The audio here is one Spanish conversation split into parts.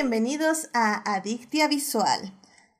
bienvenidos a Adictia Visual.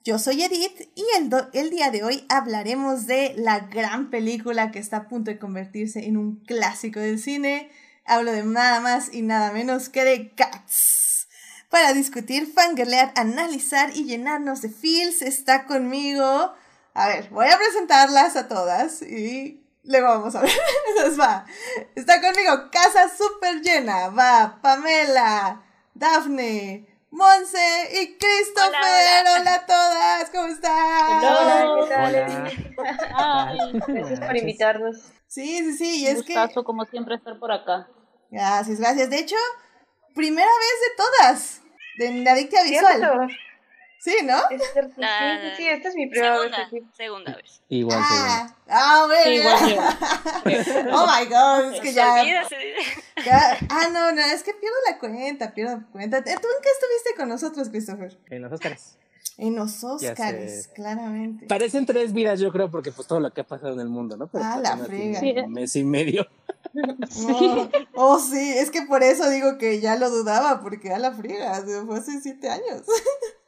Yo soy Edith y el, día de hoy hablaremos de la gran película que está a punto de convertirse en un clásico del cine. Hablo de nada más y nada menos que de Cats. Para discutir, fangirlear, analizar y llenarnos de feels está conmigo. A ver, voy a presentarlas a todas y luego vamos a ver. Está conmigo casa súper llena. Va Pamela, Dafne, Monse y Christopher. Hola, a todas, ¿cómo están? Hola, ¿qué tal? gracias por invitarnos. Sí, sí, sí, y es Gustazo, como siempre, estar por acá. Gracias, gracias. De hecho, primera vez de todas, de Adictia Visual. Sí, ¿no? Es cierto. sí, sí, sí, esta es mi primera segunda, vez aquí. Segunda vez. Igual, Ah, ah bueno. Igual oh my god, es que Se ya, olvida, se- ya- Ah, no, no, es que pierdo la cuenta, pierdo cuenta. Eh, ¿Tú en qué estuviste con nosotros, Christopher? En los Óscares. En los Oscars, claramente. Parecen tres vidas, yo creo, porque pues todo lo que ha pasado en el mundo, ¿no? Pero Ah, pues, la frega. Un mes y medio. No. Oh, sí, es que por eso digo que ya lo dudaba, porque a la friega, fue hace siete años.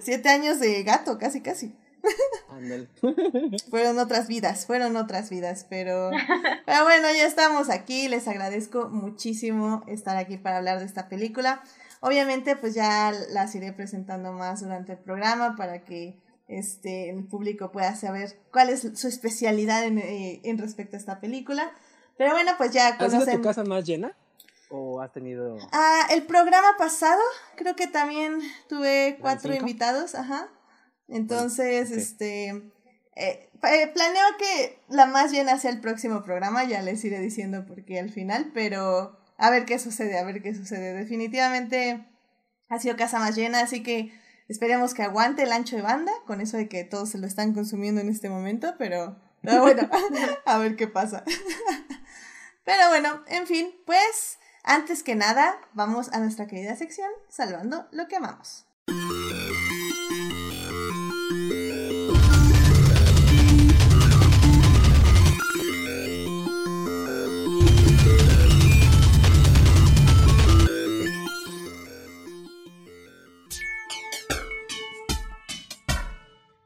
siete años de gato, casi, casi. Fueron otras vidas, fueron otras vidas, pero, pero bueno, ya estamos aquí, les agradezco muchísimo estar aquí para hablar de esta película. Obviamente, pues ya las iré presentando más durante el programa para que este, el público pueda saber cuál es su especialidad en, eh, en respecto a esta película. Pero bueno, pues ya ¿Ha sido conocen... tu casa más llena? ¿O has tenido...? Ah, el programa pasado, creo que también tuve cuatro invitados, ajá. Entonces, este, eh, eh, planeo que la más llena sea el próximo programa, ya les iré diciendo por qué al final, pero a ver qué sucede, a ver qué sucede. Definitivamente ha sido casa más llena, así que esperemos que aguante el ancho de banda, con eso de que todos se lo están consumiendo en este momento, pero, pero bueno, a ver qué pasa. Pero bueno, en fin, pues antes que nada, vamos a nuestra querida sección Salvando lo que amamos.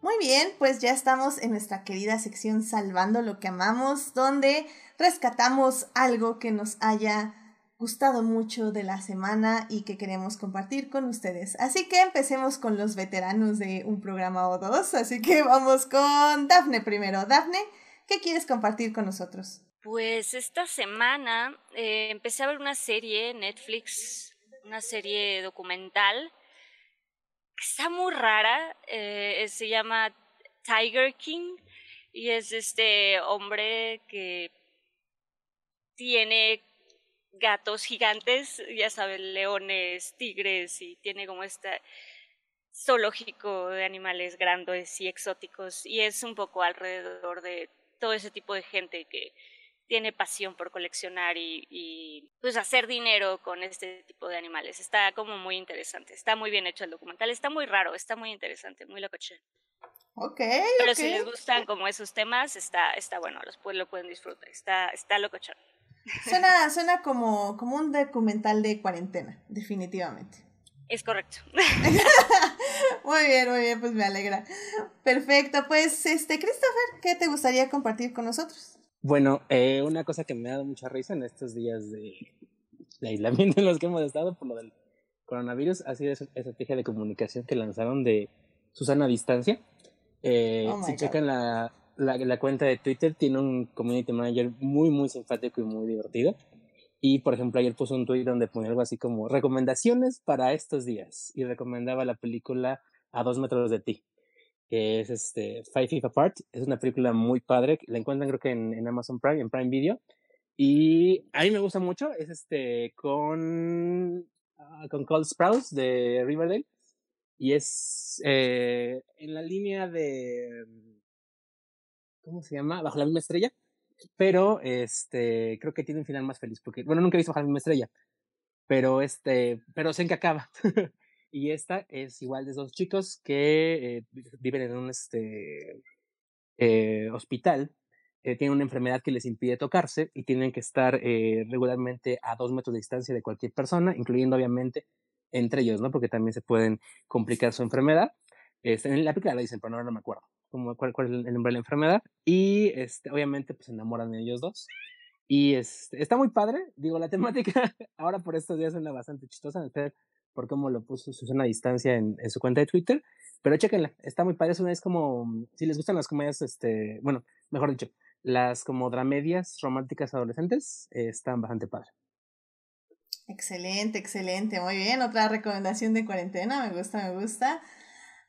Muy bien, pues ya estamos en nuestra querida sección Salvando lo que amamos, donde rescatamos algo que nos haya gustado mucho de la semana y que queremos compartir con ustedes. Así que empecemos con los veteranos de un programa o dos. Así que vamos con Dafne primero. Dafne, ¿qué quieres compartir con nosotros? Pues esta semana eh, empecé a ver una serie Netflix, una serie documental. que Está muy rara, eh, se llama Tiger King y es este hombre que tiene gatos gigantes, ya saben, leones, tigres y tiene como este zoológico de animales grandes y exóticos y es un poco alrededor de todo ese tipo de gente que tiene pasión por coleccionar y, y, pues hacer dinero con este tipo de animales. Está como muy interesante, está muy bien hecho el documental, está muy raro, está muy interesante, muy locochón. Ok, Pero ok. si les gustan como esos temas, está, está bueno, los, lo pueden disfrutar, está, está locochón. Suena, suena como, como un documental de cuarentena, definitivamente. Es correcto. Muy bien, muy bien, pues me alegra. Perfecto, pues este, Christopher, ¿qué te gustaría compartir con nosotros? Bueno, eh, una cosa que me ha dado mucha risa en estos días de, de aislamiento en los que hemos estado por lo del coronavirus ha sido esa estrategia de comunicación que lanzaron de Susana Distancia. Eh, Oh si God. checan la, la, cuenta de Twitter, tiene un community manager muy, muy simpático y muy divertido. Y, por ejemplo, ayer puso un tweet donde ponía algo así como recomendaciones para estos días y recomendaba la película A dos metros de ti, que es este Five Feet Apart. Es una película muy padre, la encuentran creo que en, Amazon Prime, en Prime Video. Y a mí me gusta mucho, es este con, ah, con Cole Sprouse de Riverdale. Y es eh, en la línea de. ¿Cómo se llama? Bajo la misma estrella. Pero este creo que tiene un final más feliz. Porque, bueno, nunca he visto Bajo la misma estrella. Pero este. Pero sé en que acaba. y esta es igual de dos chicos que eh, viven en un este eh, hospital. Eh, tienen una enfermedad que les impide tocarse y tienen que estar regularmente a dos metros de distancia de cualquier persona, incluyendo obviamente entre ellos, ¿no? Porque también se pueden complicar su enfermedad. Este, en la película lo dicen, pero no, no me acuerdo como cuál, cuál es el nombre de la enfermedad. Y este, obviamente pues se enamoran de ellos dos. Y este, está muy padre, digo, la temática ahora por estos días suena bastante chistosa, por cómo lo puso Susana a distancia en, en, su cuenta de Twitter, pero chéquenla, está muy padre, es una vez como, si les gustan las comedias, este, bueno, mejor dicho, las como dramedias románticas adolescentes, eh, están bastante padre. Excelente, excelente, muy bien, otra recomendación de cuarentena, me gusta, me gusta.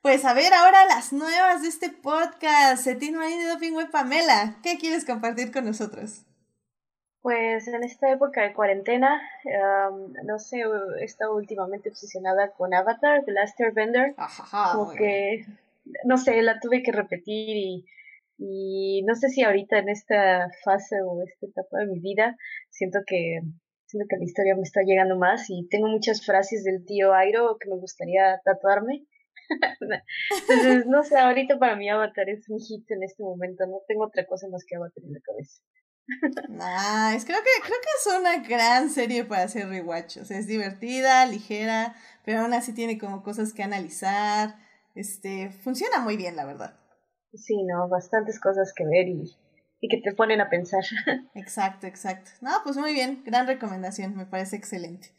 Pues a ver, ahora las nuevas de este podcast, Setín Marín de Doping Web Pamela, ¿qué quieres compartir con nosotros? Pues en esta época de cuarentena, no sé, he estado últimamente obsesionada con Avatar, The Last Airbender. como que, no sé, la tuve que repetir y, y no sé si ahorita en esta fase o esta etapa de mi vida siento que siento que la historia me está llegando más y tengo muchas frases del tío Airo que me gustaría tatuarme. Entonces, no sé, ahorita para mí Avatar es un hit en este momento, no tengo otra cosa más que Avatar en la cabeza. Nice. Creo que, creo que es una gran serie para hacer rewatch. O sea, es divertida, ligera, pero aún así tiene como cosas que analizar. Este, funciona muy bien, la verdad. Sí, no, bastantes cosas que ver y, y que te ponen a pensar. Exacto, exacto. No, pues muy bien, gran recomendación, me parece excelente.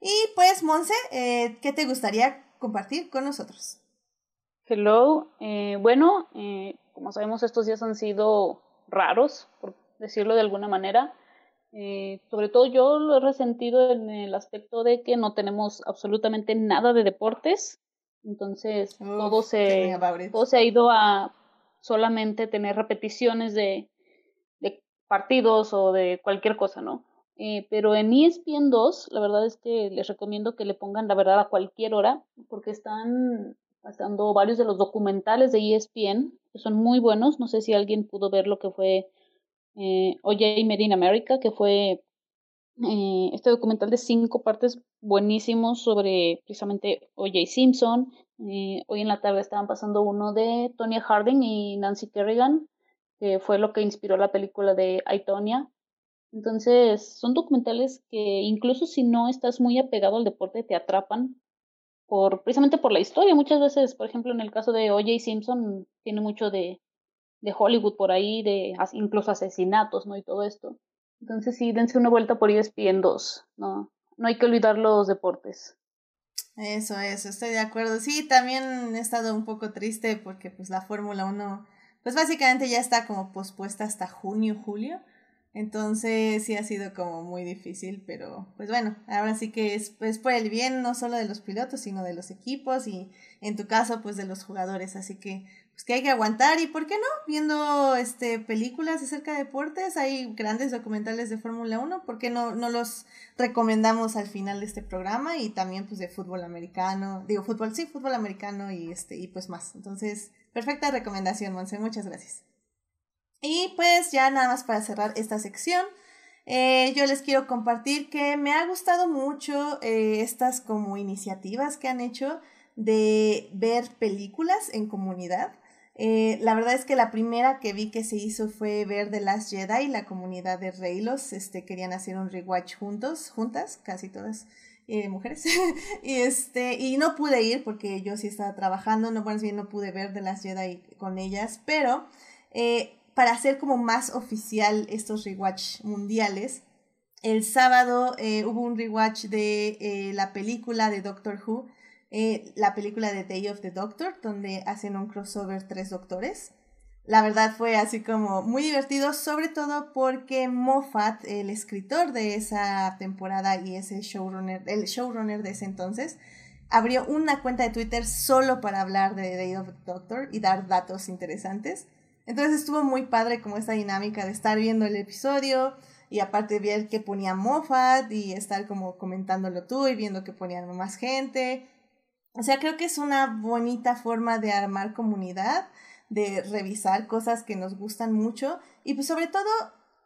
Y pues, Monse, eh, ¿qué te gustaría compartir con nosotros? Hello, eh, bueno, eh, como sabemos estos días han sido raros, por decirlo de alguna manera. Eh, sobre todo yo lo he resentido en el aspecto de que no tenemos absolutamente nada de deportes. Entonces todo, se, todo se ha ido a solamente tener repeticiones de, de partidos o de cualquier cosa, ¿no? Eh, pero en ESPN 2, la verdad es que les recomiendo que le pongan la verdad a cualquier hora, porque están pasando varios de los documentales de ESPN, que son muy buenos. No sé si alguien pudo ver lo que fue eh, OJ Made in America, que fue eh, este documental de cinco partes buenísimos sobre precisamente OJ Simpson. Eh, hoy en la tarde estaban pasando uno de Tonya Harding y Nancy Kerrigan, que fue lo que inspiró la película de Aitonia. Entonces, son documentales que incluso si no estás muy apegado al deporte, te atrapan por precisamente por la historia. Muchas veces, por ejemplo, en el caso de OJ Simpson, tiene mucho de de Hollywood por ahí, de incluso asesinatos, ¿no? Y todo esto. Entonces sí, dense una vuelta por ESPN 2, ¿no? No hay que olvidar los deportes. Eso, eso, estoy de acuerdo. Sí, también he estado un poco triste porque pues la Fórmula 1, pues básicamente ya está como pospuesta hasta junio, julio. Entonces sí ha sido como muy difícil, pero pues bueno, ahora sí que es, es por el bien no solo de los pilotos, sino de los equipos y en tu caso pues de los jugadores. Así que pues que hay que aguantar y por qué no viendo este películas acerca de deportes hay grandes documentales de Fórmula 1 por qué no no los recomendamos al final de este programa y también pues de fútbol americano digo fútbol sí fútbol americano y este y pues más. Entonces perfecta recomendación Monse muchas gracias y pues ya nada más para cerrar esta sección eh, yo les quiero compartir que me ha gustado mucho eh, estas como iniciativas que han hecho de ver películas en comunidad. Eh, la verdad es que la primera que vi que se hizo fue ver The Last Jedi, la comunidad de Reylos, este, querían hacer un rewatch juntos, juntas, casi todas mujeres, y este, y no pude ir porque yo sí estaba trabajando, no, bueno, bien no pude ver The Last Jedi con ellas, pero para hacer como más oficial estos rewatch mundiales, el sábado hubo un rewatch de la película de Doctor Who, eh, la película de Day of the Doctor, donde hacen un crossover tres doctores. La verdad fue así como muy divertido, sobre todo porque Moffat, el escritor de esa temporada y ese showrunner, el showrunner de ese entonces, abrió una cuenta de Twitter solo para hablar de Day of the Doctor y dar datos interesantes. Entonces estuvo muy padre como esta dinámica de estar viendo el episodio y aparte ver que ponía Moffat y estar como comentándolo tú y viendo que ponían más gente. O sea, creo que es una bonita forma de armar comunidad, de revisar cosas que nos gustan mucho y pues sobre todo,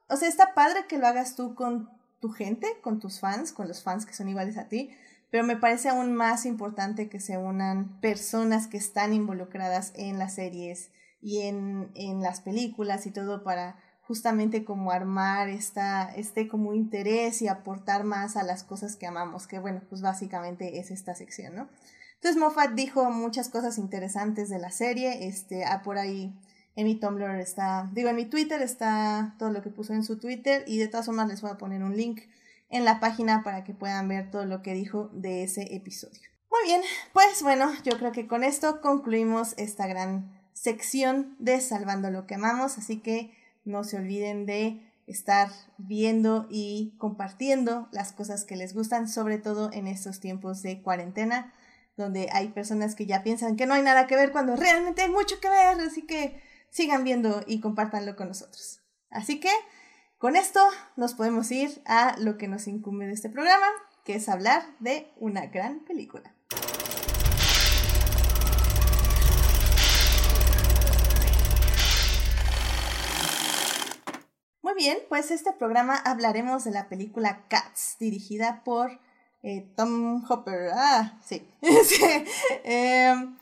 o sea, está padre que lo hagas tú con tu gente, con tus fans, con los fans que son iguales a ti, pero me parece aún más importante que se unan personas que están involucradas en las series y en, en las películas y todo para justamente como armar esta, este como interés y aportar más a las cosas que amamos, que bueno, pues básicamente es esta sección, ¿no? Entonces Moffat dijo muchas cosas interesantes de la serie, este, ah, por ahí en mi Tumblr está, digo, en mi Twitter está todo lo que puso en su Twitter y de todas formas les voy a poner un link en la página para que puedan ver todo lo que dijo de ese episodio. Muy bien, pues bueno, yo creo que con esto concluimos esta gran sección de Salvando lo que amamos, así que no se olviden de estar viendo y compartiendo las cosas que les gustan, sobre todo en estos tiempos de cuarentena donde hay personas que ya piensan que no hay nada que ver cuando realmente hay mucho que ver, así que sigan viendo y compártanlo con nosotros. Así que con esto nos podemos ir a lo que nos incumbe de este programa, que es hablar de una gran película. Bien, pues este programa hablaremos de la película Cats, dirigida por eh, Tom Hopper, ah, sí. Em,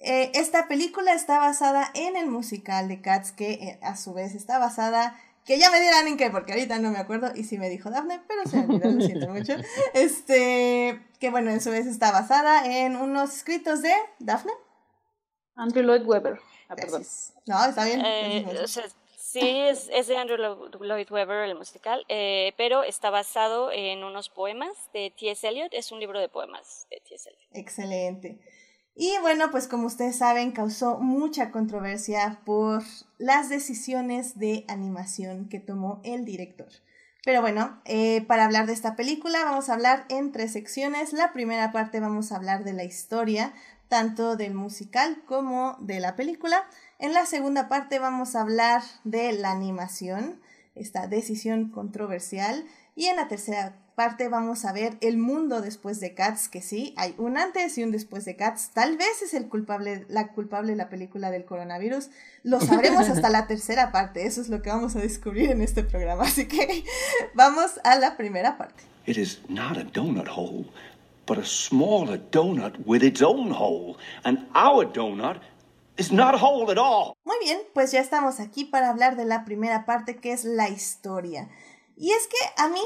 eh, esta película está basada en el musical de Cats, que eh, a su vez está basada, que ya me dirán en qué, porque ahorita no me acuerdo, y sí me dijo Daphne, pero se me olvidó, lo siento mucho. Este, que bueno, en su vez está basada en unos escritos de Daphne. Andrew Lloyd Webber. Ah, perdón. No, está bien. Sí, es, de Andrew Lloyd Webber, el musical, eh, pero está basado en unos poemas de T.S. Eliot. Es un libro de poemas de T.S. Eliot. Excelente. Y bueno, pues como ustedes saben, causó mucha controversia por las decisiones de animación que tomó el director. Pero bueno, eh, para hablar de esta película vamos a hablar en tres secciones. La primera parte vamos a hablar de la historia, tanto del musical como de la película. En la segunda parte vamos a hablar de la animación, esta decisión controversial. Y en la tercera parte vamos a ver el mundo después de Cats, que sí, hay un antes y un después de Cats. Tal vez es el culpable, la culpable la película del coronavirus. Lo sabremos hasta la tercera parte. Eso es lo que vamos a descubrir en este programa. Así que vamos a la primera parte. It is not a donut hole, but a smaller donut with its own hole. And our donut muy bien, pues ya estamos aquí para hablar de la primera parte que es la historia. Y es que a mí,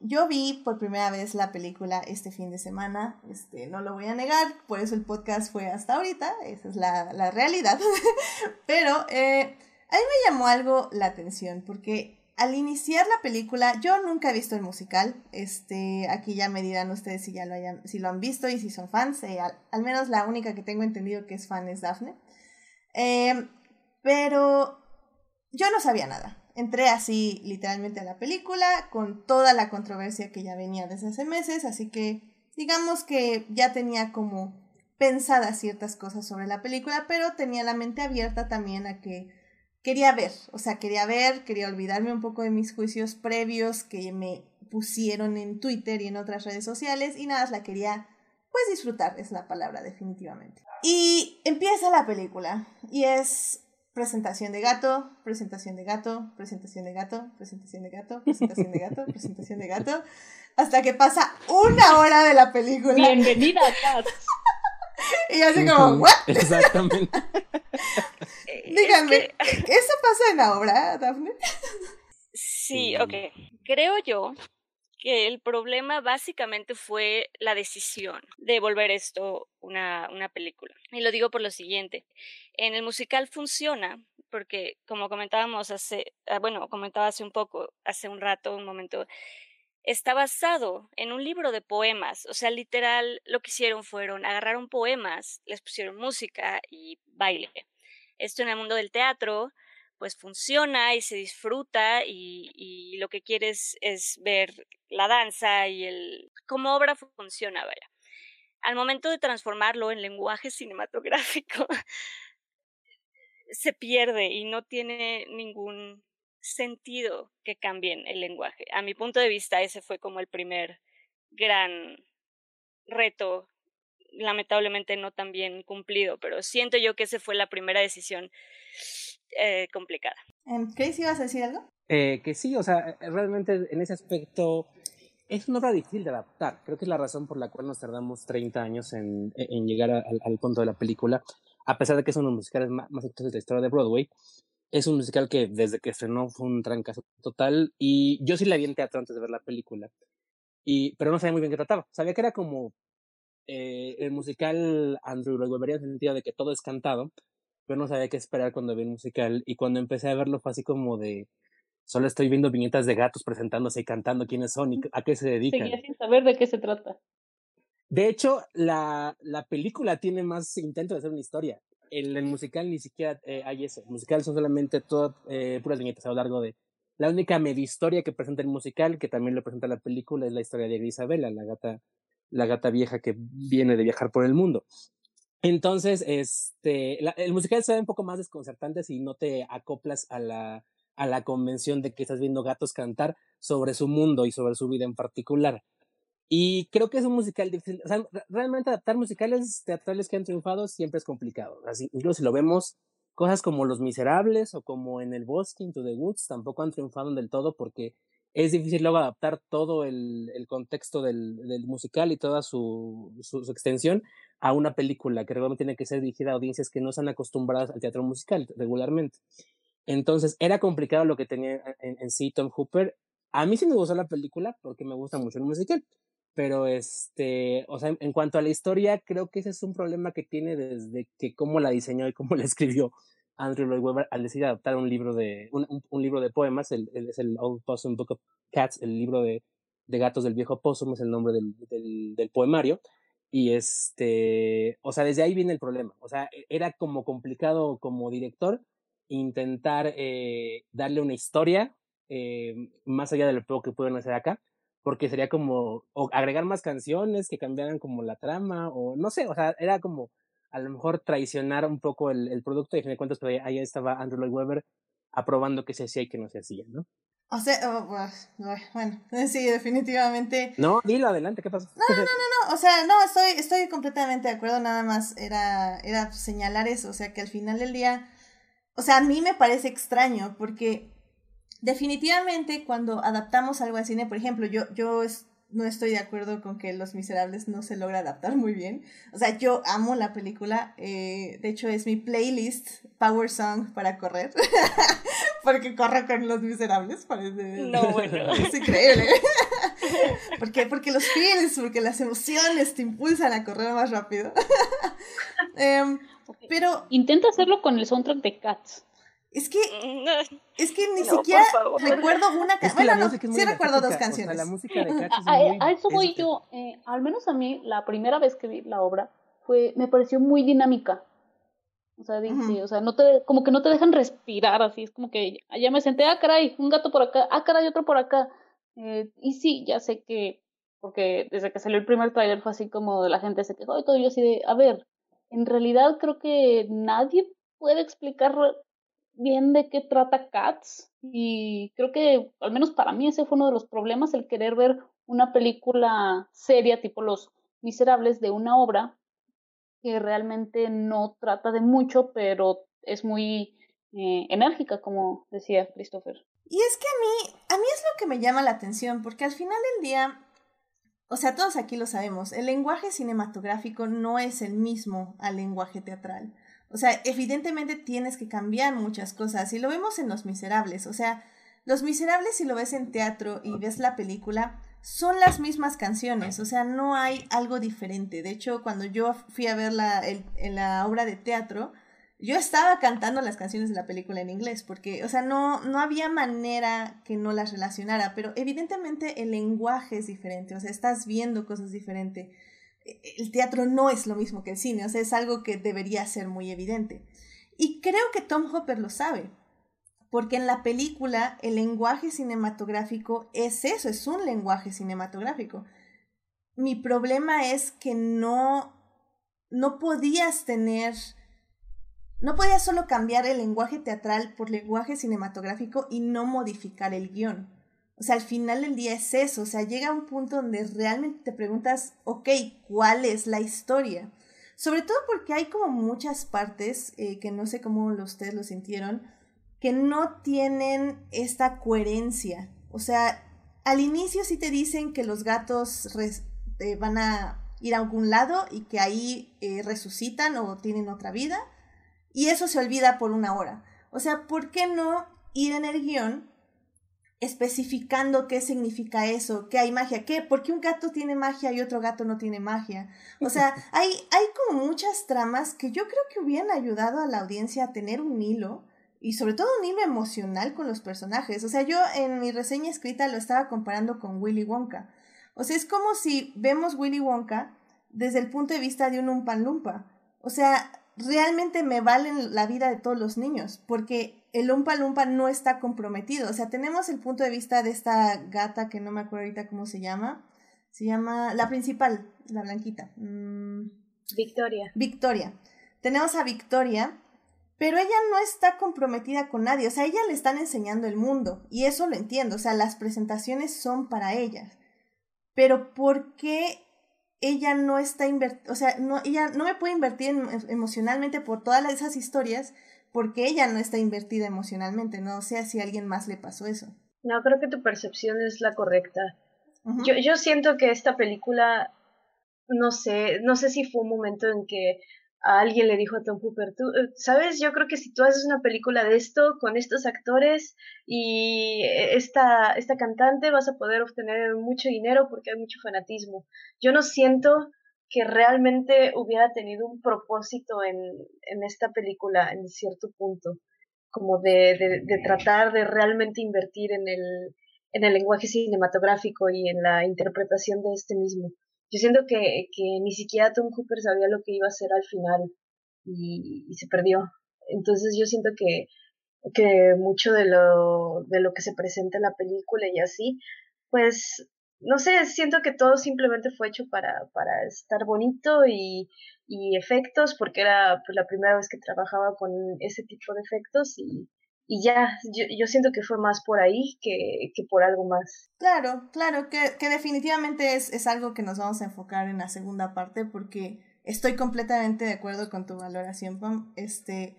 yo vi por primera vez la película este fin de semana, este, no lo voy a negar, por eso el podcast fue hasta ahorita, esa es la, realidad. Pero eh, a mí me llamó algo la atención, porque al iniciar la película, yo nunca he visto el musical. Este, aquí ya me dirán ustedes si ya lo hayan, si lo han visto y si son fans. Eh, al, menos la única que tengo entendido que es fan es Daphne. Em, pero yo no sabía nada. Entré así literalmente a la película con toda la controversia que ya venía desde hace meses, así que digamos que ya tenía como pensadas ciertas cosas sobre la película, pero tenía la mente abierta también a que quería ver, o sea, quería ver, quería olvidarme un poco de mis juicios previos que me pusieron en Twitter y en otras redes sociales y nada, la quería pues disfrutar, es la palabra definitivamente. Y empieza la película y es presentación de gato, presentación de gato, presentación de gato, presentación de gato, presentación de gato, presentación de gato, hasta que pasa una hora de la película. Bienvenida Cat. y así como, ¿what? Exactamente. Díganme, ¿eso pasa en la obra, Daphne? Sí, ok. Creo yo que el problema básicamente fue la decisión de volver esto una, una película. Y lo digo por lo siguiente. En el musical funciona porque, como comentábamos hace, ah, bueno, comentaba hace un poco, hace un rato, un momento, está basado en un libro de poemas. O sea, literal, lo que hicieron fueron agarraron poemas, les pusieron música y baile. Esto en el mundo del teatro pues funciona y se disfruta y, lo que quieres es ver la danza y el cómo obra funciona, vaya. Al momento de transformarlo en lenguaje cinematográfico, se pierde y no tiene ningún sentido que cambien el lenguaje. A mi punto de vista, ese fue como el primer gran reto, lamentablemente no tan bien cumplido, pero siento yo que esa fue la primera decisión eh, complicada. Chris, ¿ibas a decir algo? Eh, que sí, o sea, realmente en ese aspecto es una obra difícil de adaptar. Creo que es la razón por la cual nos tardamos 30 años en, en llegar al punto de la película, a pesar de que es uno de los musicales más, más exitosos de la historia de Broadway. Es un musical que desde que estrenó fue un trancazo total y yo sí la vi en teatro antes de ver la película. Y, pero no sabía muy bien qué trataba. Sabía que era como eh, el musical Andrew Lloyd Webber en el sentido de que todo es cantado, pero no sabía qué esperar cuando vi el musical. Y cuando empecé a verlo fue así como de, solo estoy viendo viñetas de gatos presentándose y cantando quiénes son y a qué se dedican. Seguía sin saber de qué se trata. De hecho, la, la película tiene más intento de hacer una historia el, el musical ni siquiera eh, hay eso. El musical son solamente todas eh, puras viñetas a lo largo de. La única media historia que presenta el musical, que también lo presenta la película, es la historia de Isabela, la gata, la gata vieja que viene de viajar por el mundo. Entonces, este, el musical se ve un poco más desconcertante si no te acoplas a la, a la convención de que estás viendo gatos cantar sobre su mundo y sobre su vida en particular. Y creo que es un musical difícil. O sea, realmente adaptar musicales teatrales que han triunfado siempre es complicado. Así, incluso si lo vemos, cosas como Los Miserables o como En el Bosque, Into the Woods, tampoco han triunfado del todo porque es difícil luego adaptar todo el, el contexto del, del, musical y toda su, su, extensión a una película que realmente tiene que ser dirigida a audiencias que no están acostumbradas al teatro musical regularmente. Entonces, era complicado lo que tenía en, en sí Tom Hooper. A mí sí me gustó la película porque me gusta mucho el musical pero este, o sea, en cuanto a la historia, creo que ese es un problema que tiene desde que cómo la diseñó y cómo la escribió Andrew Lloyd Webber al decidir adaptar un libro de, un, un, libro de poemas, el, es el Old Possum Book of Cats, el libro de, de gatos del viejo Possum, es el nombre del, del, del poemario, y este, o sea, desde ahí viene el problema, o sea, e, era como complicado como director intentar eh, darle una historia eh, más allá de lo que pueden hacer acá, porque sería como agregar más canciones que cambiaran como la trama o no sé, o sea, era como a lo mejor traicionar un poco el, el producto y a fin de cuentas pues, ahí estaba Andrew Lloyd Webber aprobando que se hacía y que no se hacía, ¿no? O sea, oh, bueno, sí, definitivamente. No, dilo adelante, ¿qué pasó? No, no, no, no, no, o sea, no, estoy, estoy completamente de acuerdo, nada más era, era señalar eso, o sea, que al final del día, o sea, a mí me parece extraño, porque definitivamente cuando adaptamos algo al cine, por ejemplo, yo, yo no estoy de acuerdo con que Los Miserables no se logra adaptar muy bien. O sea, yo amo la película. Eh, de hecho, es mi playlist Power Song para correr. porque corro con Los Miserables. Parece. No, bueno. Es increíble. porque, porque los feels, porque las emociones te impulsan a correr más rápido. Em, pero. Intenta hacerlo con el soundtrack de Cats. Es que, mm, es que ni siquiera recuerdo una canción. bueno, no, sí recuerdo dos canciones. la música de a, eso voy yo. Eh, al menos a mí, la primera vez que vi la obra, fue, me pareció muy dinámica. O sea, dice, o sea, no te, como que no te dejan respirar así. Es como que ya me senté, ah, caray, un gato por acá, ah, caray, otro por acá. Eh, y sí, ya sé que, porque desde que salió el primer trailer fue así como la gente se quejó y todo. yo así de, a ver, en realidad creo que nadie puede explicar bien de qué trata Cats y creo que al menos para mí ese fue uno de los problemas, el querer ver una película seria tipo Los Miserables de una obra que realmente no trata de mucho, pero es muy eh, enérgica, como decía Christopher. Y es que a mí, a mí es lo que me llama la atención, porque al final del día, o sea, todos aquí lo sabemos, el lenguaje cinematográfico no es el mismo al lenguaje teatral. O sea, evidentemente tienes que cambiar muchas cosas. Y lo vemos en Los Miserables. O sea, Los Miserables, si lo ves en teatro y ves la película, son las mismas canciones. O sea, no hay algo diferente. De hecho, cuando yo fui a ver la, en la obra de teatro, yo estaba cantando las canciones de la película en inglés, porque, o sea, no, no había manera que no las relacionara, pero evidentemente el lenguaje es diferente, o sea, estás viendo cosas diferentes el teatro no es lo mismo que el cine, o sea, es algo que debería ser muy evidente. Y creo que Tom Hopper lo sabe, porque en la película el lenguaje cinematográfico es eso, es un lenguaje cinematográfico. Mi problema es que no, no podías tener, no podías solo cambiar el lenguaje teatral por lenguaje cinematográfico y no modificar el guion. O sea, al final del día es eso, o sea, llega un punto donde realmente te preguntas, ok, ¿cuál es la historia? Sobre todo porque hay como muchas partes, eh, que no sé cómo ustedes lo sintieron, que no tienen esta coherencia. O sea, al inicio sí te dicen que los gatos eh, van a ir a algún lado y que ahí eh, resucitan o tienen otra vida, y eso se olvida por una hora. O sea, ¿por qué no ir en el guion especificando qué significa eso, qué hay magia, qué, por qué un gato tiene magia y otro gato no tiene magia. O sea, hay, hay como muchas tramas que yo creo que hubieran ayudado a la audiencia a tener un hilo y sobre todo un hilo emocional con los personajes. O sea, yo en mi reseña escrita lo estaba comparando con Willy Wonka. O sea, es como si vemos Willy Wonka desde el punto de vista de un Umpan Lumpa. O sea, realmente me valen la vida de todos los niños, porque el Umpa Lumpa no está comprometido. O sea, tenemos el punto de vista de esta gata que no me acuerdo ahorita cómo se llama. Se llama la principal, la blanquita. Mm. Victoria. Victoria. Tenemos a Victoria, pero ella no está comprometida con nadie. O sea, ella le están enseñando el mundo. Y eso lo entiendo. O sea, las presentaciones son para ellas. Pero ¿por qué ella no está invirtiendo, o sea, no, ella no me puede invertir emocionalmente por todas esas historias porque ella no está invertida emocionalmente, no sé si a alguien más le pasó eso. No, creo que tu percepción es la correcta. yo, yo siento que esta película, no sé, no sé si fue un momento en que a alguien le dijo a Tom Cooper, tú, eh, sabes, yo creo que si tú haces una película de esto, con estos actores y esta, esta cantante, vas a poder obtener mucho dinero porque hay mucho fanatismo. Yo no siento que realmente hubiera tenido un propósito en, en esta película en cierto punto, como de, de, de tratar de realmente invertir en el, en el lenguaje cinematográfico y en la interpretación de este mismo yo siento que, que ni siquiera Tom Cooper sabía lo que iba a hacer al final y, y se perdió. Entonces yo siento que, que mucho de lo, de lo que se presenta en la película y así, pues no sé, siento que todo simplemente fue hecho para, para estar bonito y, y efectos, porque era pues, la primera vez que trabajaba con ese tipo de efectos y, y ya, yo, yo, siento que fue más por ahí que, que por algo más. Claro, claro, que, que definitivamente es, es algo que nos vamos a enfocar en la segunda parte porque estoy completamente de acuerdo con tu valoración, Pam. Este,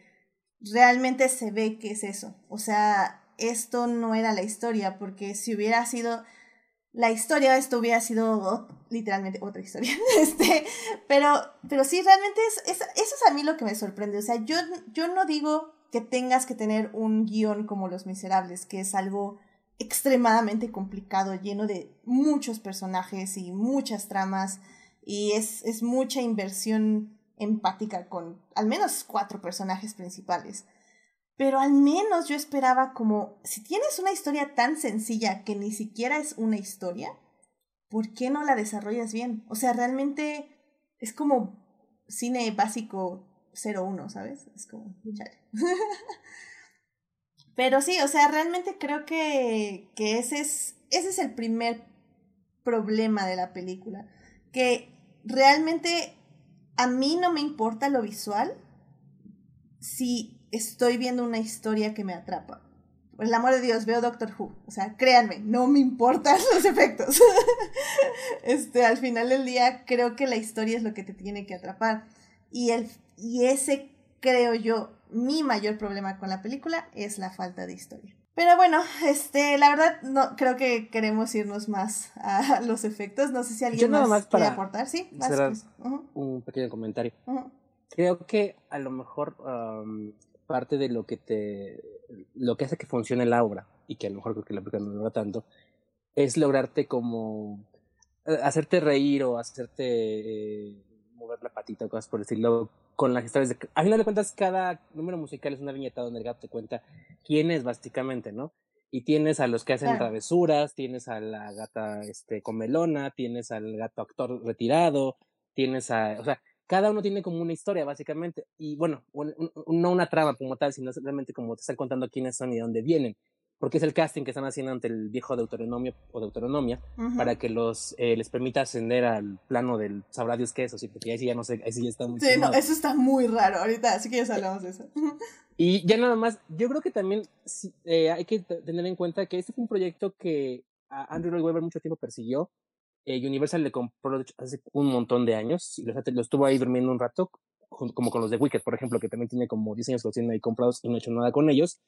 realmente se ve que es eso. O sea, esto no era la historia, porque si hubiera sido la historia, esto hubiera sido literalmente otra historia. Este, pero, pero sí, realmente es, es, eso es a mí lo que me sorprende. O sea, yo, yo no digo que tengas que tener un guion como Los Miserables, que es algo extremadamente complicado, lleno de muchos personajes y muchas tramas, y es, es mucha inversión empática con al menos cuatro personajes principales. Pero al menos yo esperaba como, si tienes una historia tan sencilla que ni siquiera es una historia, ¿por qué no la desarrollas bien? O sea, realmente es como cine básico 01, ¿sabes? Es como, Pero sí, o sea, realmente creo que, que ese, es, ese es el primer problema de la película. Que realmente a mí no me importa lo visual si estoy viendo una historia que me atrapa. Por el amor de Dios, veo Doctor Who. O sea, créanme, no me importan los efectos. este, al final del día, creo que la historia es lo que te tiene que atrapar. Y, el, y ese, creo yo, mi mayor problema con la película es la falta de historia. Pero bueno, este, la verdad, no creo que queremos irnos más a los efectos. No sé si alguien más, quiere aportar. Sí, pues. un pequeño comentario. Creo que a lo mejor parte de lo que te, lo que hace que funcione la obra y que a lo mejor creo que la película no logra tanto, es lograrte como eh, hacerte reír o hacerte eh, mover la patita o cosas por decirlo con las historias de... A final de cuentas, cada número musical es una viñeta donde el gato te cuenta quién es, básicamente, ¿no? Y tienes a los que hacen travesuras, tienes a la gata este, comelona, tienes al gato actor retirado, tienes a... O sea, cada uno tiene como una historia, básicamente. Y bueno, no una trama como tal, sino simplemente como te están contando quiénes son y de dónde vienen porque es el casting que están haciendo ante el viejo deuteronomio o deuteronomia para que los eh, les permita ascender al plano del sabrá Dios qué es, sí, porque ahí sí ya no sé, ahí sí ya está muy Sí, no, eso está muy raro ahorita, así que ya hablamos de eso. y ya nada más, yo creo que también eh, hay que tener en cuenta que este fue un proyecto que a Andrew Lloyd Webber mucho tiempo persiguió. Eh, Universal le compró hace un montón de años y lo, estuvo ahí durmiendo un rato, como con los de Wicked, por ejemplo, que también tiene como 10 años que los tienen ahí comprados y no ha hecho nada con ellos.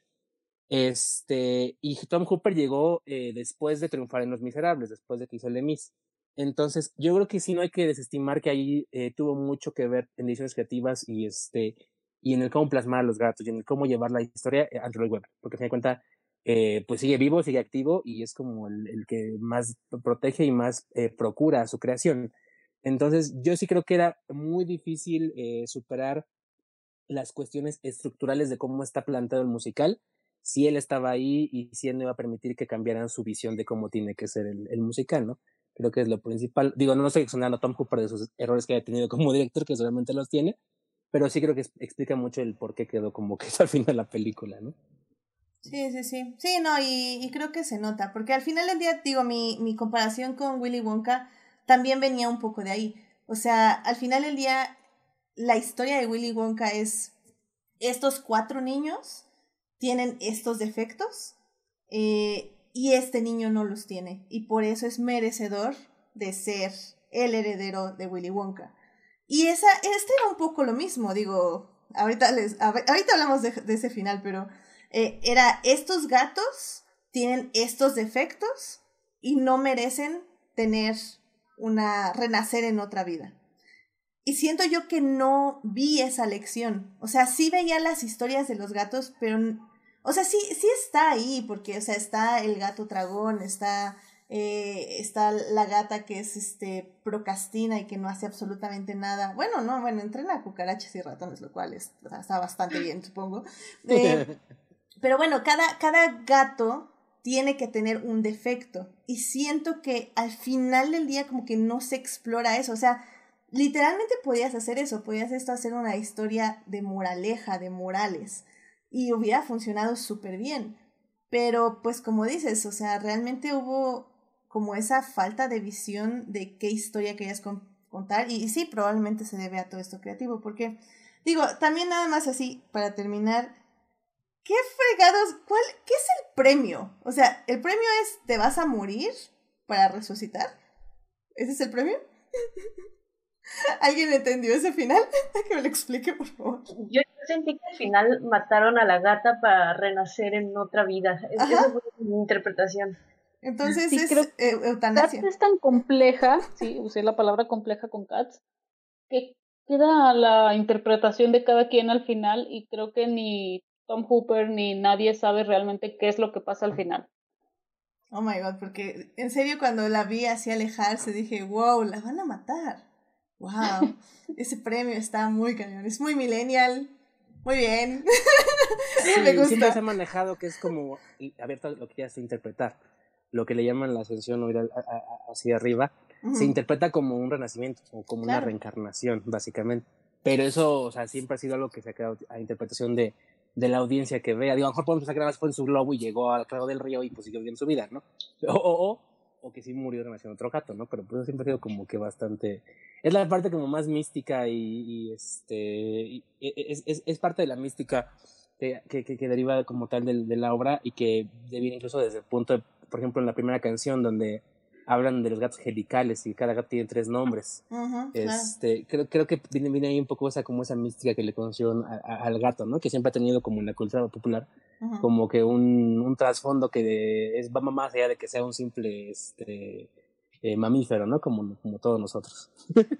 Este, y Tom Hooper llegó eh, después de triunfar en Los Miserables, después de que hizo el Miss. Entonces, yo creo que sí no hay que desestimar que ahí eh, tuvo mucho que ver en ediciones creativas y este y en el cómo plasmar a los gatos y en el cómo llevar la historia eh, ante el web, porque se da cuenta, eh, pues sigue vivo, sigue activo y es como el, el que más protege y más eh, procura su creación. Entonces, yo sí creo que era muy difícil eh, superar las cuestiones estructurales de cómo está planteado el musical, si él estaba ahí y si él no iba a permitir que cambiaran su visión de cómo tiene que ser el, musical, ¿no? Creo que es lo principal. Digo, no, no estoy exonerando a Tom Hooper de sus errores que haya tenido como director, que solamente los tiene, pero sí creo que explica mucho el por qué quedó como que es al final la película, ¿no? Sí, sí, sí. Sí, no, y, creo que se nota, porque al final del día, digo, mi, mi comparación con Willy Wonka también venía un poco de ahí. O sea, al final del día, la historia de Willy Wonka es estos cuatro niños tienen estos defectos eh, y este niño no los tiene y por eso es merecedor de ser el heredero de Willy Wonka. Y esa, este era un poco lo mismo, digo, ahorita, les, ahorita hablamos de, ese final, pero eh, era estos gatos tienen estos defectos y no merecen tener una renacer en otra vida. Y siento yo que no vi esa lección. O sea, sí veía las historias de los gatos, pero o sea, sí sí está ahí porque o sea, está el gato dragón, está eh, está la gata que es este procrastina y que no hace absolutamente nada. Bueno, no, bueno, entrena cucarachas y ratones, lo cual es, está bastante bien, supongo. Eh, pero bueno, cada, cada gato tiene que tener un defecto. Y siento que al final del día como que no se explora eso. O sea, literalmente podías hacer eso, podías esto hacer una historia de moraleja, de morales. Y hubiera funcionado súper bien. Pero pues como dices, o sea, realmente hubo como esa falta de visión de qué historia querías contar. Y, y, sí, probablemente se debe a todo esto creativo, porque digo, también nada más así, para terminar, ¿qué fregados? ¿Cuál, ¿Qué es el premio? O sea, el premio es, ¿te vas a morir para resucitar? ¿Ese es el premio? ¿Alguien entendió ese final? que me lo explique, por favor. Yo sentí que al final mataron a la gata para renacer en otra vida. Esa fue mi interpretación. Entonces sí, es creo eh, eutanasia. Cats es tan compleja, sí, usé la palabra compleja con Cats, que queda la interpretación de cada quien al final y creo que ni Tom Hooper ni nadie sabe realmente qué es lo que pasa al final. Oh my god, porque en serio cuando la vi así alejarse dije, wow, la van a matar. Wow, ese premio está muy cañón, es muy millennial. Muy bien. Sí, Me gusta. Siempre se ha manejado que es como abierto lo que quieras interpretar lo que le llaman la ascensión o ir hacia arriba, se interpreta como un renacimiento, o como una reencarnación, básicamente. Pero eso, o sea, siempre ha sido algo que se ha quedado a interpretación de, de la audiencia que vea. Digo, a lo mejor podemos pensar que nada más fue en su globo y llegó al lado del río y pues siguió viviendo su vida, ¿no? O, o, o, o que sí murió renaciendo otro gato, ¿no? Pero pues siempre ha sido como que bastante... Es la parte como más mística y, este... es, es, es, parte de la mística que, que, que deriva como tal de, de, la obra y que viene incluso desde el punto de por ejemplo, en la primera canción donde hablan de los gatos helicales y cada gato tiene tres nombres. este, creo, creo que viene, viene ahí un poco esa como esa mística que le conocieron al gato, ¿no? Que siempre ha tenido como en la cultura popular como que un, un trasfondo que es, va más allá de que sea un simple este, eh, mamífero, ¿no? Como, como todos nosotros.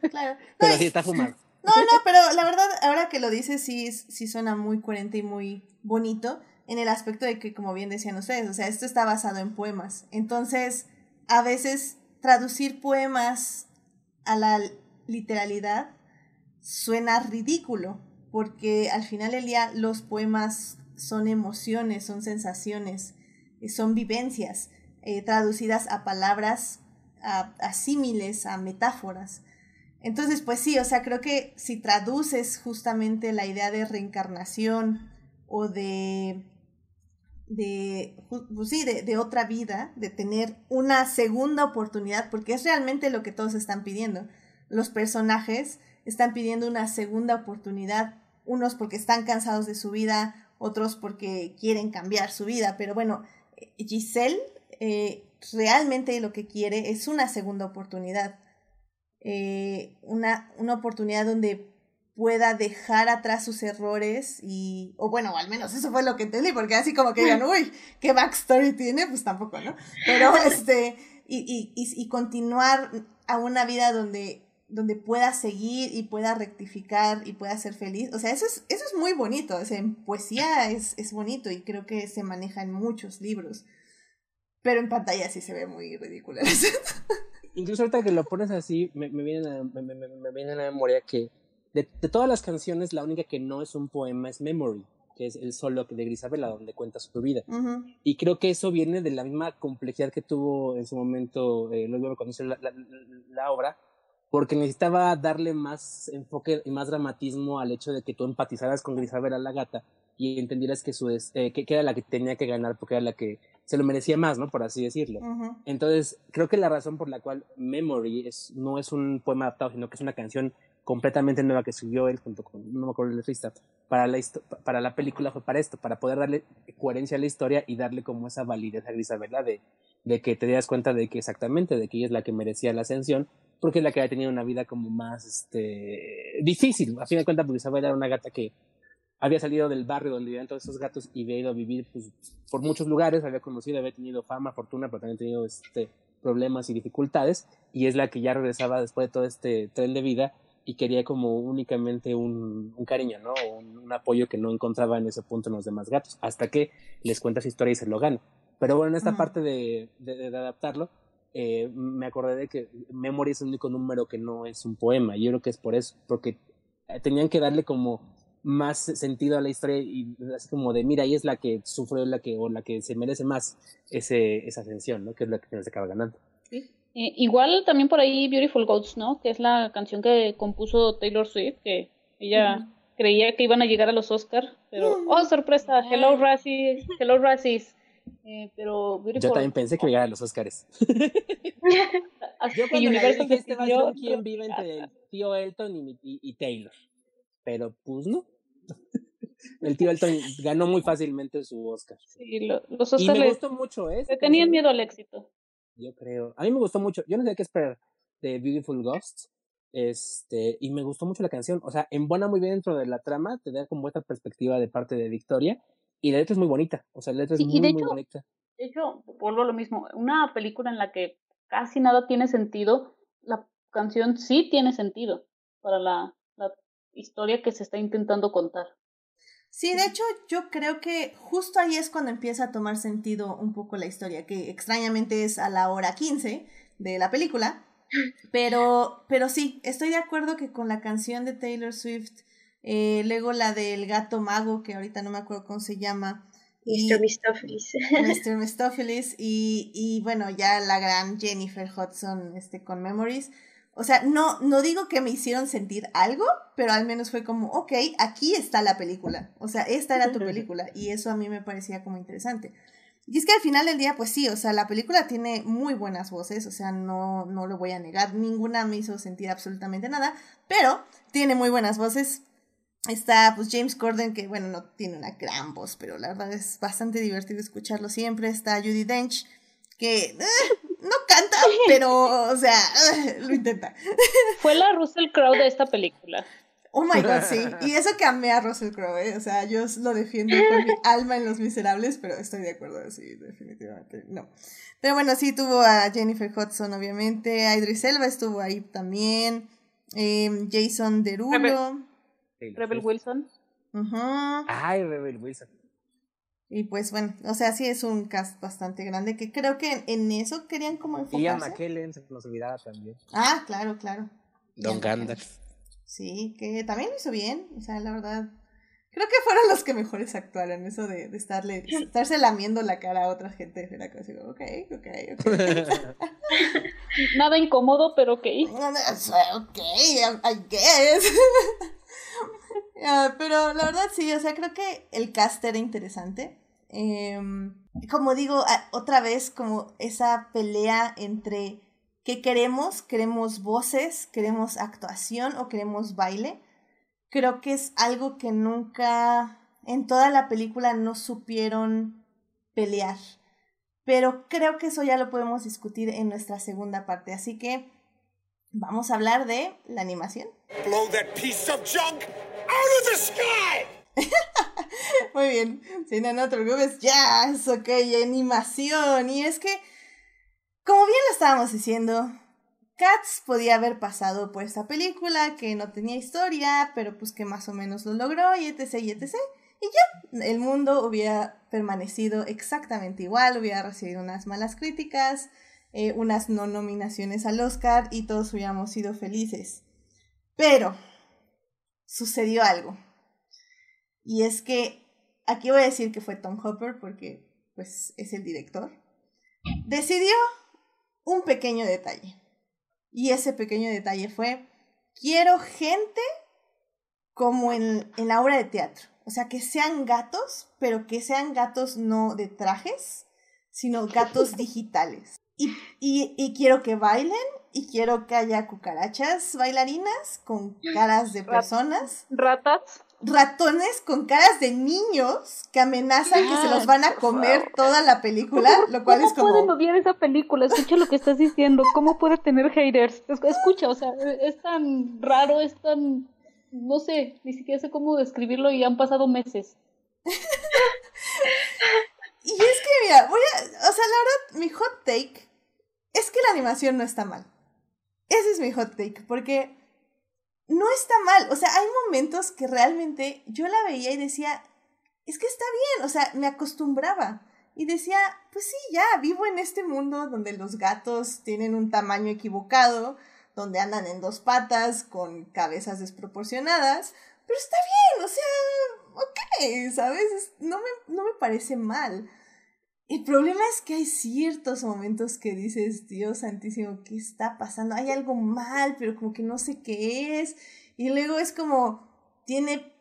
Claro. pero sí, está fumado. No, no, pero la verdad, ahora que lo dices, sí, sí suena muy coherente y muy bonito en el aspecto de que, como bien decían ustedes, o sea, esto está basado en poemas. Entonces, a veces traducir poemas a la literalidad suena ridículo, porque al final del día los poemas son emociones, son sensaciones, eh, son vivencias eh, traducidas a palabras, a, a símiles, a metáforas. Entonces, pues sí, o sea, creo que si traduces justamente la idea de reencarnación o de de, pues sí, de, de, otra vida, de tener una segunda oportunidad, porque es realmente lo que todos están pidiendo. Los personajes están pidiendo una segunda oportunidad, unos porque están cansados de su vida, otros porque quieren cambiar su vida, pero bueno, Giselle eh, realmente lo que quiere es una segunda oportunidad, eh, una, una oportunidad donde pueda dejar atrás sus errores y, o bueno, al menos eso fue lo que entendí, porque así como que digan, uy, ¿qué backstory tiene? Pues tampoco, ¿no? Pero este, y, y, y, continuar a una vida donde donde pueda seguir y pueda rectificar y pueda ser feliz. O sea, eso es, eso es muy bonito. O sea, en poesía es, es bonito y creo que se maneja en muchos libros. Pero en pantalla sí se ve muy ridículo. Incluso ahorita que lo pones así, me, me, viene, a, me, me, viene a la memoria que de, de, todas las canciones, la única que no es un poema es Memory, que es el solo de Grisabela, donde cuenta su vida. Y creo que eso viene de la misma complejidad que tuvo en su momento, eh, luego cuando hizo la, la, la obra, porque necesitaba darle más enfoque y más dramatismo al hecho de que tú empatizaras con Grisabela la gata y entendieras que, su, eh, que, era la que tenía que ganar porque era la que se lo merecía más, ¿no? Por así decirlo. Entonces, creo que la razón por la cual Memory es, no es un poema adaptado, sino que es una canción completamente nueva que subió él junto con, no me acuerdo el letrista, para la, para la película fue para esto, para poder darle coherencia a la historia y darle como esa validez a Grisabela de, de que te das cuenta de que exactamente, de que ella es la que merecía la ascensión, porque es la que había tenido una vida como más este, difícil. A fin de cuentas, porque era una gata que había salido del barrio donde vivían todos esos gatos y había ido a vivir pues, por muchos lugares, había conocido, había tenido fama, fortuna, pero también tenido este, problemas y dificultades, y es la que ya regresaba después de todo este tren de vida y quería como únicamente un, un cariño, ¿no? Un, un, apoyo que no encontraba en ese punto en los demás gatos, hasta que les cuenta su historia y se lo gana. Pero bueno, en esta parte de, de, de adaptarlo, eh, me acordé de que Memory es el único número que no es un poema. Yo creo que es por eso, porque tenían que darle como más sentido a la historia y así como de, mira, ahí es la que sufre la que, o la que se merece más ese, esa ascensión, ¿no? Que es la que se acaba ganando. Sí. Eh, igual también por ahí Beautiful Ghosts, ¿no? Que es la canción que compuso Taylor Swift, que ella uh -huh. creía que iban a llegar a los Oscars, pero, oh, sorpresa, hello Razzies, hello Razzies. Eh, pero Beautiful... Yo también pensé que iba a llegar a los Oscars. Yo cuando Universal dije, este va a ser quien vive entre el tío Elton y, y, y Taylor. Pero pues no. El tío Elton ganó muy fácilmente su Oscar. Sí, lo, los Oscars y me le, gustó mucho, ¿eh? Le tenían miedo al éxito. Yo creo. A mí me gustó mucho. Yo no sé qué esperar de Beautiful Ghosts. Este, y me gustó mucho la canción. O sea, embona muy bien dentro de la trama, te da como esta perspectiva de parte de Victoria. Y la letra es muy bonita. O sea, la letra es muy, de muy bonita. De hecho, vuelvo a lo mismo. Una película en la que casi nada tiene sentido, la canción sí tiene sentido para la, la historia que se está intentando contar. Sí, de hecho, yo creo que justo ahí es cuando empieza a tomar sentido un poco la historia, que extrañamente es a la hora 15 de la película. Pero, pero sí, estoy de acuerdo que con la canción de Taylor Swift, eh, luego la del gato mago, que ahorita no me acuerdo cómo se llama. Mr. Mistopheles. Mr. Mistopheles y, y bueno, ya la gran Jennifer Hudson este, con Memories. O sea, no, no digo que me hicieron sentir algo, pero al menos fue como, ok, aquí está la película. O sea, esta era tu película. Y eso a mí me parecía como interesante. Y es que al final del día, pues sí, o sea, la película tiene muy buenas voces, o sea, no, no lo voy a negar, ninguna me hizo sentir absolutamente nada, pero tiene muy buenas voces. Está pues James Corden, que bueno, no tiene una gran voz, pero la verdad es bastante divertido escucharlo siempre. Está Judy Dench, que eh, no canta, pero, o sea, lo intenta. Fue la Russell Crowe de esta película. Oh my god, sí. Y eso que amé a Russell Crowe, ¿eh? O sea, yo lo defiendo con mi alma en Los Miserables, pero estoy de acuerdo, sí, definitivamente. No. Pero bueno, sí, tuvo a Jennifer Hudson, obviamente. A Idris Elba estuvo ahí también. Eh, Jason Derulo. Rebel, Rebel Wilson. Uh -huh. Ay, Rebel Wilson. Y pues bueno, o sea, sí es un cast bastante grande que creo que en, en eso querían como enfocarse. Y a McKellen se nos olvidaba también. Ah, claro, claro. Don Gandalf. Sí, que también lo hizo bien, o sea, la verdad. Creo que fueron los que mejores actuaron, eso de, de estarle, estarse lamiendo la cara a otra gente. Era casi, ok, ok, ok. Nada incómodo, pero ok. Ok, I guess. Uh, pero la verdad sí, o sea, creo que el cast era interesante. Eh, como digo, otra vez como esa pelea entre qué queremos, queremos voces, queremos actuación o queremos baile. Creo que es algo que nunca en toda la película no supieron pelear. Pero creo que eso ya lo podemos discutir en nuestra segunda parte. Así que vamos a hablar de la animación. Blow that piece of junk out of the. Muy bien. Si no, no te preocupes. Es ok, animación. Y es que, como bien lo estábamos diciendo, Cats podía haber pasado por esta película que no tenía historia, pero pues que más o menos lo logró y etc. y etc. Y ya, el mundo hubiera permanecido exactamente igual, hubiera recibido unas malas críticas, eh, unas no nominaciones al Oscar y todos hubiéramos sido felices. Pero sucedió algo. Y es que aquí voy a decir que fue Tom Hopper porque pues es el director. Decidió un pequeño detalle. Y ese pequeño detalle fue, quiero gente como en, en la obra de teatro. O sea, que sean gatos, pero que sean gatos no de trajes, sino gatos digitales. Y, y, y, quiero que bailen y quiero que haya cucarachas bailarinas con caras de personas. Ratas. Ratones con caras de niños que amenazan que se los van a comer toda la película, lo cual es como... ¿Cómo pueden odiar esa película? Escucha lo que estás diciendo. ¿Cómo puede tener haters? Escucha, o sea, es tan raro, es tan no sé, ni siquiera sé cómo describirlo y han pasado meses. y es que, mira, voy a, o sea, la verdad, mi hot take es que la animación no está mal. Ese es mi hot take, porque no está mal. O sea, hay momentos que realmente yo la veía y decía, es que está bien, o sea, me acostumbraba. Y decía, pues sí, ya, vivo en este mundo donde los gatos tienen un tamaño equivocado, donde andan en dos patas con cabezas desproporcionadas, pero está bien, o sea, ok, ¿sabes? No me, no me parece mal. El problema es que hay ciertos momentos que dices, Dios santísimo, ¿qué está pasando? Hay algo mal, pero como que no sé qué es. Y luego es como, tiene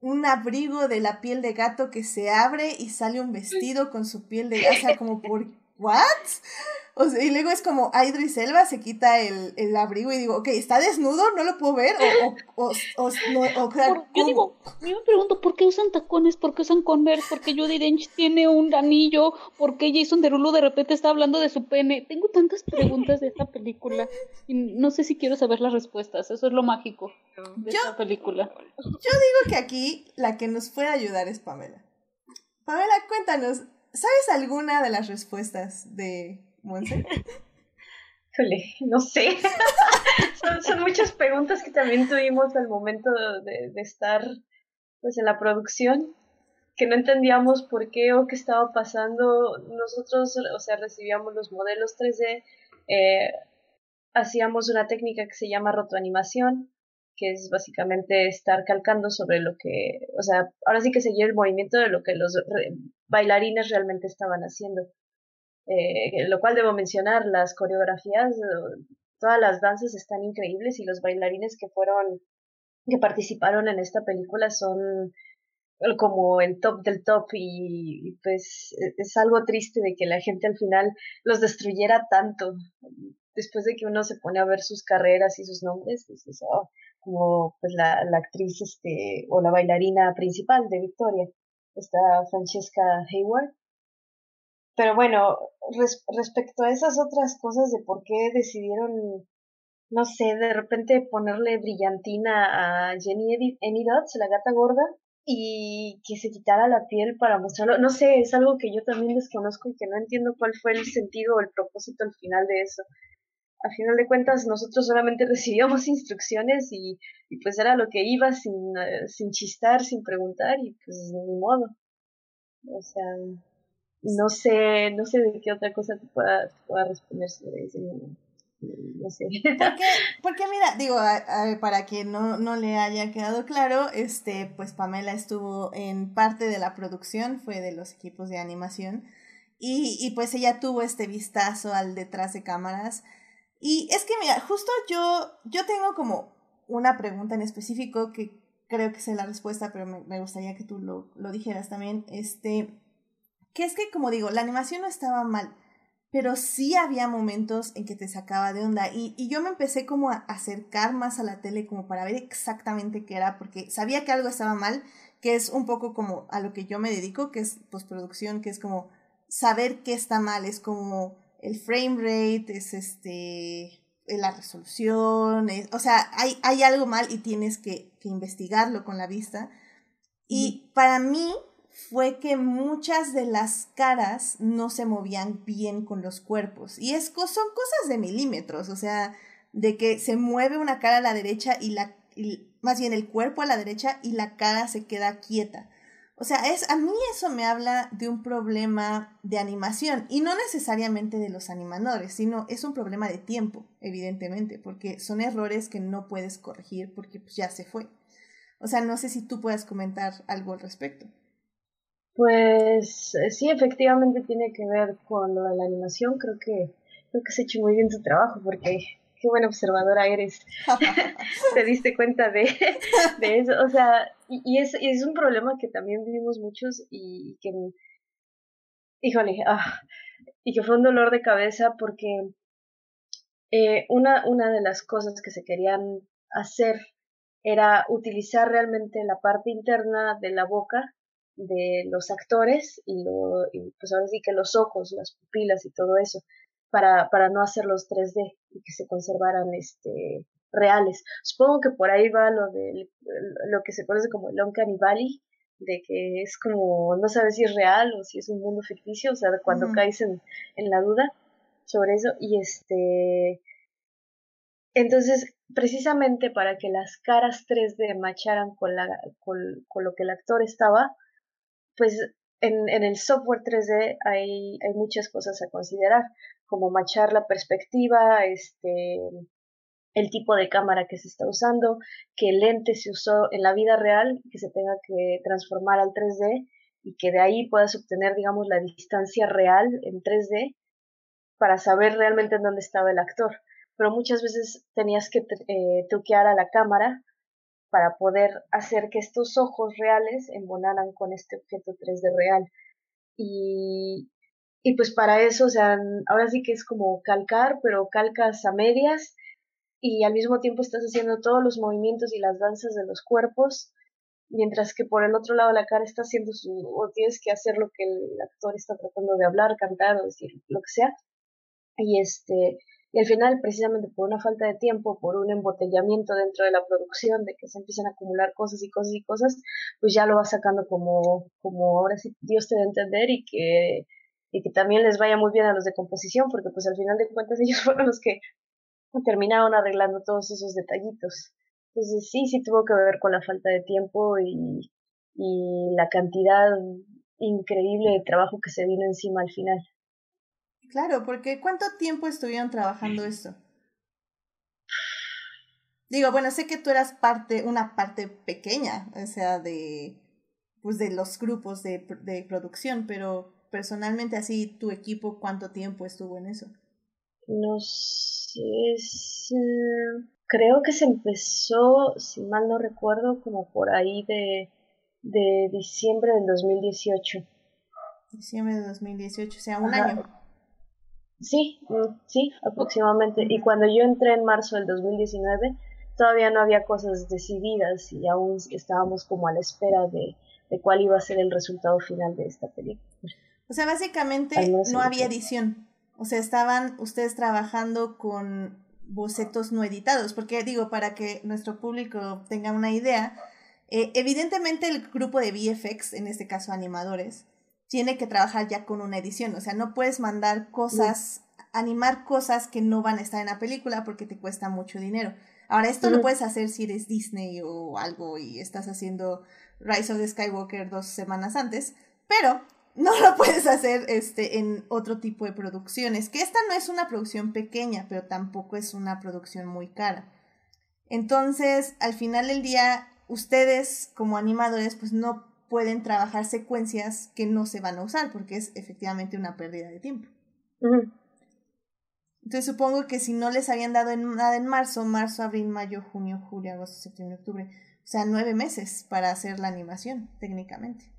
un abrigo de la piel de gato que se abre y sale un vestido con su piel de gato, o sea, como por, ¿what? O sea, y luego es como a Idris Elba se quita el, el, abrigo y digo, ok, ¿está desnudo? ¿No lo puedo ver? O, o, o, no, o yo digo, yo me pregunto, ¿por qué usan tacones? ¿Por qué usan Converse? ¿Por qué Judy Dench tiene un anillo? ¿Por qué Jason Derulo de repente está hablando de su pene? Tengo tantas preguntas de esta película y no sé si quiero saber las respuestas. Eso es lo mágico de esta película. Yo digo que aquí la que nos puede ayudar es Pamela. Pamela, cuéntanos, ¿sabes alguna de las respuestas de Monse? no sé. son, muchas preguntas que también tuvimos al momento de, estar pues en la producción, que no entendíamos por qué o qué estaba pasando. Nosotros, o sea, recibíamos los modelos 3D, eh, hacíamos una técnica que se llama rotoanimación, que es básicamente estar calcando sobre lo que, o sea, ahora sí que seguir el movimiento de lo que los bailarines realmente estaban haciendo. Eh, lo cual debo mencionar, las coreografías, todas las danzas están increíbles y los bailarines que fueron, que participaron en esta película son como el top del top y, pues es algo triste de que la gente al final los destruyera tanto después de que uno se pone a ver sus carreras y sus nombres oh, como pues la, la actriz este o la bailarina principal de Victoria está Francesca Hayward pero bueno, respecto a esas otras cosas de por qué decidieron, no sé, de repente ponerle brillantina a Jenny Enidotz, la gata gorda, y que se quitara la piel para mostrarlo. No sé, es algo que yo también desconozco y que no entiendo cuál fue el sentido o el propósito al final de eso. A final de cuentas, nosotros solamente recibíamos instrucciones y, y pues era lo que iba sin, eh, sin chistar, sin preguntar y pues ni modo. O sea, no sé, no sé de qué otra cosa te pueda, pueda responder sobre eso. No, sé. Porque, porque mira, digo, para quien no, no le haya quedado claro, este, pues Pamela estuvo en parte de la producción, fue de los equipos de animación, y, y pues ella tuvo este vistazo al detrás de cámaras. Y es que mira, justo yo, yo tengo como una pregunta en específico que creo que sé la respuesta, pero me, me gustaría que tú lo, lo dijeras también. Este, que es que, como digo, la animación no estaba mal, pero sí había momentos en que te sacaba de onda. Y, y yo me empecé como a acercar más a la tele como para ver exactamente qué era, porque sabía que algo estaba mal, que es un poco como a lo que yo me dedico, que es postproducción, que es como saber qué está mal, es como el frame rate, es este la resolución, o sea, hay, hay algo mal y tienes que, que investigarlo con la vista. Y para mí, fue que muchas de las caras no se movían bien con los cuerpos. Y es, son cosas de milímetros, o sea, de que se mueve una cara a la derecha y la, más bien el cuerpo a la derecha y la cara se queda quieta. O sea, es, a mí eso me habla de un problema de animación y no necesariamente de los animadores, sino es un problema de tiempo, evidentemente, porque son errores que no puedes corregir porque pues, ya se fue. O sea, no sé si tú puedas comentar algo al respecto. Pues eh, sí, efectivamente tiene que ver con lo de la animación. Creo que creo que has hecho muy bien tu trabajo porque qué buena observadora eres. Te diste cuenta de, de, eso. O sea, y, es, y es un problema que también vivimos muchos y que, híjole, ah, y que fue un dolor de cabeza porque eh, una, una de las cosas que se querían hacer era utilizar realmente la parte interna de la boca de los actores y, lo, y pues ahora sí que los ojos, las pupilas y todo eso para, para no hacerlos 3D y que se conservaran este reales. Supongo que por ahí va lo de lo que se conoce como el Uncanny Valley, de que es como no sabes si es real o si es un mundo ficticio, o sea, cuando caes en, en la duda sobre eso. Y este entonces precisamente para que las caras 3D macharan con la con, con lo que el actor estaba pues en, en el software 3D hay, hay muchas cosas a considerar como machar la perspectiva, este, el tipo de cámara que se está usando, que el lente se usó en la vida real, que se tenga que transformar al 3D y que de ahí puedas obtener, digamos, la distancia real en 3D para saber realmente en dónde estaba el actor. Pero muchas veces tenías que eh, truquear a la cámara para poder hacer que estos ojos reales embonaran con este objeto 3D real. Y, y pues para eso, o sea, ahora sí que es como calcar, pero calcas a medias y al mismo tiempo estás haciendo todos los movimientos y las danzas de los cuerpos, mientras que por el otro lado la cara está haciendo su, o tienes que hacer lo que el actor está tratando de hablar, cantar o decir lo que sea. Y este, y al final, precisamente por una falta de tiempo, por un embotellamiento dentro de la producción, de que se empiezan a acumular cosas y cosas y cosas, pues ya lo vas sacando como, como ahora sí Dios te da a entender y que y que también les vaya muy bien a los de composición, porque pues al final de cuentas ellos fueron los que terminaron arreglando todos esos detallitos. Entonces sí, sí tuvo que ver con la falta de tiempo y, y la cantidad increíble de trabajo que se vino encima al final. Claro, porque ¿cuánto tiempo estuvieron trabajando esto? Digo, bueno, sé que tú eras parte, una parte pequeña, o sea, de, pues de los grupos de, de producción, pero personalmente así tu equipo cuánto tiempo estuvo en eso? No sé, creo que se empezó, si mal no recuerdo, como por ahí de, de diciembre del 2018. Diciembre de 2018, o sea, un año. Sí, mm, sí, aproximadamente. Y cuando yo entré en marzo del 2019, todavía no había cosas decididas y aún estábamos como a la espera de, de cuál iba a ser el resultado final de esta película. O sea, básicamente no había edición. O sea, estaban ustedes trabajando con bocetos no editados, porque digo, para que nuestro público tenga una idea, eh, evidentemente el grupo de VFX, en este caso animadores, tiene que trabajar ya con una edición, o sea, no puedes mandar cosas, animar cosas que no van a estar en la película porque te cuesta mucho dinero. Ahora, esto lo puedes hacer si eres Disney o algo y estás haciendo Rise of the Skywalker dos semanas antes, pero no lo puedes hacer este, en otro tipo de producciones, que esta no es una producción pequeña, pero tampoco es una producción muy cara. Entonces, al final del día, ustedes como animadores, pues no pueden trabajar secuencias que no se van a usar, porque es efectivamente una pérdida de tiempo. Entonces supongo que si no les habían dado nada en marzo, marzo, abril, mayo, junio, julio, agosto, septiembre, octubre, o sea, nueve meses para hacer la animación, técnicamente.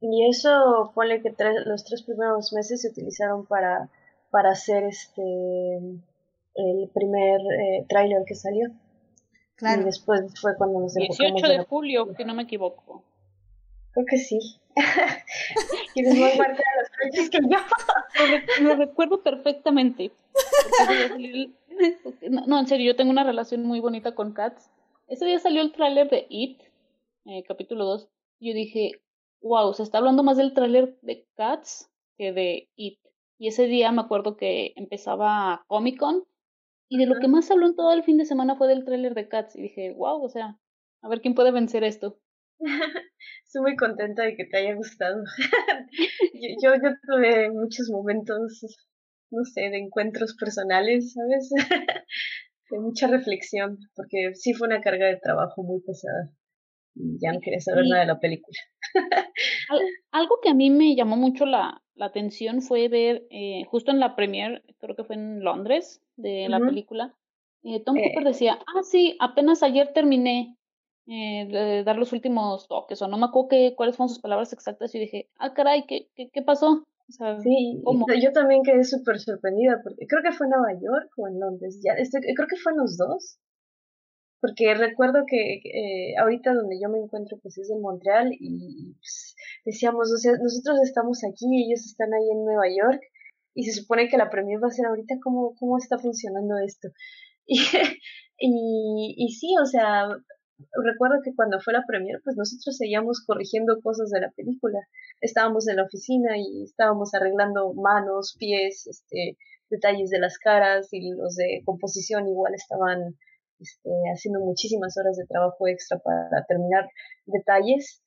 Y eso, ponle que los tres primeros meses se utilizaron para, para hacer este el primer eh, tráiler que salió. Claro. Y después fue cuando nos 18 de julio, que no me equivoco. Creo que sí. Más marca de las fechas que yo. Lo, recuerdo perfectamente. No, en serio, yo tengo una relación muy bonita con Cats. Ese día salió el tráiler de It, eh, capítulo 2. Yo dije, wow, se está hablando más del tráiler de Cats que de It. Y ese día me acuerdo que empezaba Comic Con Y de lo que más habló en todo el fin de semana fue del tráiler de Cats. Y dije, wow, o sea, a ver quién puede vencer esto. Estoy muy contenta de que te haya gustado. yo, yo tuve muchos momentos, no sé, de encuentros personales, ¿sabes? de mucha reflexión, porque sí fue una carga de trabajo muy pesada. Ya no quería saber nada de la película. algo que a mí me llamó mucho la, la atención fue ver, eh, justo en la premiere, creo que fue en Londres, de la película, eh, Tom Cooper eh. decía, ah, sí, apenas ayer terminé de dar los últimos toques, o no me acuerdo qué, cuáles fueron sus palabras exactas, y dije, ah, caray, ¿qué, qué, qué pasó? sí, yo también quedé súper sorprendida, porque creo que fue en Nueva York o en Londres, ya, este, creo que fue en los dos, porque recuerdo que eh, ahorita donde yo me encuentro pues es en Montreal y pues, decíamos, o sea, nosotros estamos aquí, ellos están ahí en Nueva York y se supone que la premier va a ser ahorita cómo, cómo está funcionando esto. Y, y, sí, o sea, recuerdo que cuando fue la premier pues nosotros seguíamos corrigiendo cosas de la película. Estábamos en la oficina y estábamos arreglando manos, pies, este, detalles de las caras y los de composición igual estaban este, haciendo muchísimas horas de trabajo extra para terminar detalles.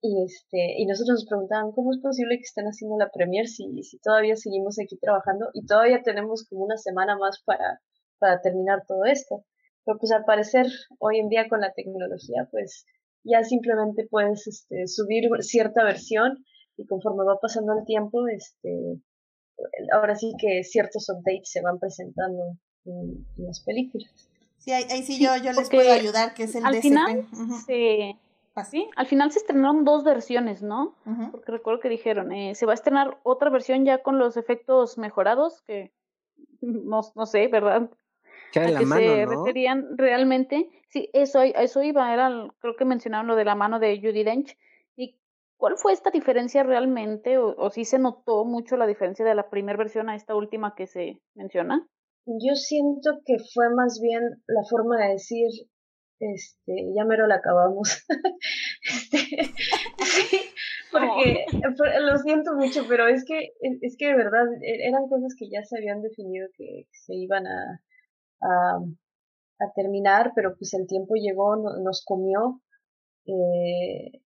Y, este, y nosotros nos preguntaban, ¿cómo es posible que estén haciendo la premier si, si todavía seguimos aquí trabajando y todavía tenemos como una semana más para, para terminar todo esto? Pero pues al parecer hoy en día con la tecnología pues ya simplemente puedes este, subir cierta versión y conforme va pasando el tiempo, este, ahora sí que ciertos updates se van presentando en las películas. Sí, ahí, sí, yo, yo les puedo ayudar, que es el al Final, se, ¿Sí? Al final se estrenaron dos versiones, ¿no? Porque recuerdo que dijeron, eh, se va a estrenar otra versión ya con los efectos mejorados, que no, no sé, ¿verdad? a la mano, se referían realmente. Sí, eso, eso iba, era, creo que mencionaron lo de la mano de Judy Dench. ¿Y cuál fue esta diferencia realmente? ¿O, o si se notó mucho la diferencia de la primera versión a esta última que se menciona? Yo siento que fue más bien la forma de decir, este, ya mero la acabamos. este, sí, porque lo siento mucho, pero es que, es que de verdad e, eran cosas que ya se habían definido que, se iban a, a, a, terminar, pero pues el tiempo llegó, nos comió. Eh,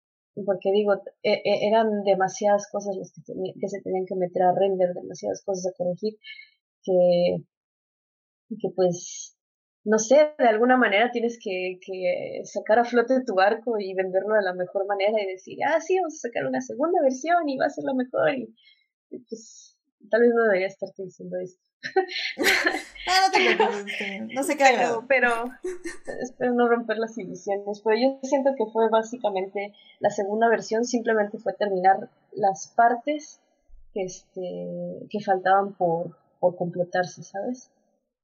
porque digo, e, e, eran demasiadas cosas las que, que se tenían que meter a render, demasiadas cosas a corregir, que y que pues, no sé, de alguna manera tienes que, que sacar a flote tu barco y venderlo de la mejor manera y decir, ah, sí, vamos a sacar una segunda versión y va a ser lo mejor y, pues tal vez no debería estarte diciendo esto. ah, no te no sé qué pero, pero espero no romper las ilusiones, pero yo siento que fue básicamente la segunda versión, simplemente fue terminar las partes que, este, que faltaban por, por completarse, ¿sabes?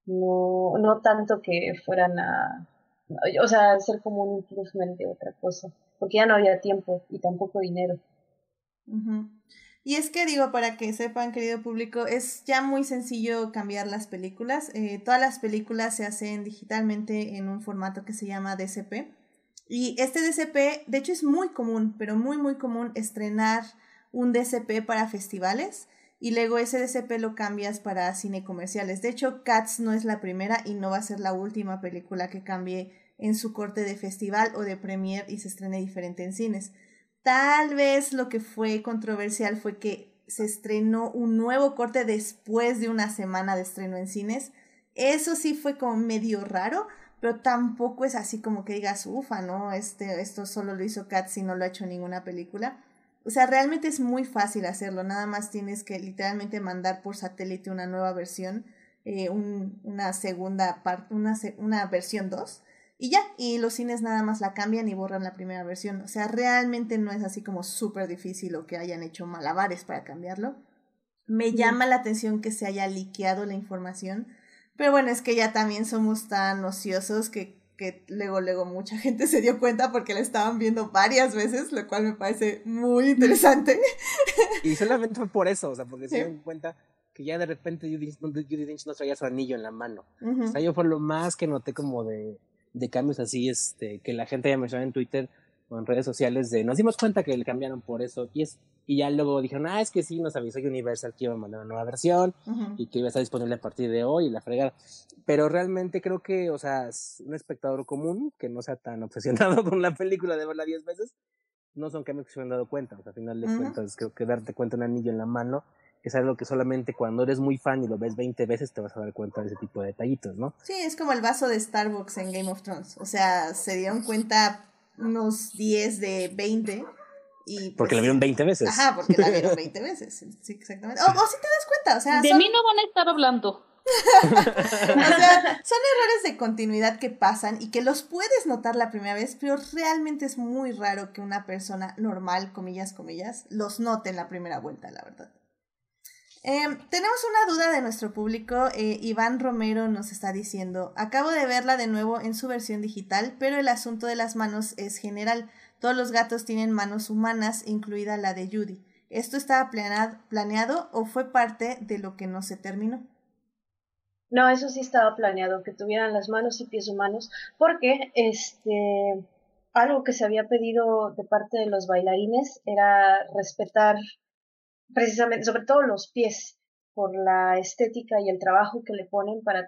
No, no tanto que fueran a, o sea, ser como un improvement de otra cosa, porque ya no había tiempo y tampoco dinero. Y es que digo, para que sepan, querido público, es ya muy sencillo cambiar las películas. Eh, todas las películas se hacen digitalmente en un formato que se llama DCP. Y este DCP, de hecho, es muy común, pero muy, muy común estrenar un DCP para festivales y luego ese DCP lo cambias para cine comerciales. De hecho, Cats no es la primera y no va a ser la última película que cambie en su corte de festival o de premier y se estrene diferente en cines. Tal vez lo que fue controversial fue que se estrenó un nuevo corte después de una semana de estreno en cines. Eso sí fue como medio raro, pero tampoco es así como que digas, ufa, ¿no? Este, esto solo lo hizo Cats y no lo ha hecho ninguna película. O sea, realmente es muy fácil hacerlo, nada más tienes que literalmente mandar por satélite una nueva versión, eh, un, una segunda parte, una, una versión 2, y ya, y los cines nada más la cambian y borran la primera versión. O sea, realmente no es así como súper difícil o que hayan hecho malabares para cambiarlo. Me llama la atención que se haya liqueado la información, pero bueno, es que ya también somos tan ociosos que que luego, luego mucha gente se dio cuenta porque la estaban viendo varias veces, lo cual me parece muy interesante. Y solamente fue por eso, o sea, porque se dieron cuenta que ya de repente Judy, Dench no traía su anillo en la mano. O sea, yo fue lo más que noté como de, de cambios así, este, que la gente ya mencionó en Twitter, o en redes sociales de nos dimos cuenta que le cambiaron por eso y es y ya luego dijeron, ah, es que sí, nos avisó Universal que iba a mandar una nueva versión y que iba a estar disponible a partir de hoy y la fregada. Pero realmente creo que, o sea, un espectador común que no sea tan obsesionado con la película de verla diez veces, no son cambios que se han dado cuenta. O sea, al final de cuentas, creo que darte cuenta un anillo en la mano es algo que solamente cuando eres muy fan y lo ves 20 veces te vas a dar cuenta de ese tipo de detallitos, ¿no? Sí, es como el vaso de Starbucks en Game of Thrones. O sea, se dieron cuenta unos 10 de 20 y porque la pues vieron 20 veces. Ajá, porque la vieron 20 veces. Sí, exactamente. O, o si te das cuenta, o sea. De mí no van a estar hablando. o sea, son errores de continuidad que pasan y que los puedes notar la primera vez, pero realmente es muy raro que una persona normal, comillas, comillas, los note en la primera vuelta, la verdad. Em, tenemos una duda de nuestro público. Eh, Iván Romero nos está diciendo, acabo de verla de nuevo en su versión digital, pero el asunto de las manos es general. Todos los gatos tienen manos humanas, incluida la de Judy. ¿Esto estaba planeado o fue parte de lo que no se terminó? No, eso sí estaba planeado, que tuvieran las manos y pies humanos, porque este algo que se había pedido de parte de los bailarines era respetar precisamente, sobre todo los pies, por la estética y el trabajo que le ponen para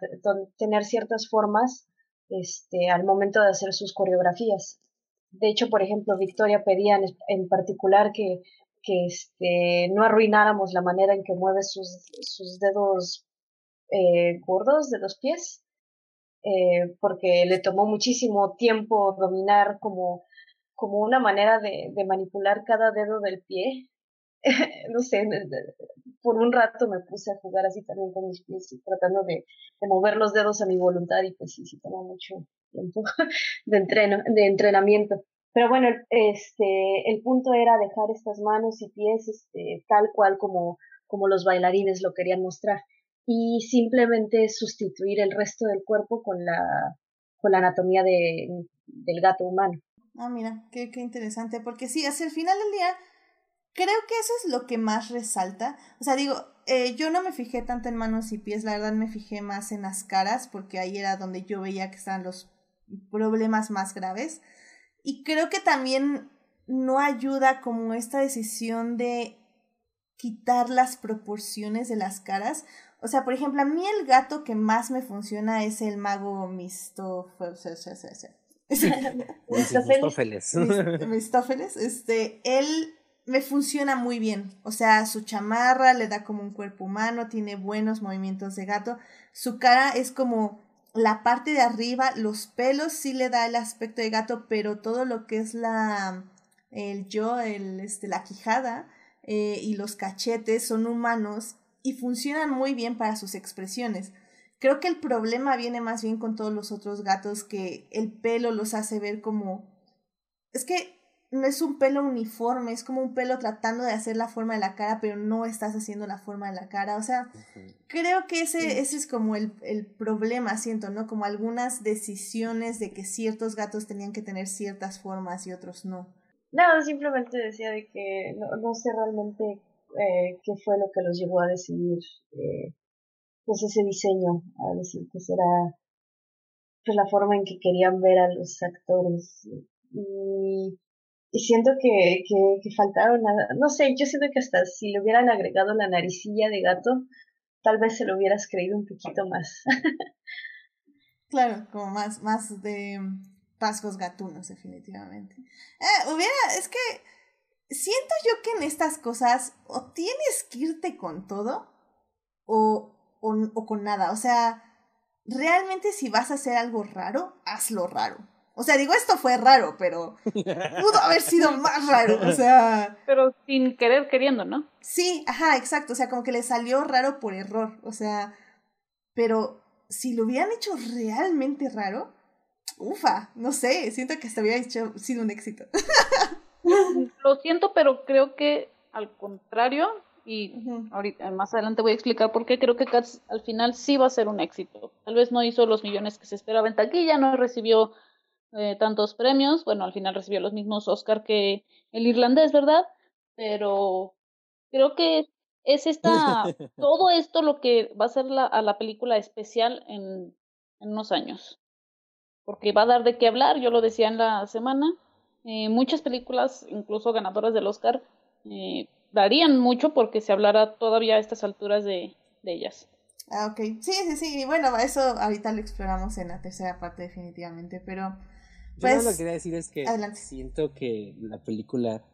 tener ciertas formas este, al momento de hacer sus coreografías. De hecho, por ejemplo, Victoria pedía en, particular que, que este, no arruináramos la manera en que mueve sus, sus dedos eh, gordos de los pies, eh, porque le tomó muchísimo tiempo dominar como, como una manera de manipular cada dedo del pie no sé, por un rato me puse a jugar así también con mis pies, tratando de, mover los dedos a mi voluntad y pues sí, sí toma mucho tiempo de, entreno, de entrenamiento. Pero bueno, este, el punto era dejar estas manos y pies este, tal cual como, como los bailarines lo querían mostrar y simplemente sustituir el resto del cuerpo con la, con la anatomía de, del gato humano. Ah, mira, qué, qué interesante, porque sí, hacia el final del día creo que eso es lo que más resalta. O sea, digo, eh, yo no me fijé tanto en manos y pies, la verdad me fijé más en las caras, porque ahí era donde yo veía que estaban los problemas más graves. Y creo que también no ayuda como esta decisión de quitar las proporciones de las caras. O sea, por ejemplo, a mí el gato que más me funciona es el mago Mistófeles. Mistófeles. Mistófeles. Este, él me funciona muy bien. O sea, su chamarra le da como un cuerpo humano, tiene buenos movimientos de gato. Su cara es como la parte de arriba, los pelos sí le da el aspecto de gato, pero todo lo que es la el yo, el, este, la quijada eh, y los cachetes son humanos y funcionan muy bien para sus expresiones. Creo que el problema viene más bien con todos los otros gatos que el pelo los hace ver como... Es que no es un pelo uniforme, es como un pelo tratando de hacer la forma de la cara, pero no estás haciendo la forma de la cara. O sea, creo que ese, ese es como el, el, problema, siento, ¿no? Como algunas decisiones de que ciertos gatos tenían que tener ciertas formas y otros no. No, simplemente decía de que no, no sé realmente eh, qué fue lo que los llevó a decidir eh, pues ese diseño, a decir que será pues la forma en que querían ver a los actores. Y y siento que, que, faltaron, no sé, yo siento que hasta si le hubieran agregado la naricilla de gato, tal vez se lo hubieras creído un poquito más. claro, como más, más de rasgos gatunos, definitivamente. Eh, hubiera, es que siento yo que en estas cosas o tienes que irte con todo o, o, o con nada. O sea, realmente si vas a hacer algo raro, hazlo raro. O sea, digo, esto fue raro, pero pudo haber sido más raro, o sea... Pero sin querer queriendo, ¿no? Sí, ajá, exacto, o sea, como que le salió raro por error, o sea, pero si lo hubieran hecho realmente raro, ufa, no sé, siento que hasta hubiera hecho, sido un éxito. lo siento, pero creo que al contrario, y ahorita más adelante voy a explicar por qué creo que Cats al final sí va a ser un éxito. Tal vez no hizo los millones que se esperaba en taquilla, no recibió eh, tantos premios. Bueno, al final recibió los mismos Oscar que el irlandés, ¿verdad? Pero creo que es esta, todo esto lo que va a ser la, a la película especial en, en unos años. Porque va a dar de qué hablar, yo lo decía en la semana. eh, muchas películas, incluso ganadoras del Oscar, eh, darían mucho porque se hablara todavía a estas alturas de, de ellas. Ah, ok. Sí, sí, sí. Bueno, eso ahorita lo exploramos en la tercera parte definitivamente, pero... Pues, Yo lo que quería decir es que siento que la película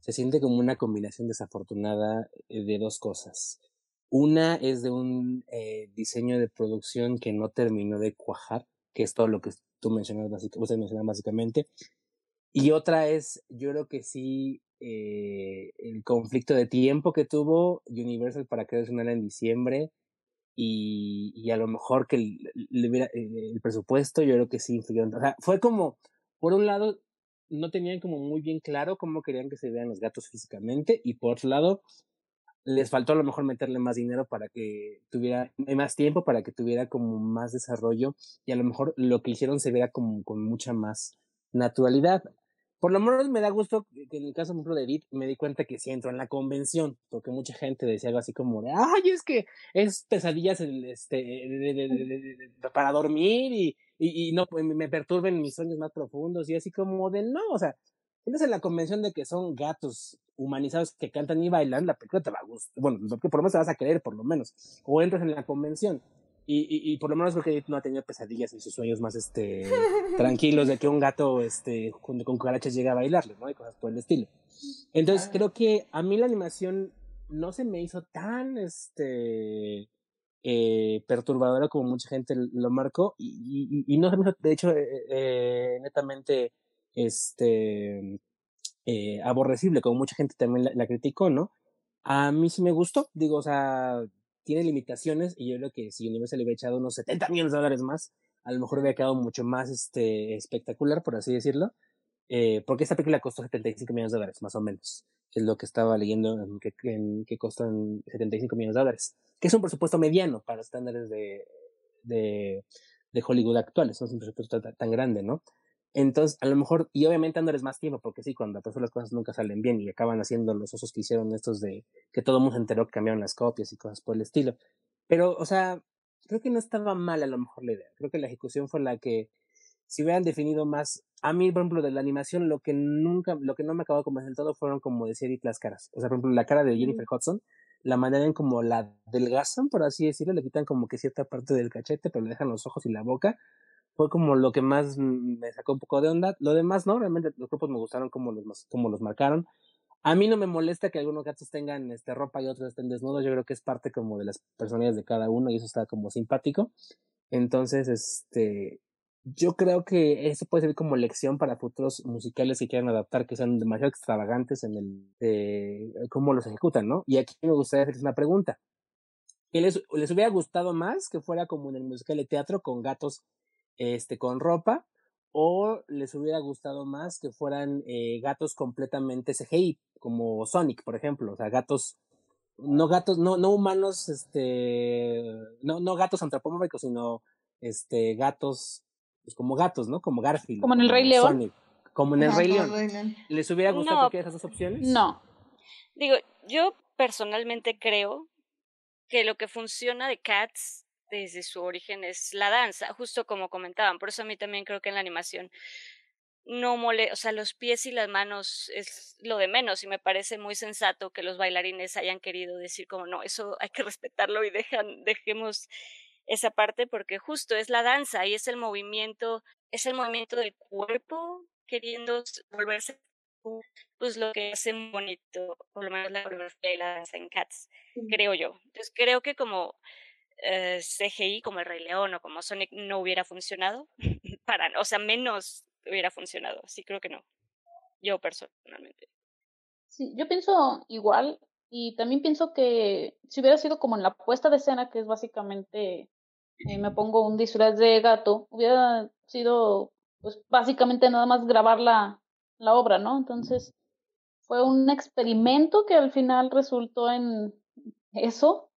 se siente como una combinación desafortunada eh, de dos cosas. Una es de un eh, diseño de producción que no terminó de cuajar, que es todo lo que tú mencionas, usted básicamente. Y otra es, yo creo que sí, eh, el conflicto de tiempo que tuvo Universal para crear sonara en diciembre y, y, a lo mejor que el, el, presupuesto, yo creo que sí influyó. O sea, fue como, por un lado, no tenían como muy bien claro cómo querían que se vean los gatos físicamente y por otro lado, les faltó a lo mejor meterle más dinero para que tuviera más tiempo, para que tuviera como más desarrollo y a lo mejor lo que hicieron se viera como con mucha más naturalidad. Por lo menos me da gusto que en el caso, por ejemplo, de Edith, me di cuenta que sí entró en la convención, porque mucha gente decía algo así como de, ay, es que es pesadillas este, para dormir y, y, no me perturben mis sueños más profundos y así como de, no, o sea, tienes en la convención de que son gatos humanizados que cantan y bailan, la película te va a gustar, bueno, por lo menos te vas a querer, por lo menos, o entras en la convención. Y, y, y, por lo menos creo que no ha tenido pesadillas en sus sueños más este tranquilos de que un gato este con, con cucarachas llega a bailarle, ¿no? Y cosas por el estilo. Entonces creo que a mí la animación no se me hizo tan este eh, perturbadora como mucha gente lo marcó y, y, y no se me hizo de hecho eh, eh, netamente este eh, aborrecible como mucha gente también la, la criticó, ¿no? A mí sí me gustó, digo, o sea, tiene limitaciones y yo creo que si Universal le hubiera echado unos 70 millones de dólares más, a lo mejor hubiera quedado mucho más este, espectacular, por así decirlo, eh, porque esta película costó 75 millones de dólares, más o menos, es lo que estaba leyendo, que, que, que costan 75 millones de dólares, que es un presupuesto mediano para estándares de, de, de Hollywood actuales, no es un presupuesto tan, tan grande, ¿no? Entonces, a lo mejor, y obviamente dándoles más tiempo, porque sí, cuando pues, las cosas nunca salen bien y acaban haciendo los osos que hicieron estos de que todo el mundo se enteró que cambiaron las copias y cosas por el estilo. Pero, o sea, creo que no estaba mal a lo mejor la idea. Creo que la ejecución fue la que, si hubieran definido más, a mí, por ejemplo, de la animación, lo que nunca, lo que no me acabó convencer todo fueron, como decía Edith, las caras. O sea, por ejemplo, la cara de Jennifer Hudson, la manera en como la delgazan, por así decirlo, le quitan como que cierta parte del cachete, pero le dejan los ojos y la boca fue como lo que más me sacó un poco de onda. Lo demás, no, realmente los grupos me gustaron como los, como los marcaron. A mí no me molesta que algunos gatos tengan este, ropa y otros estén desnudos. Yo creo que es parte como de las personalidades de cada uno y eso está como simpático. Entonces, este, yo creo que eso puede ser como lección para futuros musicales que quieran adaptar, que sean demasiado extravagantes en el eh, cómo los ejecutan, ¿no? Y aquí me gustaría hacerles una pregunta. ¿Qué les, les hubiera gustado más que fuera como en el musical de teatro con gatos este, con ropa, o les hubiera gustado más que fueran eh, gatos completamente CGI, como Sonic, por ejemplo, o sea, gatos, no gatos, no, no humanos, este, no, no gatos antropomórficos, sino este, gatos, pues como gatos, ¿no? Como Garfield. Como en el Rey León. como en el Rey León. ¿Les hubiera gustado no, cualquiera de esas dos opciones? No. Digo, yo personalmente creo que lo que funciona de Cats desde su origen es la danza, justo como comentaban. Por eso a mí también creo que en la animación no mole, o sea, los pies y las manos es lo de menos y me parece muy sensato que los bailarines hayan querido decir como no, eso hay que respetarlo y dejan, dejemos esa parte porque justo es la danza y es el movimiento, es el movimiento del cuerpo queriendo volverse pues lo que hace bonito, por lo menos la coreografía y la danza en Cats, creo yo. Entonces creo que como eh, CGI como el Rey León o como Sonic no hubiera funcionado, para, o sea, menos hubiera funcionado. Sí, creo que no. Yo personalmente. Sí, yo pienso igual y también pienso que si hubiera sido como en la puesta de escena, que es básicamente eh, me pongo un disfraz de gato, hubiera sido pues básicamente nada más grabar la, la obra, ¿no? Entonces fue un experimento que al final resultó en eso,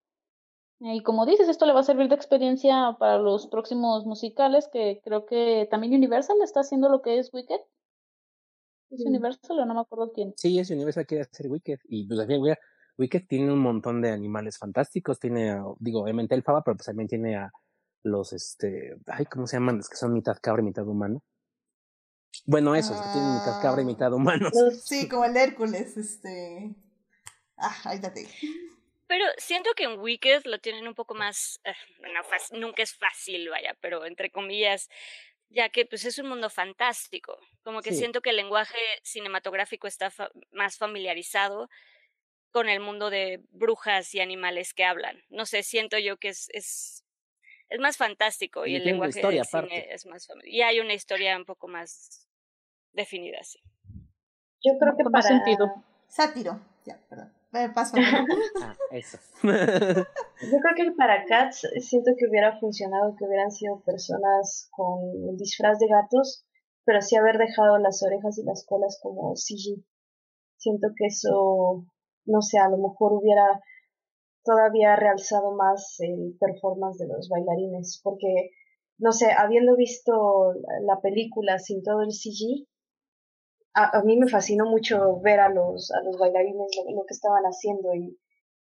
y como dices, esto le va a servir de experiencia para los próximos musicales, que creo que también Universal está haciendo lo que es Wicked. ¿Es Universal o no me acuerdo quién? Sí, es Universal quiere hacer Wicked. Y pues aquí, Wicked tiene un montón de animales fantásticos. Tiene, digo, obviamente el Faba, pero pues también tiene a los, este, ay, ¿cómo se llaman? Los que son mitad cabra y mitad humano. Bueno, eso, que tiene mitad cabra y mitad humano. Sí, como el Hércules, este. Ah, ahí date. Pero siento que en Wicked lo tienen un poco más, eh, bueno, nunca es fácil, vaya, pero entre comillas, ya que pues es un mundo fantástico. Como que siento que el lenguaje cinematográfico está más familiarizado con el mundo de brujas y animales que hablan. No sé, siento yo que es, es, es más fantástico y, el lenguaje de cine es más Y hay una historia un poco más definida, sí. Yo creo que para... sentido. Sátiro, ya, perdón. Paso. ah, eso. Yo creo que para Cats siento que hubiera funcionado que hubieran sido personas con el disfraz de gatos, pero sí haber dejado las orejas y las colas como CG. Siento que eso no sé, a lo mejor hubiera todavía realzado más el performance de los bailarines, porque, no sé, habiendo visto la película sin todo el CG, a, mí me fascinó mucho ver a los, a los bailarines lo, que estaban haciendo y,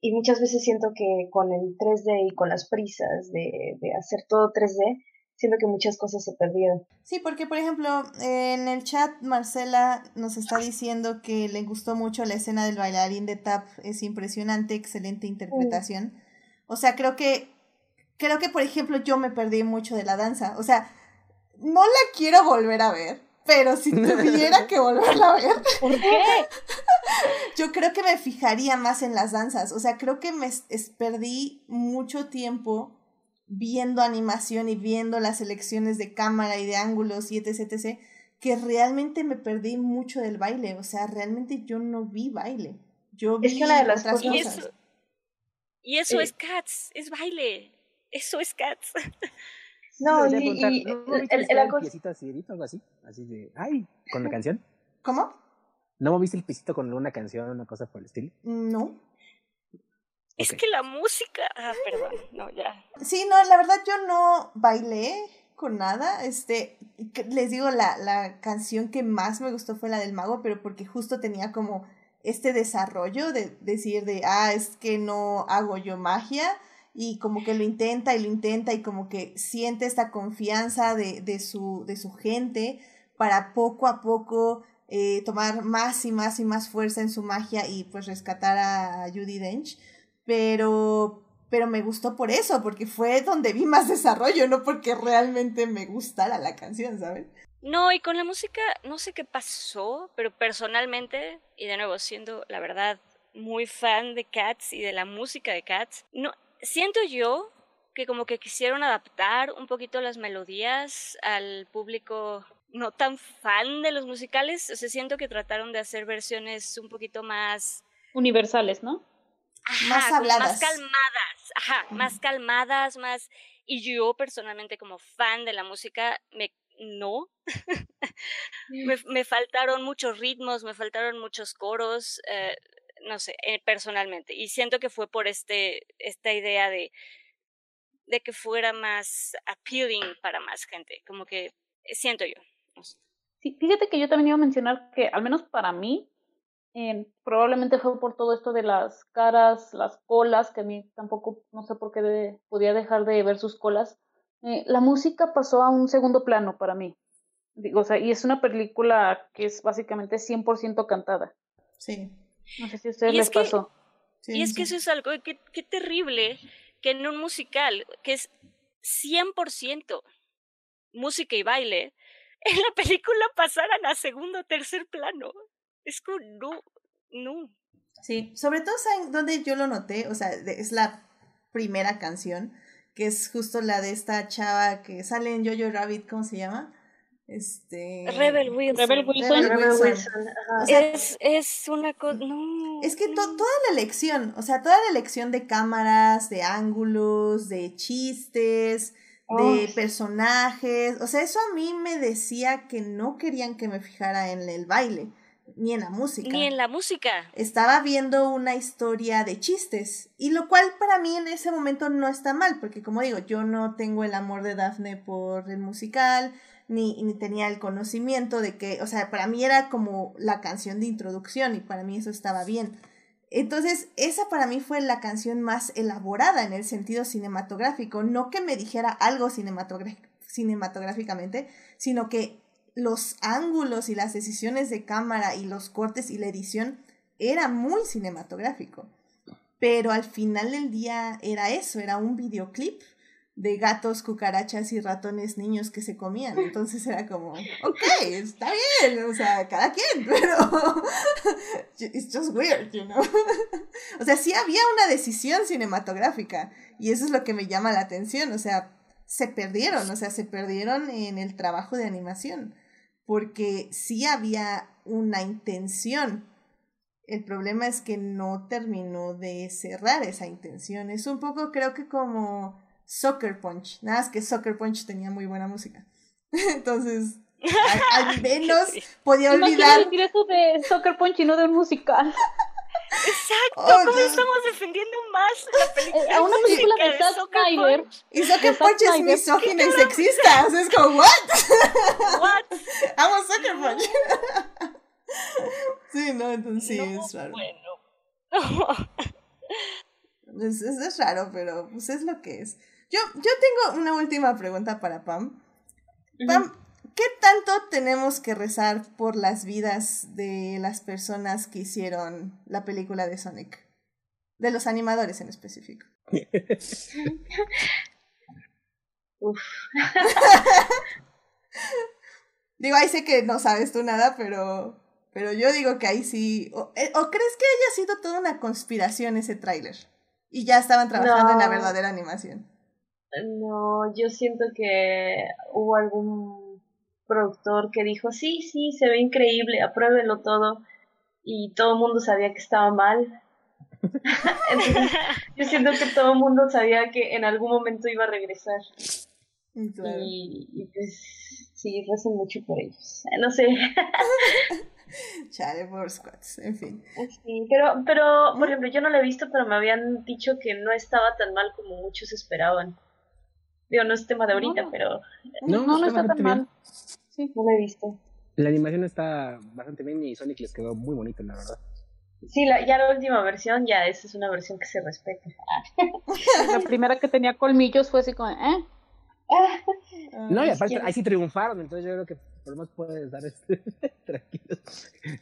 y muchas veces siento que con el 3D y con las prisas de, de hacer todo 3D, siento que muchas cosas se perdieron. Sí, porque por ejemplo, en el chat Marcela nos está diciendo que le gustó mucho la escena del bailarín de tap, es impresionante, excelente interpretación. O sea, creo que creo que por ejemplo yo me perdí mucho de la danza, o sea, no la quiero volver a ver, pero si tuviera que volverla a ver. ¿Por qué? Yo creo que me fijaría más en las danzas. O sea, creo que me perdí mucho tiempo viendo animación y viendo las selecciones de cámara y de ángulos y etc, etc, que realmente me perdí mucho del baile. O sea, realmente yo no vi baile. Yo vi es que de las otras cosas. Y eso, y eso es Cats, es baile. Eso es Cats. No, y, y, ¿no el, el, el, piecito así, algo así, así de, ay, con la canción. ¿Cómo? ¿No moviste el pisito con una canción, una cosa por el estilo? No. Es que la música. Ah, perdón, no, ya. Sí, no, la verdad yo no bailé con nada. Este, les digo, la, la canción que más me gustó fue la del mago, pero porque justo tenía como este desarrollo de decir de, ah, es que no hago yo magia y como que lo intenta y lo intenta y como que siente esta confianza de, de, su, de su gente para poco a poco eh, tomar más y más y más fuerza en su magia y pues rescatar a Judy Dench pero, pero me gustó por eso, porque fue donde vi más desarrollo, no porque realmente me gustara la canción, ¿sabes? No, y con la música, no sé qué pasó, pero personalmente, y de nuevo siendo la verdad muy fan de Cats y de la música de Cats, no, siento yo que como que quisieron adaptar un poquito las melodías al público no tan fan de los musicales, o sea, siento que trataron de hacer versiones un poquito más universales, ¿no? más habladas. Más calmadas, ajá, más calmadas, más... Y yo personalmente como fan de la música, me no. me, me, faltaron muchos ritmos, me faltaron muchos coros, eh, no sé, eh, personalmente. Y siento que fue por este, esta idea de, de que fuera más appealing para más gente, como que eh, siento yo. Sí, fíjate que yo también iba a mencionar que, al menos para mí, eh, probablemente fue por todo esto de las caras, las colas, que a mí tampoco, no sé por qué podía dejar de ver sus colas. Eh, la música pasó a un segundo plano para mí. Digo, o sea, y es una película que es básicamente 100% cantada. Sí. No sé si a ustedes les pasó. y es que eso es algo, qué, qué terrible que en un musical que es 100% música y baile, en la película pasaran a segundo o tercer plano. Es como, no, no. Sí, sobre todo, ¿saben dónde yo lo noté? O sea, es la primera canción, que es justo la de esta chava que sale en Jojo Rabbit, ¿cómo se llama? Este... Rebel Wilson. Rebel Wilson. Rebel Wilson. es, es una cosa... No. Es que toda la elección, o sea, toda la elección de cámaras, de ángulos, de chistes, de personajes, o sea, eso a mí me decía que no querían que me fijara en el baile ni en la música. Ni en la música. Estaba viendo una historia de chistes, y lo cual para mí en ese momento no está mal, porque como digo, yo no tengo el amor de Daphne por el musical, ni, ni tenía el conocimiento de que, o sea, para mí era como la canción de introducción, y para mí eso estaba bien. Entonces, esa para mí fue la canción más elaborada en el sentido cinematográfico, no que me dijera algo cinematográficamente, sino que los ángulos y las decisiones de cámara y los cortes y la edición era muy cinematográfico. Pero al final del día era eso, era un videoclip de gatos, cucarachas y ratones niños que se comían. Entonces era como, ok, está bien, o sea, cada quien, pero it's just weird, you know. o sea, sí había una decisión cinematográfica y eso es lo que me llama la atención, o sea, se perdieron, o sea, se perdieron en el trabajo de animación, porque sí había una intención. El problema es que no terminó de cerrar esa intención. Es un poco, creo que como Soccer Punch. Nada más que Soccer Punch tenía muy buena música. Entonces, al, menos podía olvidar. decir eso de Soccer Punch y no de un musical. Exacto, oh, ¿cómo estamos defendiendo más la película? A una película de Zack Snyder. Y Soccer Punch es misógino y sexista. O sea, es como, ¿what? ¿What? Amo Soccer Punch. sí, no, entonces sí, es raro. Bueno. es, es raro, pero pues es lo que es. Yo, yo tengo una última pregunta para Pam. Pam, ¿qué tanto tenemos que rezar por las vidas de las personas que hicieron la película de Sonic? De los animadores en específico. Uf. digo, ahí sé que no sabes tú nada, pero, pero yo digo que ahí sí. ¿O, eh, ¿o crees que haya sido toda una conspiración ese tráiler? Y ya estaban trabajando en la verdadera animación. No, yo siento que hubo algún productor que dijo, sí, sí, se ve increíble, apruébenlo todo. Y todo el mundo sabía que estaba mal. yo siento que todo el mundo sabía que en algún momento iba a regresar. Y, y, pues sí, recen mucho por ellos. No sé. Chale por squats, en fin. Sí, pero, pero, por ejemplo, yo no lo he visto, pero me habían dicho que no estaba tan mal como muchos esperaban. Digo, no es tema de ahorita, pero... No, no, está tan mal. Sí, no lo he visto. La animación está bastante bien y Sonic les quedó muy bonito, la verdad. Sí, la, ya la última versión, ya esa es una versión que se respeta. la primera que tenía colmillos fue así como, ¿eh? No, y aparte, ahí sí triunfaron, entonces yo creo que por lo menos puedes dar este tranquilo.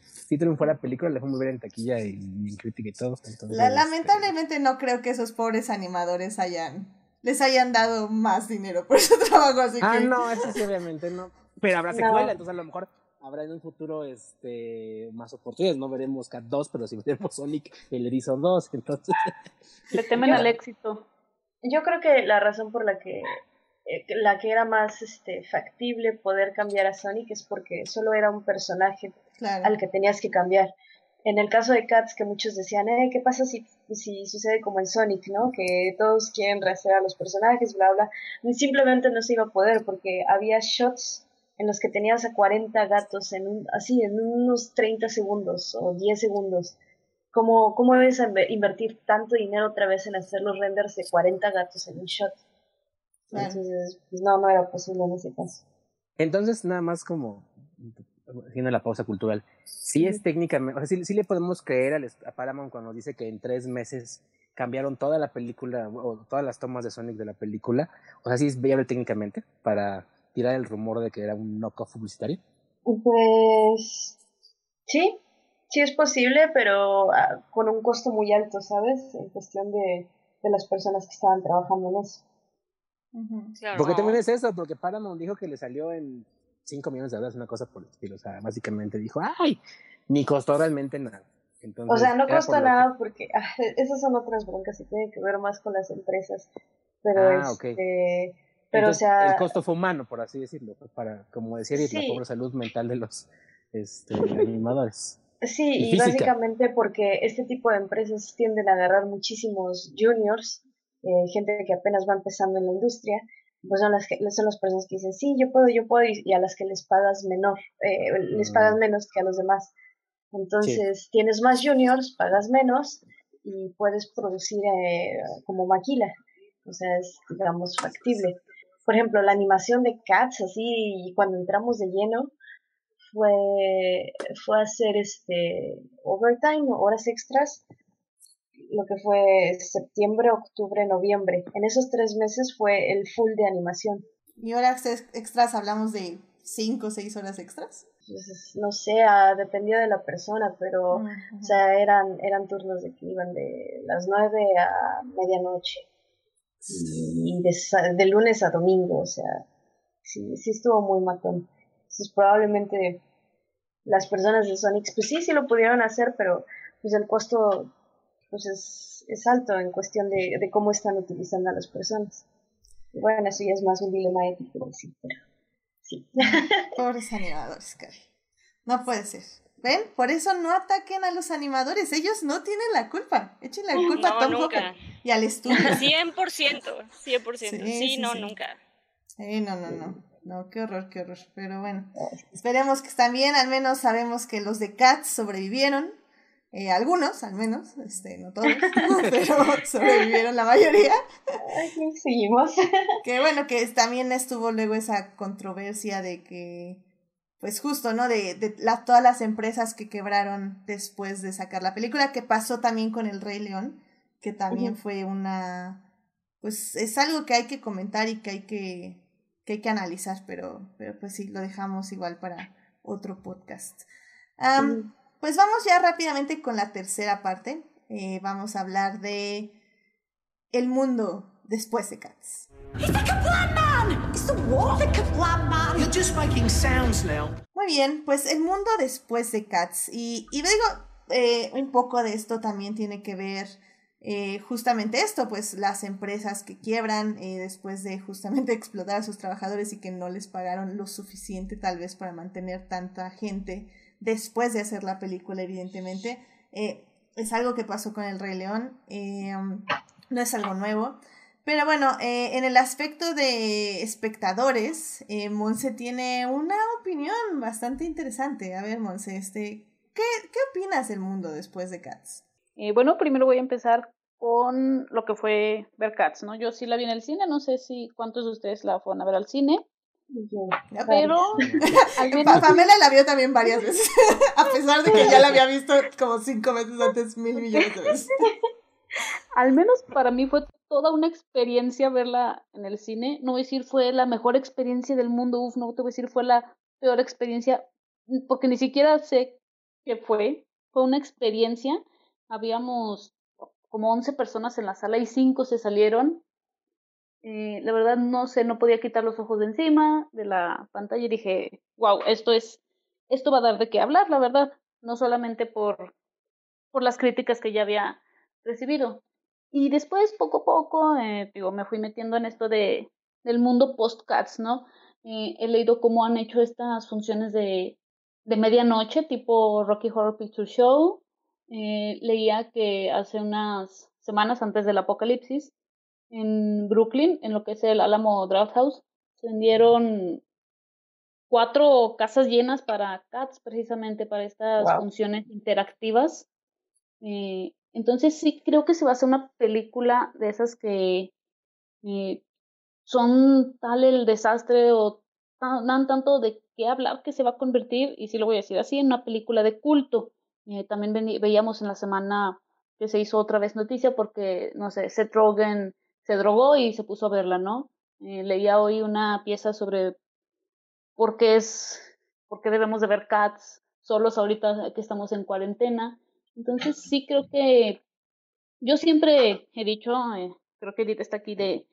Sí triunfó la película, le fue muy bien en taquilla y, en crítica y todo. Entonces, lamentablemente no creo que esos pobres animadores hayan les hayan dado más dinero por su trabajo, así ah, que... no, eso sí, obviamente no. Pero habrá secuela, entonces a lo mejor habrá en un futuro este más oportunidades. No veremos Cat 2, pero si veremos Sonic el Edison 2, entonces... Le temen al éxito. Yo creo que la razón por la que eh, la que era más este, factible poder cambiar a Sonic es porque solo era un personaje al que tenías que cambiar. En el caso de Cats, que muchos decían, eh, ¿qué pasa si, si sucede como en Sonic, ¿no? Que todos quieren rastrear a los personajes, bla, bla. Simplemente no se iba a poder porque había shots en los que tenías a 40 gatos en un, así, en unos 30 segundos o 10 segundos. ¿Cómo, ¿Cómo debes invertir tanto dinero otra vez en hacer los renders de 40 gatos en un shot? Entonces, pues no, no era posible en ese caso. Entonces, nada más como haciendo la pausa cultural, sí es técnicamente, o sea, sí, le podemos creer a, Paramount cuando dice que en tres meses cambiaron toda la película o todas las tomas de Sonic de la película, o sea, sí es viable técnicamente para tirar el rumor de que era un knockoff publicitario. Pues sí, sí es posible, pero ah, con un costo muy alto, ¿sabes? En cuestión de, de las personas que estaban trabajando en eso. Porque también es eso, porque Paramount dijo que le salió en 5 millones de dólares, una cosa por el estilo. O sea, básicamente dijo, ¡ay! Ni costó realmente nada. Entonces, o sea, no costó nada porque ah, esas son otras broncas y tiene que ver más con las empresas. Pero ah, este, pero o sea, el costo fue humano, por así decirlo, pues, para, como decía, la pobre salud mental de los este, animadores. Sí, y, y básicamente porque este tipo de empresas tienden a agarrar muchísimos juniors eh, gente que apenas va empezando en la industria, pues son las, que, son las personas que dicen, sí, yo puedo, yo puedo, y, a las que les pagas menor, eh, les pagas mm. menos que a los demás. Entonces, tienes más juniors, pagas menos y puedes producir eh, como maquila. O sea, es, digamos, factible. Por ejemplo, la animación de Cats, así, cuando entramos de lleno, fue, fue hacer este overtime, horas extras, lo que fue septiembre, octubre, noviembre. En esos tres meses fue el full de animación. Y ahora extras hablamos de cinco o seis horas extras. Pues, no sé, ah, dependía de la persona, pero o sea, eran, eran turnos de que iban de las nueve a medianoche y de, lunes a domingo, o sea, sí, sí estuvo muy matón. Entonces probablemente las personas de Sonics, pues sí, sí lo pudieron hacer, pero pues el costo pues es, es alto en cuestión de, de, cómo están utilizando a las personas. Y bueno, eso ya es más un dilema ético, sí, pero sí. Pobres animadores, Cari. No puede ser. ¿Ven? Por eso no ataquen a los animadores. Ellos no tienen la culpa. Echen la culpa a Tom nunca. y al estudio. 100%. 100%. Sí, no, nunca. Sí, no, no, no. No, qué horror, qué horror. Pero bueno, esperemos que estén bien. Al menos sabemos que los de Cats sobrevivieron. Eh, algunos, al menos, este, no todos, pero sobrevivieron la mayoría. Aquí seguimos. Que bueno, que también estuvo luego esa controversia de que, pues justo, ¿no? De, de la, todas las empresas que quebraron después de sacar la película, que pasó también con El Rey León, que también fue una, pues es algo que hay que comentar y que hay que, que hay que analizar, pero, pero pues sí, lo dejamos igual para otro podcast. Pues vamos ya rápidamente con la tercera parte. Eh, vamos a hablar de el mundo después de Cats. Muy bien, pues el mundo después de Cats. Y, y digo, eh, un poco de esto también tiene que ver eh, justamente esto, pues las empresas que quiebran después de justamente explotar a sus trabajadores y que no les pagaron lo suficiente tal vez para mantener tanta gente después de hacer la película, evidentemente. Eh, es algo que pasó con El Rey León, eh, um, no es algo nuevo. Pero bueno, eh, en el aspecto de espectadores, Monse tiene una opinión bastante interesante. A ver, Monse, este, ¿qué, ¿qué opinas del mundo después de Cats? bueno, primero voy a empezar con lo que fue ver Cats, ¿no? Yo sí la vi en el cine, no sé si cuántos de ustedes la fueron a ver al cine. Pero Pamela la vio también varias veces, a pesar de que ya la había visto como cinco veces antes, mil millones de veces. Al menos para mí fue toda una experiencia verla en el cine. No voy a decir fue la mejor experiencia del mundo, uf, no te voy a decir fue la peor experiencia, porque ni siquiera sé qué fue. Fue una experiencia. Habíamos como 11 personas en la sala y 5 se salieron eh, la verdad no sé, no podía quitar los ojos de encima de la pantalla y dije, wow, esto es, esto va a dar de qué hablar, la verdad, no solamente por, por las críticas que ya había recibido. Y después, poco a poco, eh, digo, me fui metiendo en esto de, del mundo post-cats, ¿no? Eh, he leído cómo han hecho estas funciones de, de medianoche, tipo Rocky Horror Picture Show. leía que hace unas semanas antes del apocalipsis en Brooklyn, en lo que es el Alamo Draft House. Se vendieron cuatro casas llenas para cats, precisamente para estas funciones interactivas. Eh, entonces sí creo que se va a hacer una película de esas que eh, son tal el desastre o dan tanto de qué hablar que se va a convertir, y sí lo voy a decir así, en una película de culto. Eh, también veíamos en la semana que se hizo otra vez noticia porque, no sé, Seth Rogen se drogó y se puso a verla, ¿no? Eh, leía hoy una pieza sobre por qué es, por qué debemos de ver cats solos ahorita que estamos en cuarentena. Entonces sí creo que yo siempre he dicho, eh, creo que Edith está aquí de,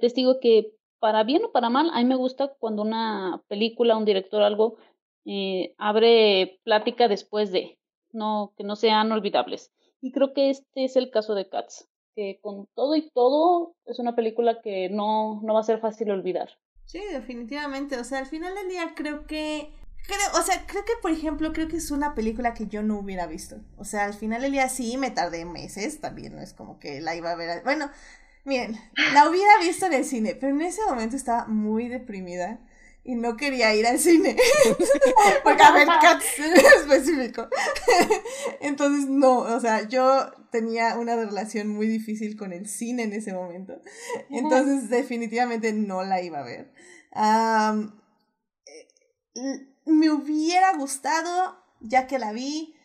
testigo, que para bien o para mal, a mí me gusta cuando una película, un director, algo, eh, abre plática después de, no, que no sean olvidables. Y creo que este es el caso de Cats que con todo y todo es una película que no, no va a ser fácil olvidar. Sí, definitivamente. O sea, al final del día creo que Creo, o sea, creo que, por ejemplo, creo que es una película que yo no hubiera visto. O sea, al final del día sí me tardé meses, también no es como que la iba a ver. Bueno, miren, la hubiera visto en el cine, pero en ese momento estaba muy deprimida y no quería ir al cine. Porque a ver, Cats específico. Entonces, no, o sea, yo tenía una relación muy difícil con el cine en ese momento. Entonces, definitivamente no la iba a ver. Eh, me hubiera gustado, ya que la vi.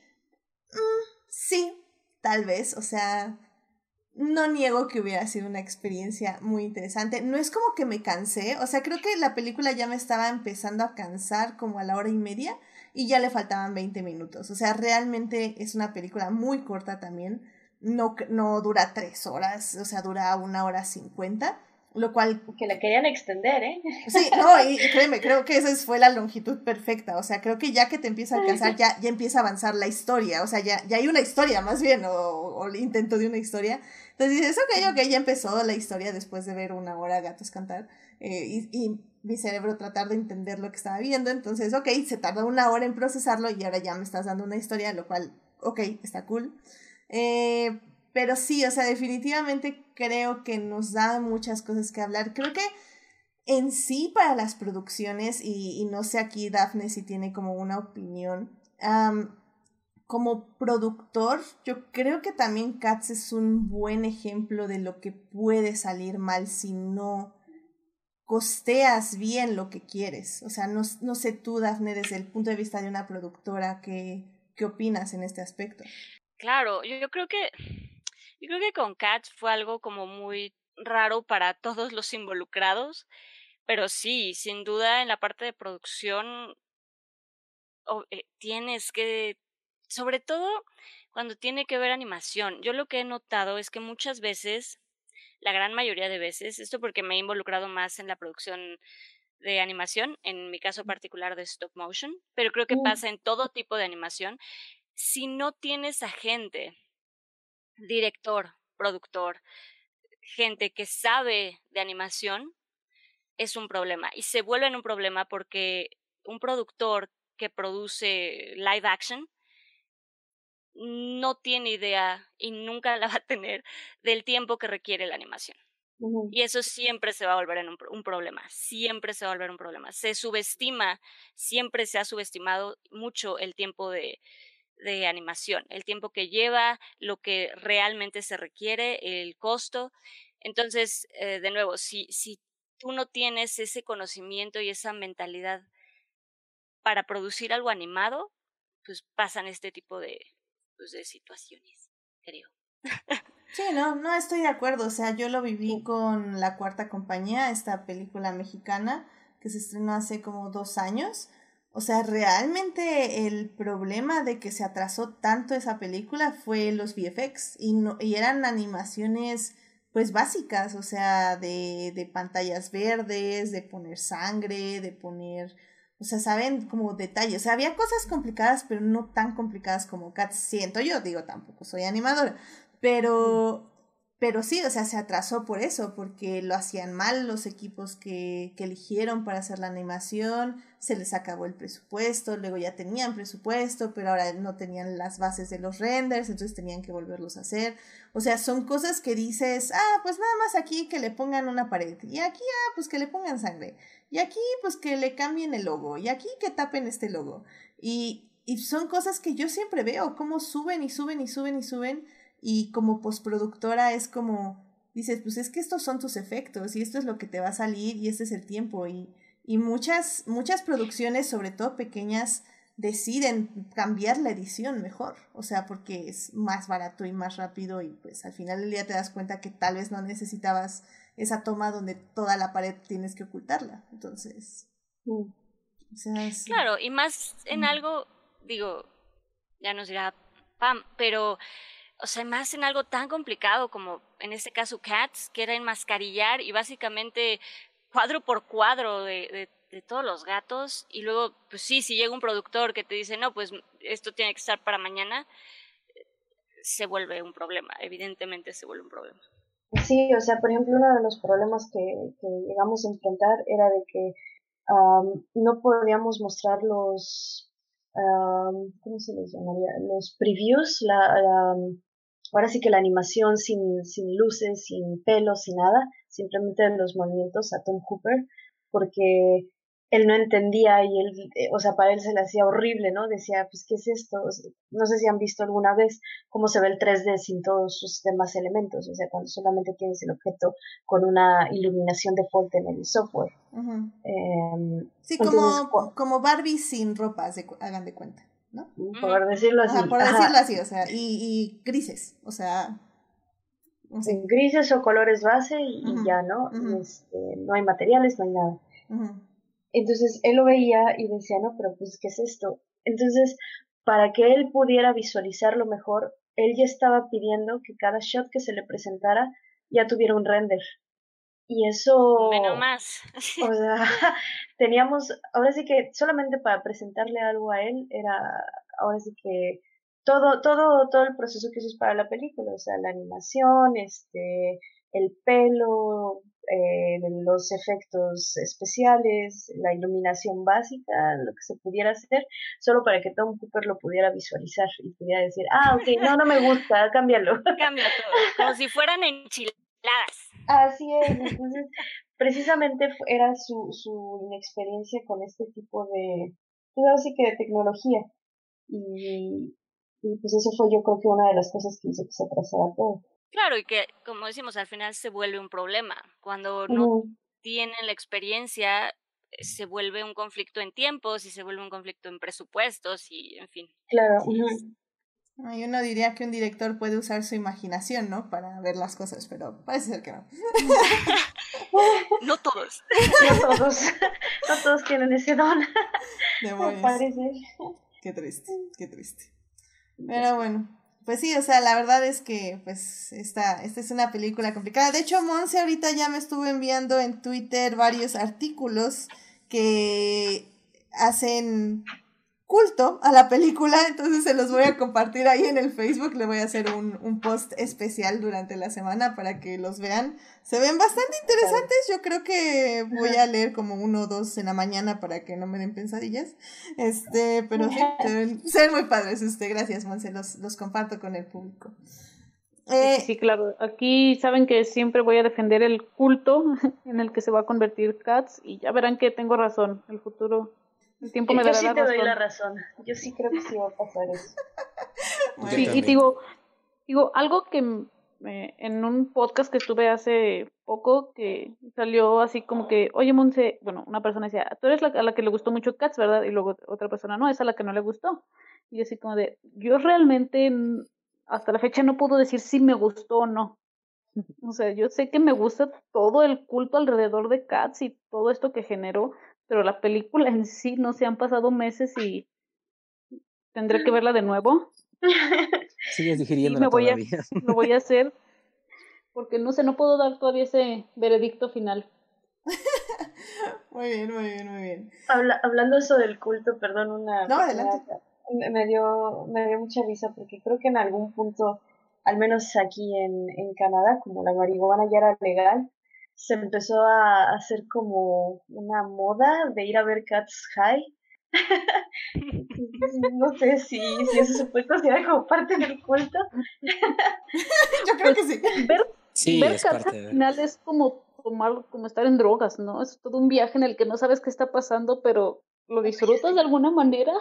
Mm, sí, tal vez, o sea. No niego que hubiera sido una experiencia muy interesante. No es como que me cansé, o sea, creo que la película ya me estaba empezando a cansar como a la hora y media y ya le faltaban 20 minutos. O sea, realmente es una película muy corta también. No, no dura tres horas, o sea, dura una hora cincuenta. Lo cual... Que la querían extender, ¿eh? Sí, no, y créeme, creo que esa fue la longitud perfecta. O sea, creo que ya que te empieza a alcanzar, ya, ya empieza a avanzar la historia. O sea, ya, ya hay una historia más bien, o, o el intento de una historia. Entonces dices, ok, ok, ya empezó la historia después de ver una hora gatos cantar. Eh, y, y mi cerebro tratar de entender lo que estaba viendo. Entonces, ok, se tarda una hora en procesarlo y ahora ya me estás dando una historia, lo cual, ok, está cool. Eh, pero sí, o sea, definitivamente creo que nos da muchas cosas que hablar. Creo que en sí para las producciones, y, y no sé aquí Daphne si tiene como una opinión, como productor, yo creo que también Cats es un buen ejemplo de lo que puede salir mal si no costeas bien lo que quieres. O sea, no, no sé tú, Daphne, desde el punto de vista de una productora, ¿qué, qué opinas en este aspecto? Claro, yo, yo creo que yo creo que con Cats fue algo como muy raro para todos los involucrados, pero sí, sin duda en la parte de producción eh, tienes que, sobre todo cuando tiene que ver animación, yo lo que he notado es que muchas veces, la gran mayoría de veces, esto porque me he involucrado más en la producción de animación, en mi caso particular de stop motion, pero creo que mm. pasa en todo tipo de animación, si no tienes a gente director, productor, gente que sabe de animación, es un problema. Y se vuelve un problema porque un productor que produce live action no tiene idea y nunca la va a tener del tiempo que requiere la animación. Y eso siempre se va a volver en un, un, problema, siempre se va a volver un problema. Se subestima, siempre se ha subestimado mucho el tiempo de, de animación, el tiempo que lleva, lo que realmente se requiere, el costo. Entonces, eh, de nuevo, si, si tú no tienes ese conocimiento y esa mentalidad para producir algo animado, pues pasan este tipo de, pues, de situaciones, creo. Sí, no, no estoy de acuerdo. O sea, yo lo viví con La Cuarta Compañía, esta película mexicana que se estrenó hace como dos años. O sea, realmente el problema de que se atrasó tanto esa película fue los VFX y, no, y eran animaciones pues básicas, o sea, de, de pantallas verdes, de poner sangre, de poner, o sea, saben como detalles, o había cosas complicadas, pero no tan complicadas como Cats, siento yo, digo, tampoco soy animadora, pero pero sí, o sea, se atrasó por eso, porque lo hacían mal los equipos que, que eligieron para hacer la animación, se les acabó el presupuesto, luego ya tenían presupuesto, pero ahora no tenían las bases de los renders, entonces tenían que volverlos a hacer. O sea, son cosas que dices, ah, pues nada más aquí que le pongan una pared, y aquí, ah, pues que le pongan sangre, y aquí, pues que le cambien el logo, y aquí que tapen este logo. Y, y son cosas que yo siempre veo, cómo suben y suben y suben y suben y como postproductora es como, dices, pues es que estos son tus efectos y esto es lo que te va a salir y este es el tiempo y, y muchas, muchas producciones, sobre todo pequeñas, deciden cambiar la edición mejor, o sea, porque es más barato y más rápido y pues al final del día te das cuenta que tal vez no necesitabas esa toma donde toda la pared tienes que ocultarla, entonces... Mm. Claro, y más en algo, digo, ya nos dirá Pam, pero o sea, más en algo tan complicado como en este caso Cats, que era enmascarillar y básicamente cuadro por cuadro de, de, todos los gatos y luego, pues sí, si llega un productor que te dice, no, pues esto tiene que estar para mañana, se vuelve un problema, evidentemente se vuelve un problema. Sí, o sea, por ejemplo, uno de los problemas que, que llegamos a enfrentar era de que no podíamos mostrar los, ¿cómo se les llamaría? Los previews, la, ahora sí que la animación sin, sin luces, sin pelos, sin nada, simplemente los movimientos a Tom Hooper, porque él no entendía y él, eh, o sea, para él se le hacía horrible, ¿no? Decía, pues, ¿qué es esto? No sé si han visto alguna vez cómo se ve el 3D sin todos sus demás elementos, o sea, cuando solamente tienes el objeto con una iluminación default en el software. Em, sí, como, como Barbie sin ropa, se, hagan de cuenta. ¿no? Por decirlo así. por decirlo así, o sea, y, y grises, o sea, grises o colores base y, ya, ¿no? Este, no hay materiales, no hay nada. Entonces él lo veía y decía, no, pero pues, ¿qué es esto? Entonces, para que él pudiera visualizarlo mejor, él ya estaba pidiendo que cada shot que se le presentara ya tuviera un render. Y eso... Menos más. O sea, teníamos, ahora sí que solamente para presentarle algo a él era, ahora sí que todo, todo, todo el proceso que hizo para la película, o sea, la animación, este, el pelo, eh, los efectos especiales, la iluminación básica, lo que se pudiera hacer, solo para que Tom Cooper lo pudiera visualizar y pudiera decir, ah, ok, no, no me gusta, cámbialo. Cambia todo, como si fueran enchiladas. Así es, entonces, precisamente era su, su inexperiencia con este tipo de, pues así que de tecnología. Y, y pues eso fue yo creo que una de las cosas que hizo que se atrasara todo. Claro, y que, como decimos, al final se vuelve un problema. Cuando no tienen la experiencia, eh, se vuelve un conflicto en tiempos y se vuelve un conflicto en presupuestos y, en fin. Claro. Yo uno diría que un director puede usar su imaginación, ¿no? Para ver las cosas, pero parece ser que no. no todos. No todos. No todos tienen ese don. Parece. Qué triste, qué triste. Pero bueno, pues sí, o sea, la verdad es que, pues, esta, esta es una película complicada. De hecho, Monse ahorita ya me estuvo enviando en Twitter varios artículos que hacen culto a la película, entonces se los voy a compartir ahí en el Facebook, le voy a hacer un, un, post especial durante la semana para que los vean. Se ven bastante interesantes, yo creo que voy a leer como uno o dos en la mañana para que no me den pensadillas, este, pero sí, se ven, muy padres usted, gracias Monse, los, los comparto con el público. Eh, sí, claro. Aquí saben que siempre voy a defender el culto en el que se va a convertir Cats y ya verán que tengo razón. El futuro el tiempo me Yo sí te doy la razón. Yo sí creo que sí va a pasar eso. sí, y digo, digo, algo que en un podcast que estuve hace poco que salió así como que, oye Monse, bueno, una persona decía, tú eres la, a la que le gustó mucho Cats, ¿verdad? Y luego otra persona, no, es a la que no le gustó. Y así como de, yo realmente hasta la fecha no puedo decir si me gustó o no. O sea, yo sé que me gusta todo el culto alrededor de Cats y todo esto que generó, pero la película en sí no se han pasado meses y tendré que verla de nuevo. Sigues digiriendo me voy A, lo voy a hacer porque no sé, no puedo dar todavía ese veredicto final. muy bien, muy bien, muy bien. hablando eso del culto, perdón, una... No, adelante. Me dio, me dio mucha risa porque creo que en algún punto, al menos aquí en, en Canadá, como la marihuana ya era legal, se empezó a hacer como una moda de ir a ver Cats High. no sé si, si eso se puede considerar como parte del culto. Yo creo que sí. Ver, sí, ver Cats al final es como tomar, como estar en drogas, ¿no? Es todo un viaje en el que no sabes qué está pasando, pero lo disfrutas de alguna manera.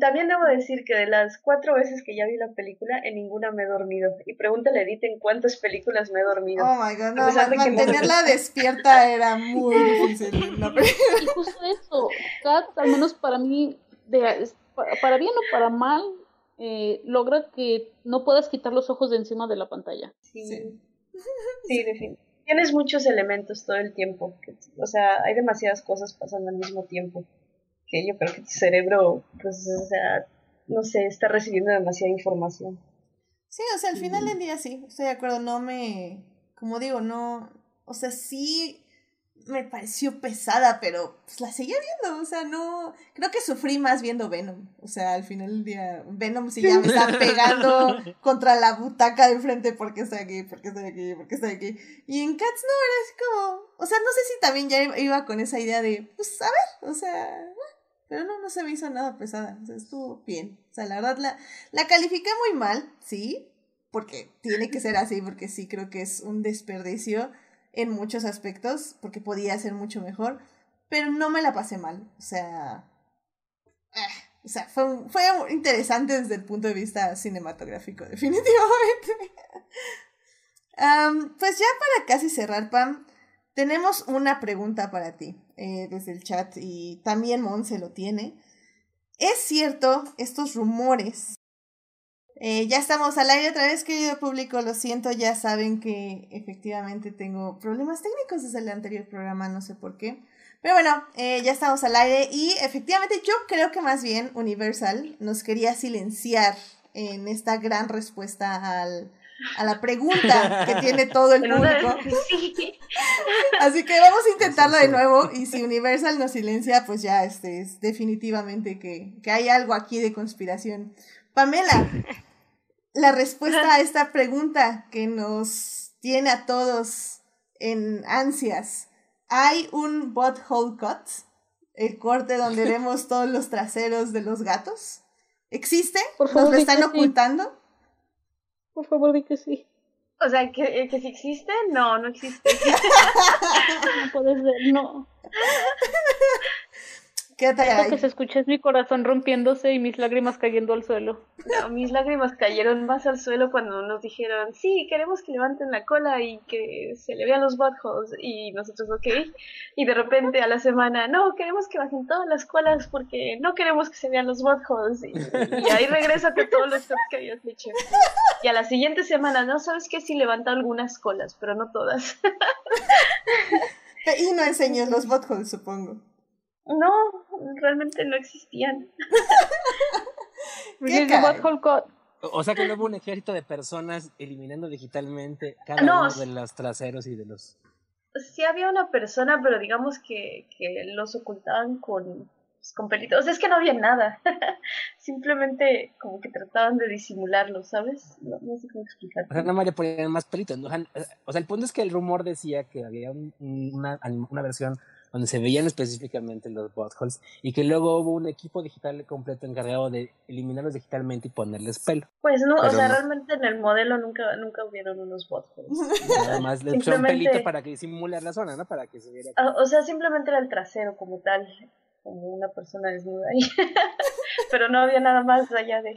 También debo decir que de las cuatro veces que ya vi la película, en ninguna me he dormido. Y pregúntale a Edith en cuántas películas me he dormido. Oh my god, no, mantenerla despierta era muy difícil. y justo eso, Kat, al menos para mí, de, para bien o para mal, eh, logra que no puedas quitar los ojos de encima de la pantalla. Sí, sí, sí Tienes muchos elementos todo el tiempo. o sea, hay demasiadas cosas pasando al mismo tiempo que yo creo que tu cerebro, pues, o sea, no sé, está recibiendo demasiada información. Sí, o sea, al final del día sí, estoy de acuerdo, no me, como digo, no, o sea, sí me pareció pesada, pero pues la seguía viendo, o sea, no, creo que sufrí más viendo Venom, o sea, al final del día, Venom sí ya me está pegando contra la butaca de enfrente porque estoy aquí, porque estoy aquí, porque estoy aquí, y en Cats no, era así como, o sea, no sé si también ya iba con esa idea de, pues, a ver, o sea, pero no, no se me hizo nada pesada. Estuvo bien. O sea, la verdad la, la califiqué muy mal, sí. Porque tiene que ser así, porque sí creo que es un desperdicio en muchos aspectos, porque podía ser mucho mejor. Pero no me la pasé mal. O sea. Eh, o sea, fue, fue interesante desde el punto de vista cinematográfico, definitivamente. pues ya para casi cerrar, Pam, tenemos una pregunta para ti eh, desde el chat y también Monse lo tiene. ¿Es cierto estos rumores Eh, ya estamos al aire otra vez, querido público. Lo siento, ya saben que efectivamente tengo problemas técnicos desde el anterior programa, no sé por qué. Pero bueno, eh, ya estamos al aire y efectivamente yo creo que más bien Universal nos quería silenciar en esta gran respuesta al, a la pregunta que tiene todo el público. Así que vamos a intentarlo de nuevo y si Universal nos silencia, pues ya este es definitivamente que, que hay algo aquí de conspiración. Pamela, la respuesta a esta pregunta que nos tiene a todos en ansias. ¿Hay un butthole cut? El corte donde vemos todos los traseros de los gatos. ¿Existe? ¿Nos lo están ocultando? Por favor, di que sí. O sea, que, que si existe, no, no existe. no puedes ver, no. ¿Qué Lo que se escucha es mi corazón rompiéndose y mis lágrimas cayendo al suelo. No, mis lágrimas cayeron más al suelo cuando nos dijeron, sí, queremos que levanten la cola y que se le vean los buttholes. Y nosotros, ok. Y de repente a la semana, no, queremos que bajen todas las colas porque no queremos que se vean los buttholes. Y, y ahí regrésate todos los tops que habías hecho. Y a la siguiente semana, no, sabes que sí levanta algunas colas, pero no todas. y no enseñas los buttholes, supongo. No, realmente no existían. o sea que no hubo un ejército de personas eliminando digitalmente cada uno de los traseros y de los... Sí había una persona, pero digamos que, que los ocultaban con, pues, con pelitos. O sea, es que no había nada. Simplemente como que trataban de disimularlo, ¿sabes? No, sé cómo explicar. O sea, no me ponían más pelitos. O sea, el punto es que el rumor decía que había una, una versión donde se veían específicamente los buttholes y que luego hubo un equipo digital completo encargado de eliminarlos digitalmente y ponerles pelo. Pues no, o sea, realmente en el modelo nunca, nunca hubieron unos buttholes. Nada más le pusieron pelito para que simular la zona, ¿no? Para que se viera. Ah, o sea, simplemente era el trasero como tal, como una persona desnuda ahí. Pero no había nada más allá de...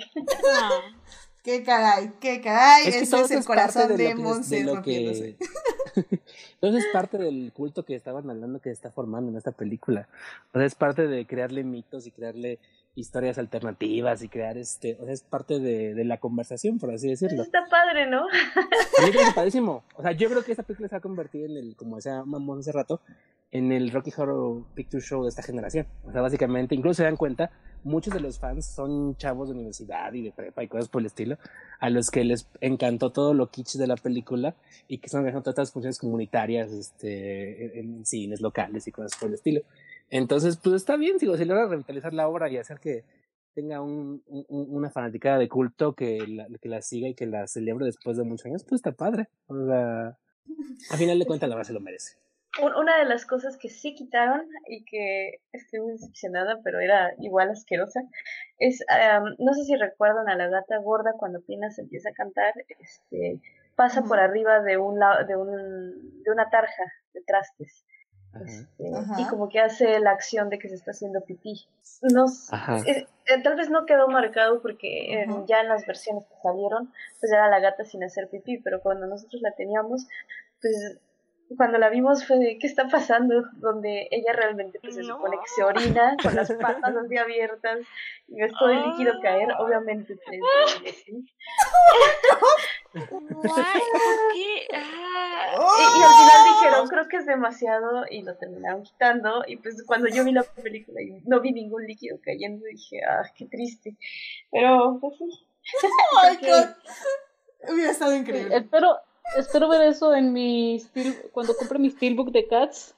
Qué caray, qué caray. Es Ese es el corazón de, Monse rompiéndose. Entonces es parte del culto que estaban hablando que se está formando en esta película. O sea, es parte de crearle mitos y crearle historias alternativas y crear este, o sea, es parte de, de la conversación, por así decirlo. Está padre, ¿no? A mí me padrísimo. O sea, yo creo que esta película se va a convertir en el, como decía Mamón hace rato, en el Rocky Horror Picture Show de esta generación. O sea, básicamente, incluso se dan cuenta, muchos de los fans son chavos de universidad y de prepa y cosas por el estilo, a los que les encantó todo lo kitsch de la película y que están dejando todas estas funciones comunitarias este, en cines locales y cosas por el estilo. Entonces, pues está bien, digo, si logra revitalizar la obra y hacer que tenga un, una fanaticada de culto que la, que la siga y que la celebre después de muchos años, pues está padre. O sea, al final de cuentas la verdad se lo merece una de las cosas que sí quitaron y que estoy muy decepcionada, pero era igual asquerosa, es, no sé si recuerdan a la gata gorda cuando apenas empieza a cantar, este, pasa por arriba de un, de un de una tarja de trastes. Este, y como que hace la acción de que se está haciendo pipí. No, eh, eh, tal vez no quedó marcado porque ya en las versiones que salieron, pues era la gata sin hacer pipí, pero cuando nosotros la teníamos, pues cuando la vimos fue de qué está pasando, donde ella realmente pues, se supone que se orina con las patas así abiertas y ves todo el líquido caer, ah. obviamente pues, ¿Qué? Ah. Y, y, al final dijeron creo que es demasiado y lo terminaron quitando y pues cuando yo vi la película y no vi ningún líquido cayendo dije ah qué triste pero pues sí oh my God. hubiera estado increíble espero Espero ver eso en mi steel, cuando compre mi steelbook de Cats.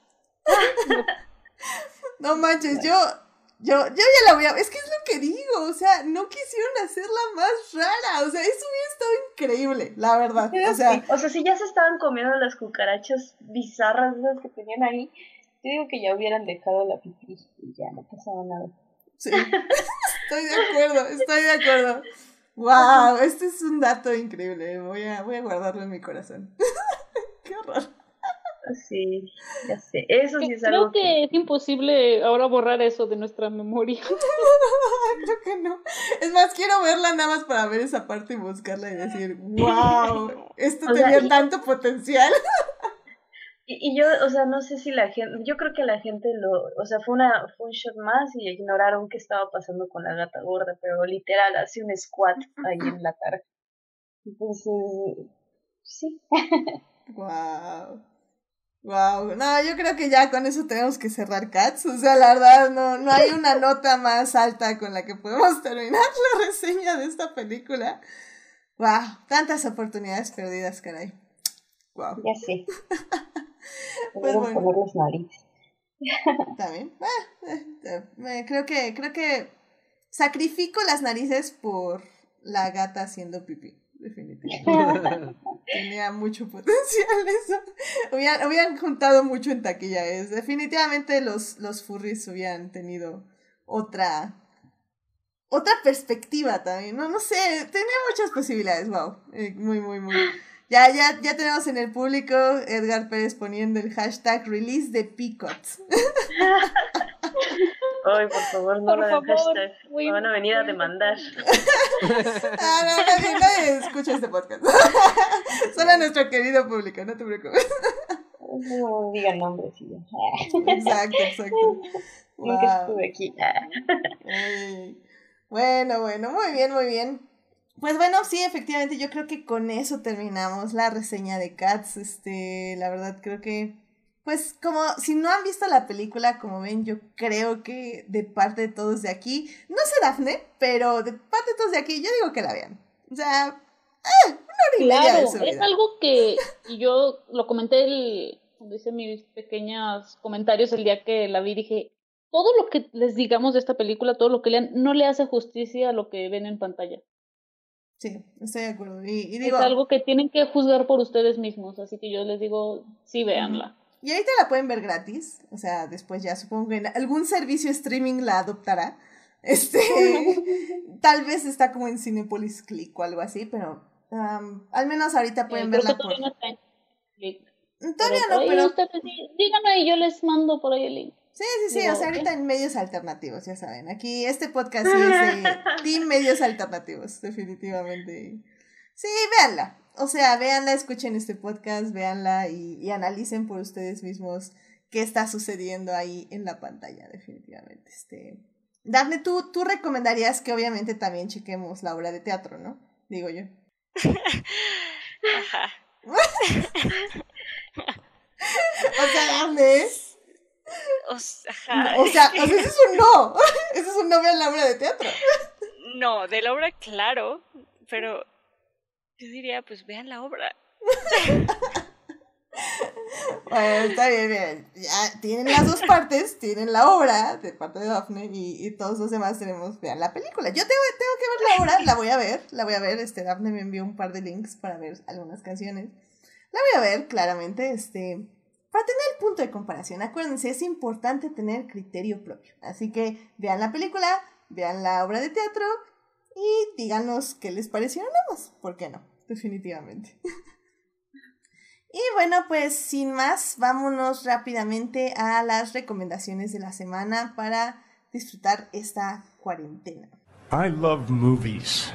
No manches, yo, yo, yo ya la voy a. Es que es lo que digo, o sea, no quisieron hacerla más rara, o sea, eso hubiera estado increíble, la verdad. O sea, o sea, si ya se estaban comiendo las cucarachas bizarras esas que tenían ahí, te digo que ya hubieran dejado la pipí y ya no pasaba nada. Sí, estoy de acuerdo, estoy de acuerdo. Wow, este es un dato increíble. Voy a, voy a guardarlo en mi corazón. Qué horror. Sí, ya sé. Eso sí es algo. Creo que, es imposible ahora borrar eso de nuestra memoria. Creo que no. Es más, quiero verla nada más para ver esa parte y buscarla y decir, wow, esto tenía tanto potencial. Y, yo, o sea, no sé si la gente, yo creo que la gente lo, o sea, fue, una, fue un shot más y ignoraron qué estaba pasando con la gata gorda, pero literal, hace un squat ahí en la tarde. Entonces, sí. Wow. Wow, no, yo creo que ya con eso tenemos que cerrar Cats. O sea, la verdad, no, no hay una nota más alta con la que podemos terminar la reseña de esta película. Wow, tantas oportunidades perdidas, caray. Wow. Ya sé. pues bueno. poner los narices. También. Eh, creo que, creo que sacrifico las narices por la gata haciendo pipí definitivamente. Tenía mucho potencial eso. Hubieran, juntado mucho en taquilla. Es, definitivamente los, los furries hubieran tenido otra otra perspectiva también. No, no sé, tenía muchas posibilidades. Wow. Eh, muy, muy, muy. Ya, ya, ya tenemos en el público Edgar Pérez poniendo el hashtag release de Picot. Ay, por favor, no lo hagan hashtag. Me van a venir a demandar. ah, no, nadie, nadie escucha este podcast. Solo nuestro querido público, no te preocupes. No digan nombres y Exacto, exacto. Nunca estuve aquí. Bueno, bueno, muy bien, muy bien. Pues bueno, sí, efectivamente, yo creo que con eso terminamos la reseña de Cats. Este, la verdad, creo que pues como si no han visto la película, como ven, yo creo que de parte de todos de aquí, no sé Dafne, pero de parte de todos de aquí, yo digo que la vean. O sea, eh, una hora y claro, media de es algo que yo lo comenté, el, cuando hice mis pequeños comentarios el día que la vi, dije, todo lo que les digamos de esta película, todo lo que lean, no le hace justicia a lo que ven en pantalla. Sí, estoy de acuerdo. Y, digo, es algo que tienen que juzgar por ustedes mismos, así que yo les digo, sí, véanla. Y ahorita la pueden ver gratis, o sea, después ya supongo que algún servicio streaming la adoptará. Este, tal vez está como en Cinepolis Click o algo así, pero al menos ahorita pueden verla por... Todavía no, está en todavía no, pero... díganme y yo les mando por ahí el link. Sí, sí, sí, o sea, ahorita en medios alternativos, ya saben. Aquí este podcast es de Team Medios Alternativos, definitivamente. Sí, véanla. O sea, véanla, escuchen este podcast, véanla y, y analicen por ustedes mismos qué está sucediendo ahí en la pantalla, definitivamente. Este, Dafne, tú, tú recomendarías que obviamente también chequemos la obra de teatro, ¿no? Digo yo. Ajá. o sea, Dafne. O, sea, o sea, ese es un no. Ese es un no vean la obra de teatro. No, de la obra, claro, pero yo diría, pues vean la obra. bueno, está bien, bien. Ya tienen las dos partes, tienen la obra de parte de Daphne y, y todos los demás tenemos, vean la película. Yo tengo, tengo que ver la obra, la voy a ver, la voy a ver. Este, Daphne me envió un par de links para ver algunas canciones. La voy a ver, claramente, este, para tener el punto de comparación. Acuérdense, es importante tener criterio propio. Así que vean la película, vean la obra de teatro y díganos qué les pareció nada más. ¿Por qué no? Definitivamente. y bueno, pues sin más, vámonos rápidamente a las recomendaciones de la semana para disfrutar esta cuarentena. I love movies.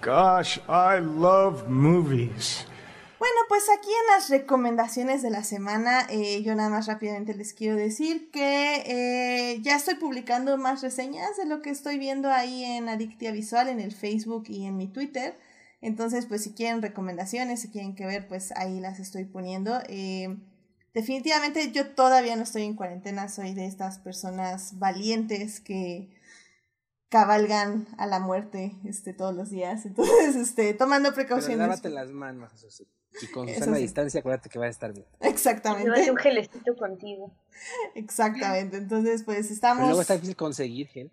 Gosh, I love movies. Bueno, pues aquí en las recomendaciones de la semana, eh, yo nada más rápidamente les quiero decir que eh, ya estoy publicando más reseñas de lo que estoy viendo ahí en Adictia Visual, en el Facebook y en mi Twitter. Entonces, pues si quieren recomendaciones, si quieren que ver, pues ahí las estoy poniendo. Eh, definitivamente yo todavía no estoy en cuarentena, soy de estas personas valientes que cabalgan a la muerte este, todos los días. Entonces, este, tomando precauciones. Pero lávate las manos, eso sí. Y con sana distancia, acuérdate que va a estar bien. Exactamente. Llévate un gelecito contigo. Exactamente. Entonces, pues estamos. Pero luego está difícil conseguir gel.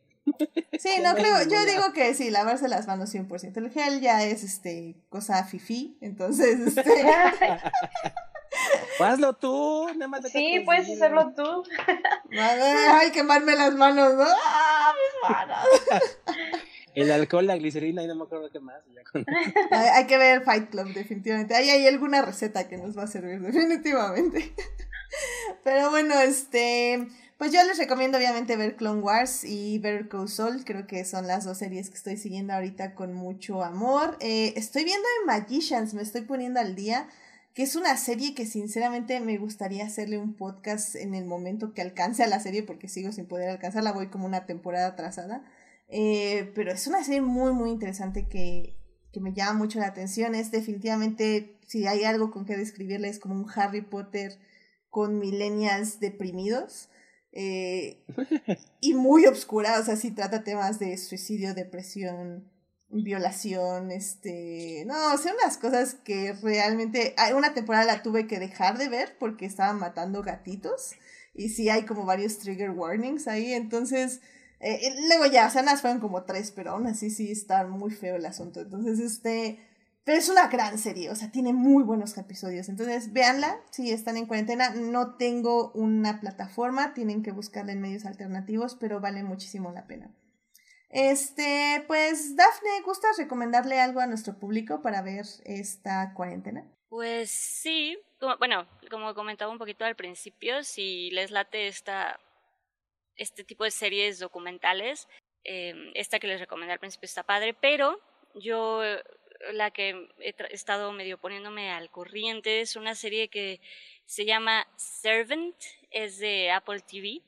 Sí, no creo. Yo digo que sí, lavarse las manos 100%. El gel ya es este cosa fifi. Entonces, este. Hazlo tú, nada más. Sí, puedes hacerlo tú. Ay, quemarme las manos, ¿no? ¡Ah, mis manos! El alcohol, la glicerina y no me acuerdo qué más. hay, que ver Fight Club, definitivamente. Ahí hay alguna receta que nos va a servir, definitivamente. Pero bueno, este. Pues yo les recomiendo obviamente ver Clone Wars y ver Call Saul. Creo que son las dos series que estoy siguiendo ahorita con mucho amor. Eh, estoy viendo en Magicians, me estoy poniendo al día que es una serie que sinceramente me gustaría hacerle un podcast en el momento que alcance a la serie, porque sigo sin poder alcanzarla, voy como una temporada atrasada. Eh, pero es una serie muy, muy interesante que, que me llama mucho la atención. Es definitivamente, si hay algo con que describirle, es como un Harry Potter con millennials deprimidos. Eh, y muy obscura, o sea, si trata temas de suicidio, depresión, violación, este, no, o sea, unas cosas que realmente, una temporada la tuve que dejar de ver porque estaban matando gatitos y sí hay como varios trigger warnings ahí, entonces, eh, luego ya, o sea, nada, fueron como tres, pero aún así sí está muy feo el asunto, entonces, este, pero es una gran serie, o sea, tiene muy buenos episodios, entonces, véanla, si están en cuarentena, no tengo una plataforma, tienen que buscarla en medios alternativos, pero vale muchísimo la pena. Este, pues, Dafne, ¿gustas recomendarle algo a nuestro público para ver esta cuarentena? Pues sí, bueno, como comentaba un poquito al principio, si les late esta, este tipo de series documentales, em, esta que les recomendé al principio está padre, pero yo la que he estado medio poniéndome al corriente es una serie que se llama Servant, es de Apple TV.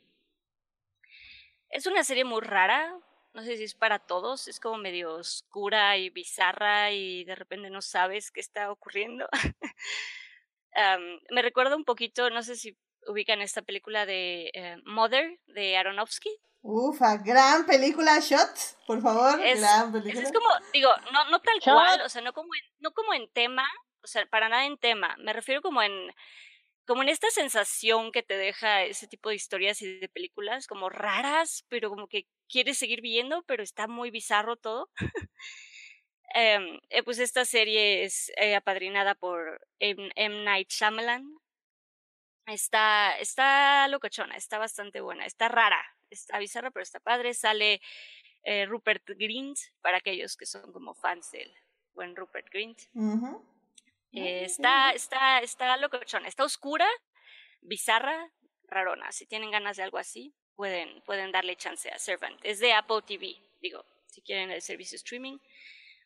Es una serie muy rara, no sé si es para todos, es como medio oscura y bizarra y de repente no sabes qué está ocurriendo. me recuerda un poquito, no sé si ubican esta película de eh, Mother de Aronofsky. Ufa, gran película, Shot, por favor, es, gran película. Es, como, digo, no, no tal cual, o sea, no como, no como en tema, o sea, para nada en tema, me refiero como en como en esta sensación que te deja ese tipo de historias y de películas, como raras, pero como que quieres seguir viendo, pero está muy bizarro todo. Em, eh, pues esta serie es eh, apadrinada por M. Night Shyamalan. Está, está locochona, está bastante buena, está rara, está bizarra, pero está padre. Sale eh, Rupert Grint, para aquellos que son como fans del buen Rupert Grint. Eh, está, está, está locochona, está oscura, bizarra, rarona. Si tienen ganas de algo así, pueden, pueden darle chance a Servant. Es de Apple TV, digo, si quieren el servicio streaming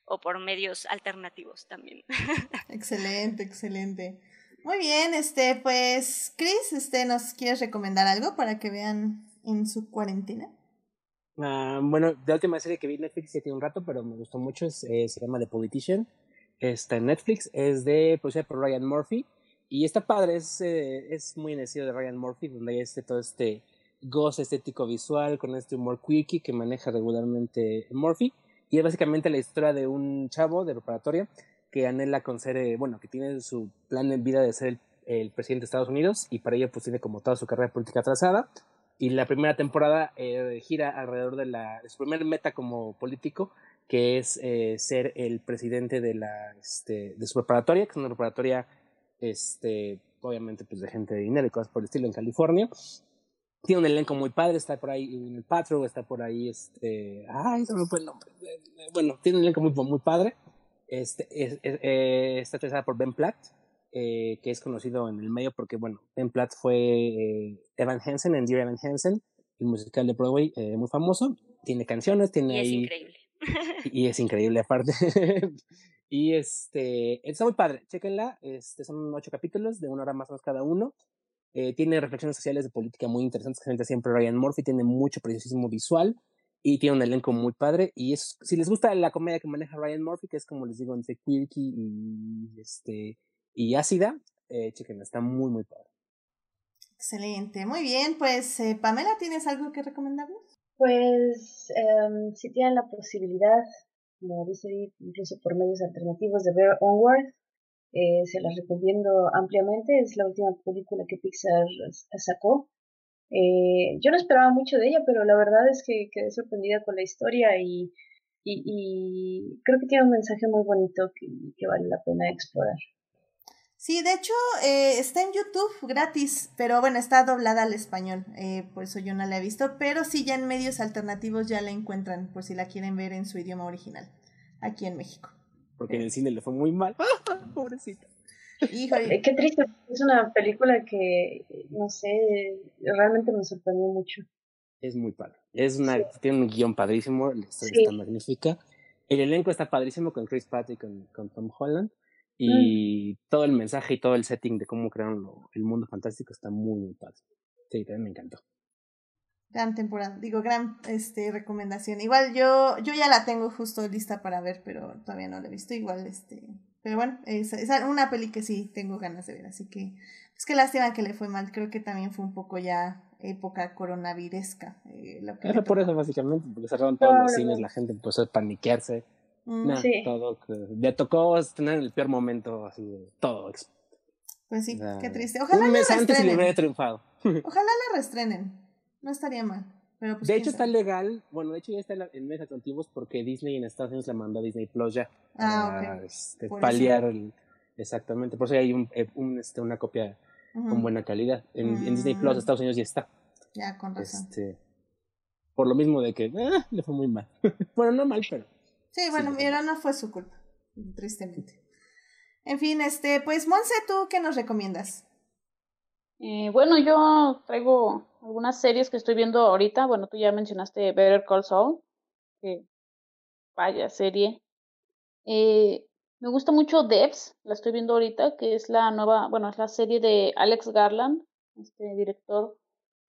o por medios alternativos también. excelente, excelente. Muy bien, este, pues, Chris, este, ¿nos quieres recomendar algo para que vean en su cuarentena? Ah, bueno, la última serie que vi en Netflix ya tiene un rato, pero me gustó mucho, eh, se llama The Politician. Está en Netflix, es de producida por Ryan Murphy. Y está padre, es, eh, es muy estilo de Ryan Murphy, donde hay este, todo este gozo estético visual con este humor quirky que maneja regularmente Murphy. Y es básicamente la historia de un chavo de preparatoria que anhela con ser, eh, bueno, que tiene su plan en vida de ser el, presidente de Estados Unidos y para ello pues tiene como toda su carrera política trazada y la primera temporada eh, gira alrededor de, la, de su primer meta como político que es eh, ser el presidente de la este, de su preparatoria, que es una preparatoria este, obviamente pues de gente de dinero y cosas por el estilo en California. Tiene un elenco muy padre, está por ahí en el Patrol, está por ahí este, ay, se me fue el nombre. Bueno, tiene un elenco muy, muy padre. Este, es, eh, está trazada por Ben Platt, eh, que es conocido en el medio porque, bueno, Ben Platt fue Evan Hansen en Dear Evan Hansen, el musical de Broadway muy famoso. Tiene canciones, tiene y es increíble y es increíble aparte. y este, está muy padre, chéquenla, este, son ocho capítulos de una hora más o menos cada uno. Eh, tiene reflexiones sociales de política muy interesantes, gente siempre Ryan Murphy, tiene mucho preciosismo visual y tiene un elenco muy padre. Y es, si les gusta la comedia que maneja Ryan Murphy, que es como les digo, entre quirky y, este, y ácida, eh, chequenla, está muy, muy padre. Excelente, muy bien, pues eh, Pamela, ¿tienes algo que recomendarnos? Pues em, si tienen la posibilidad, como dice incluso por medios alternativos, de ver Onward, eh, se las recomiendo ampliamente. Es la última película que Pixar sacó. Eh, yo no esperaba mucho de ella, pero la verdad es que quedé sorprendida con la historia y, y, creo que tiene un mensaje muy bonito que vale la pena explorar. Sí, de hecho eh, está en YouTube gratis, pero bueno, está doblada al español, eh, por eso yo no la he visto, pero sí ya en medios alternativos ya la encuentran, por si la quieren ver en su idioma original, aquí en México. Porque en el cine le fue muy mal, pobrecita. Híjole. Qué triste, es una película que, no sé, realmente me sorprendió mucho. Es muy padre, es una, tiene un guion padrísimo, la historia está magnífica, el elenco está padrísimo con Chris Pratt y con Tom Holland Y todo el mensaje y todo el setting de cómo crearon el mundo fantástico está muy, muy padre. Sí, también me encantó. Gran temporada, digo, gran este, recomendación. Igual yo, yo ya la tengo justo lista para ver, pero todavía no la he visto. Igual, este, pero bueno, es, es una peli que sí tengo ganas de ver, así que es que lástima que le fue mal. Creo que también fue un poco ya época coronaviresca. Eh, lo que por eso, básicamente, porque cerraron todos los cines, la gente empezó a paniquearse. Mm, todo. Le tocó tener el peor momento, así de todo. Pues sí, qué triste. Ojalá un mes antes y le hubiera triunfado. Ojalá la restrenen. No estaría mal. Pero pues de hecho está legal, bueno, de hecho ya está en meses antiguos porque Disney en Estados Unidos la mandó a Disney Plus ya. Ah, ok. Este, paliar el, exactamente, por eso hay un, eh, un, este, una copia con buena calidad. En, Disney Plus, mm. Estados Unidos ya está. Ya, con razón. Este, por lo mismo de que eh, le fue muy mal. bueno, no mal, pero. Sí, bueno, mira, no fue su culpa, tristemente. En fin, este, pues Monse, ¿tú qué nos recomiendas? Eh, bueno, yo traigo algunas series que estoy viendo ahorita. Bueno, tú ya mencionaste Better Call Saul, que vaya serie. Eh, me gusta mucho Devs, la estoy viendo ahorita, que es la nueva, bueno, es la serie de Alex Garland, este director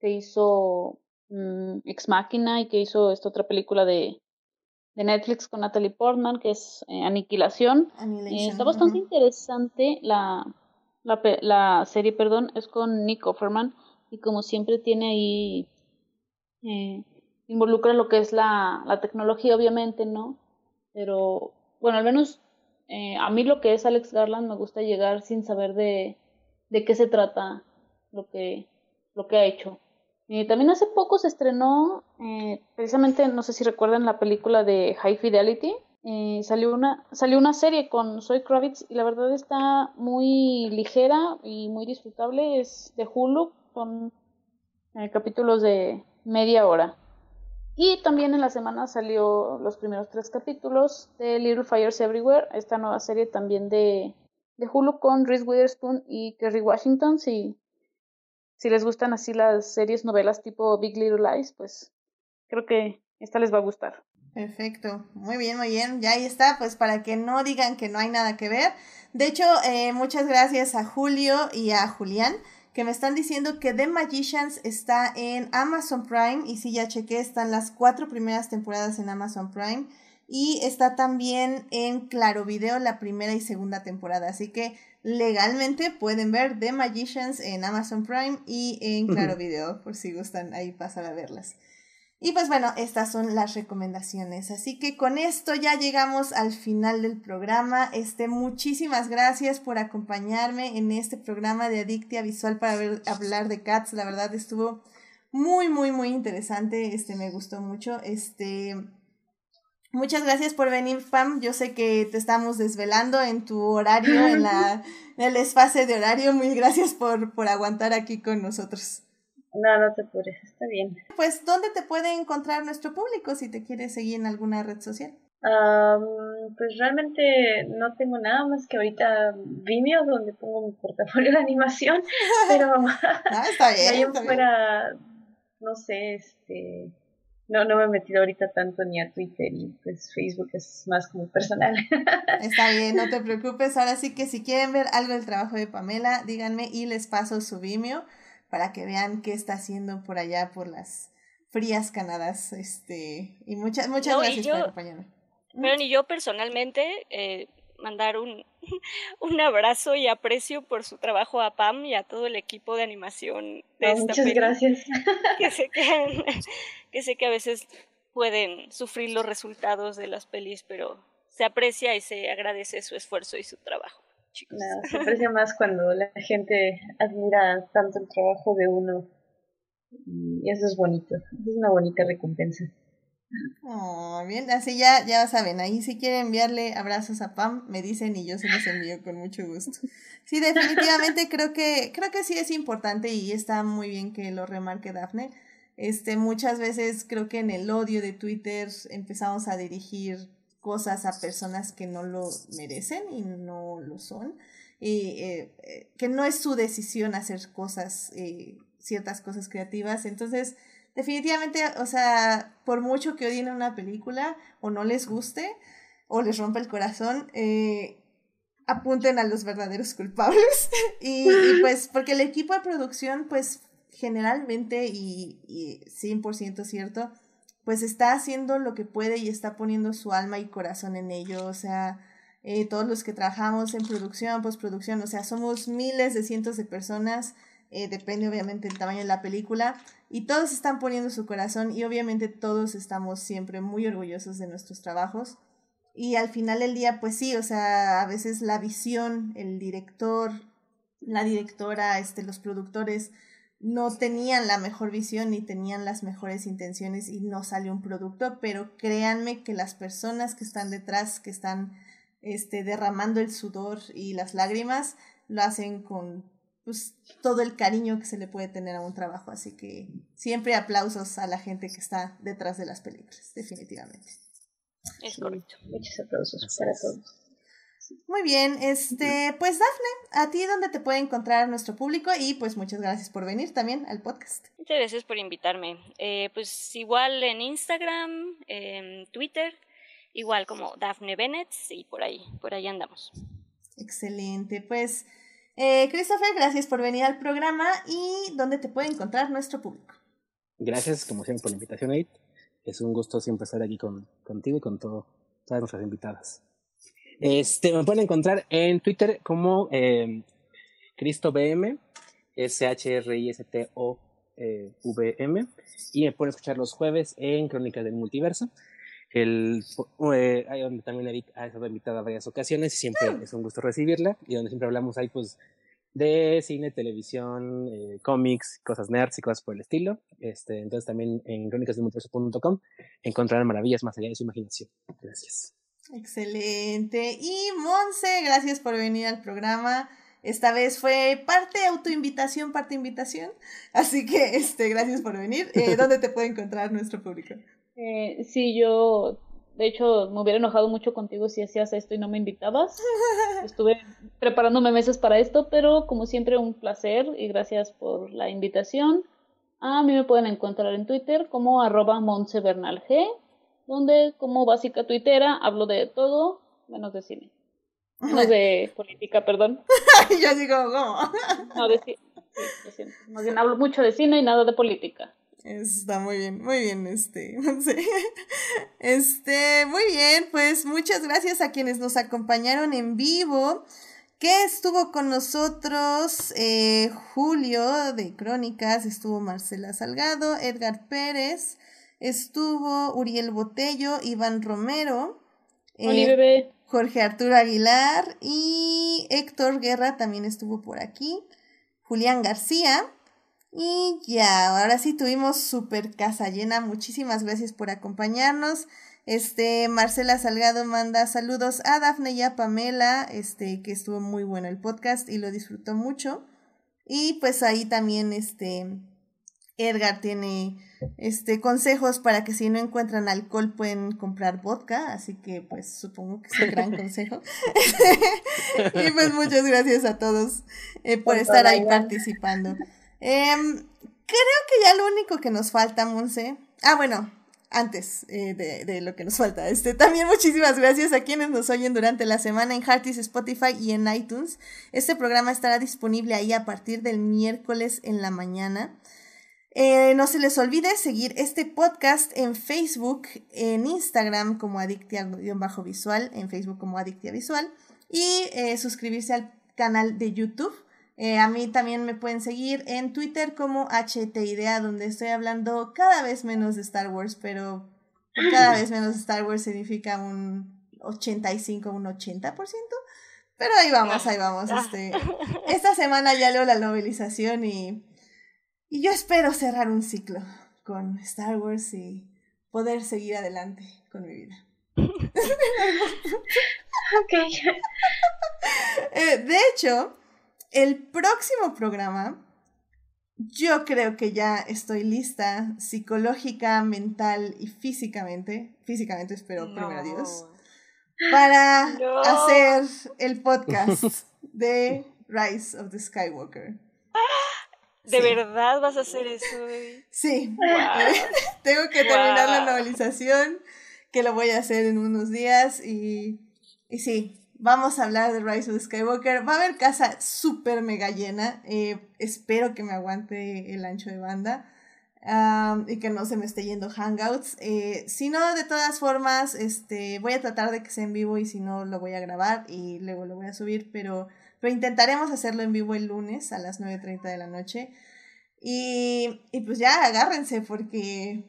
que hizo mm, Ex Machina y que hizo esta otra película de, de Netflix con Natalie Portman, que es eh, Aniquilación. Eh, está bastante interesante la, la, la, serie, perdón, es con Nick Offerman y como siempre tiene ahí, eh, involucra lo que es la, la tecnología, obviamente, ¿no? Pero, bueno, al menos eh, a mí lo que es Alex Garland me gusta llegar sin saber de, de qué se trata lo que, lo que ha hecho. y también hace poco se estrenó, eh, precisamente, no sé si recuerdan la película de High Fidelity. Eh, salió, una, salió una serie con Zoe Kravitz y la verdad está muy ligera y muy disfrutable. Es de Hulu, son capítulos de media hora. Y también en la semana salió los primeros tres capítulos de Little Fires Everywhere, esta nueva serie también de, de Hulu con Reese Witherspoon y Kerry Washington. Si, si les gustan así las series, novelas tipo Big Little Lies, pues creo que esta les va a gustar. Perfecto, muy bien, muy bien. Ya ahí está, pues para que no digan que no hay nada que ver. De hecho, eh, muchas gracias a Julio y a Julián que me están diciendo que The Magicians está en Amazon Prime y sí, ya chequé, están las cuatro primeras temporadas en Amazon Prime y está también en Claro Video la primera y segunda temporada, así que legalmente pueden ver The Magicians en Amazon Prime y en Claro Video, por si gustan ahí pasar a verlas. Y pues bueno, estas son las recomendaciones. Así que con esto ya llegamos al final del programa. Este, muchísimas gracias por acompañarme en este programa de Adictia Visual para hablar de Cats. La verdad estuvo muy, muy, muy interesante. Este, me gustó mucho. Este, muchas gracias por venir, Pam. Yo sé que te estamos desvelando en tu horario, en la, en el espacio de horario. Muy gracias por, por aguantar aquí con nosotros. No, no te apures, está bien. Pues, ¿dónde te puede encontrar nuestro público si te quieres seguir en alguna red social? pues realmente no tengo nada más que ahorita Vimeo donde pongo mi portafolio de animación, pero ah, está bien, ahí fuera, no sé, este, no, no me he metido ahorita tanto ni a Twitter y pues Facebook es más como personal. Está bien, no te preocupes. Ahora sí que si quieren ver algo del trabajo de Pamela, díganme y les paso su Vimeo para que vean qué está haciendo por allá por las frías Canadas. Este, y muchas, muchas gracias por acompañarme. Bueno, y yo personalmente eh, mandar un, un abrazo y aprecio por su trabajo a Pam y a todo el equipo de animación de esta Muchas gracias. Que sé que, que sé que a veces pueden sufrir los resultados de las pelis, pero se aprecia y se agradece su esfuerzo y su trabajo se aprecia más cuando la gente admira tanto el trabajo de uno. Y eso es bonito, es una bonita recompensa. Oh, bien, así ya, ya saben, ahí si quieren enviarle abrazos a Pam, me dicen y yo se los envío con mucho gusto. Sí, definitivamente creo que, creo que sí es importante y está muy bien que lo remarque Dafne. Este, muchas veces creo que en el odio de Twitter empezamos a dirigir cosas a personas que no lo merecen y no lo son, y eh, eh, que no es su decisión hacer cosas, eh, ciertas cosas creativas. Entonces, definitivamente, o sea, por mucho que odien una película o no les guste o les rompa el corazón, apunten a los verdaderos culpables. y, y, pues, porque el equipo de producción, pues, generalmente, y, y 100% cierto, pues está haciendo lo que puede y está poniendo su alma y corazón en ello. O sea, eh, todos los que trabajamos en producción, postproducción, o sea, somos miles de cientos de personas, eh, depende obviamente del tamaño de la película, y todos están poniendo su corazón y obviamente todos estamos siempre muy orgullosos de nuestros trabajos. Y al final del día, pues sí, o sea, a veces la visión, el director, la directora, este, los productores, no tenían la mejor visión ni tenían las mejores intenciones y no salió un producto, pero créanme que las personas que están detrás, que están este, derramando el sudor y las lágrimas, lo hacen con pues, todo el cariño que se le puede tener a un trabajo. Así que siempre aplausos a la gente que está detrás de las películas, definitivamente. Es correcto. Muchos aplausos para todos. Muy bien, este, pues Dafne, a ti dónde te puede encontrar nuestro público y pues muchas gracias por venir también al podcast. Muchas gracias por invitarme. Eh, pues igual en Instagram, en Twitter, igual como Dafne Bennett y por ahí, por ahí andamos. Excelente, pues eh, Christopher, gracias por venir al programa y dónde te puede encontrar nuestro público. Gracias, como siempre, por la invitación, Aid. Es un gusto siempre estar aquí con, contigo y con todo, todas nuestras invitadas. Este, me pueden encontrar en Twitter como eh, CristoBM, S-H-R-I-S-T-O-V-M, y me pueden escuchar los jueves en Crónicas del Multiverso, el, eh, donde también Eric ha estado invitada varias ocasiones siempre es un gusto recibirla, y donde siempre hablamos ahí pues de cine, televisión, eh, cómics, cosas nerds y cosas por el estilo. Este, entonces también en crónicasdelmultiverso.com encontrarán maravillas más allá de su imaginación. Gracias. Excelente. Y Monse, gracias por venir al programa. Esta vez fue parte autoinvitación, parte invitación. Así que, este, gracias por venir. Eh, ¿Dónde te puede encontrar nuestro público? Eh, sí, yo, de hecho, me hubiera enojado mucho contigo si hacías esto y no me invitabas. Estuve preparándome meses para esto, pero como siempre, un placer y gracias por la invitación. A mí me pueden encontrar en Twitter como arroba G donde como básica tuitera hablo de todo menos de cine. Menos de política, perdón. Yo digo, ¿cómo? No, de cine. Sí, Más bien hablo mucho de cine y nada de política. Está muy bien, muy bien, este, este, muy bien, pues muchas gracias a quienes nos acompañaron en vivo, que estuvo con nosotros eh, Julio de Crónicas, estuvo Marcela Salgado, Edgar Pérez, estuvo Uriel Botello, Iván Romero, eh, Jorge Arturo Aguilar y Héctor Guerra también estuvo por aquí, Julián García. Y ya, ahora sí tuvimos super casa llena. Muchísimas gracias por acompañarnos. Este, Marcela Salgado manda saludos a Dafne y a Pamela, este, que estuvo muy bueno el podcast y lo disfrutó mucho. Y pues ahí también, este, Edgar tiene este consejos para que si no encuentran alcohol pueden comprar vodka, así que pues supongo que es un gran consejo. y pues muchas gracias a todos eh, por estar ahí participando. Em, creo que ya lo único que nos falta, Monse. Ah, bueno, antes eh, de, de, lo que nos falta. Este, también muchísimas gracias a quienes nos oyen durante la semana en Heartis, Spotify y en iTunes. Este programa estará disponible ahí a partir del miércoles en la mañana. Eh, no se les olvide seguir este podcast en Facebook, en Instagram como Adictia-Visual, en Facebook como Adictia Visual y eh, suscribirse al canal de YouTube. Eh, a mí también me pueden seguir en Twitter como HTIDEA, donde estoy hablando cada vez menos de Star Wars, pero cada vez menos de Star Wars significa un 85, un 80%. Pero ahí vamos, ahí vamos. Este, esta semana ya leo la novelización y y yo espero cerrar un ciclo con Star Wars y poder seguir adelante con mi vida. ok. Eh, de hecho, el próximo programa, yo creo que ya estoy lista psicológica, mental y físicamente, físicamente espero, primero Dios, para hacer el podcast de Rise of the Skywalker. ¿De verdad vas a hacer eso, Sí. Tengo que terminar la novelización, que lo voy a hacer en unos días y, y sí, Vamos a hablar de Rise of Skywalker. Va a haber casa súper mega llena. Eh, espero que me aguante el ancho de banda. y que no se me esté yendo hangouts. Eh, si no, de todas formas, este, voy a tratar de que sea en vivo y si no, lo voy a grabar y luego lo voy a subir, pero, pero intentaremos hacerlo en vivo el lunes a las 9.30 de la noche. Y, y pues ya, agárrense porque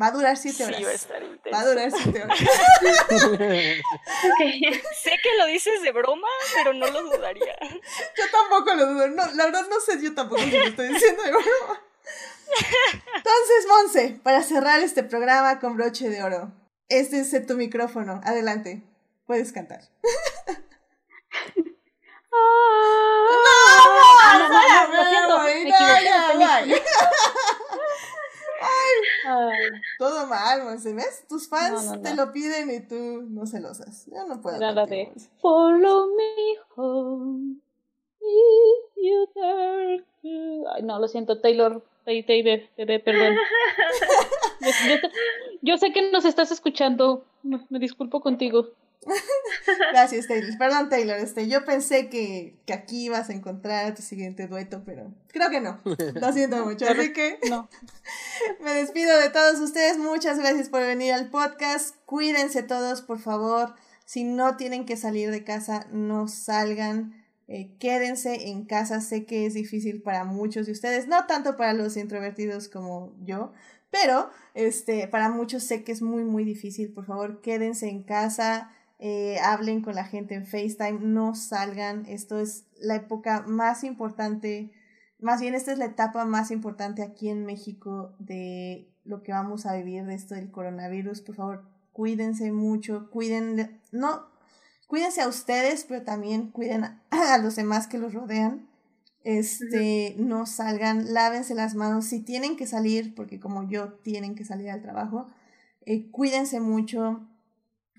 Va a durar siete horas. va a durar siete horas. sé que lo dices de broma, pero no lo dudaría. Yo tampoco lo dudo. No, la verdad no sé yo tampoco si lo estoy diciendo de broma. Entonces, Monse, para cerrar este programa con broche de oro, este es tu micrófono. Adelante. Puedes cantar. no, no, no, no, no, Ay, todo mal, Monse. ¿Ves? Tus fans te lo piden y tú no se lo haces. Yo no puedo. Nada de Follow me home. You dare Ay, no, lo siento, Taylor. Taylor, perdón. yo, sé que nos estás escuchando. Me disculpo contigo. Gracias, Taylor. Perdón, Taylor. Este, yo pensé que, que, aquí ibas a encontrar tu siguiente dueto, pero creo que no. Lo siento mucho. Así que no. me despido de todos ustedes. Muchas gracias por venir al podcast. Cuídense todos, por favor. Si no tienen que salir de casa, no salgan. Eh, quédense en casa. Sé que es difícil para muchos de ustedes, no tanto para los introvertidos como yo, pero este, para muchos sé que es muy, muy difícil. Por favor, quédense en casa eh, hablen con la gente en FaceTime, no salgan, esto es la época más importante, más bien esta es la etapa más importante aquí en México de lo que vamos a vivir de esto del coronavirus, por favor, cuídense mucho, cuiden, no, cuídense a ustedes, pero también cuiden a, los demás que los rodean. Este, no salgan, lávense las manos. Si tienen que salir, porque como yo tienen que salir al trabajo, eh, cuídense mucho,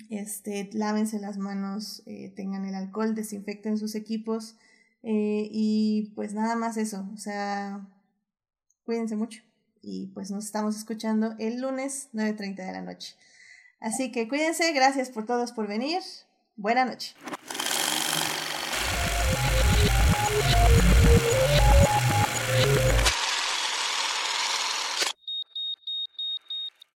este, lávense las manos, eh, tengan el alcohol, desinfecten sus equipos eh, y pues nada más eso, o sea, cuídense mucho y pues nos estamos escuchando el lunes 9.30 de la noche. Así que cuídense, gracias por todos por venir, buena noche.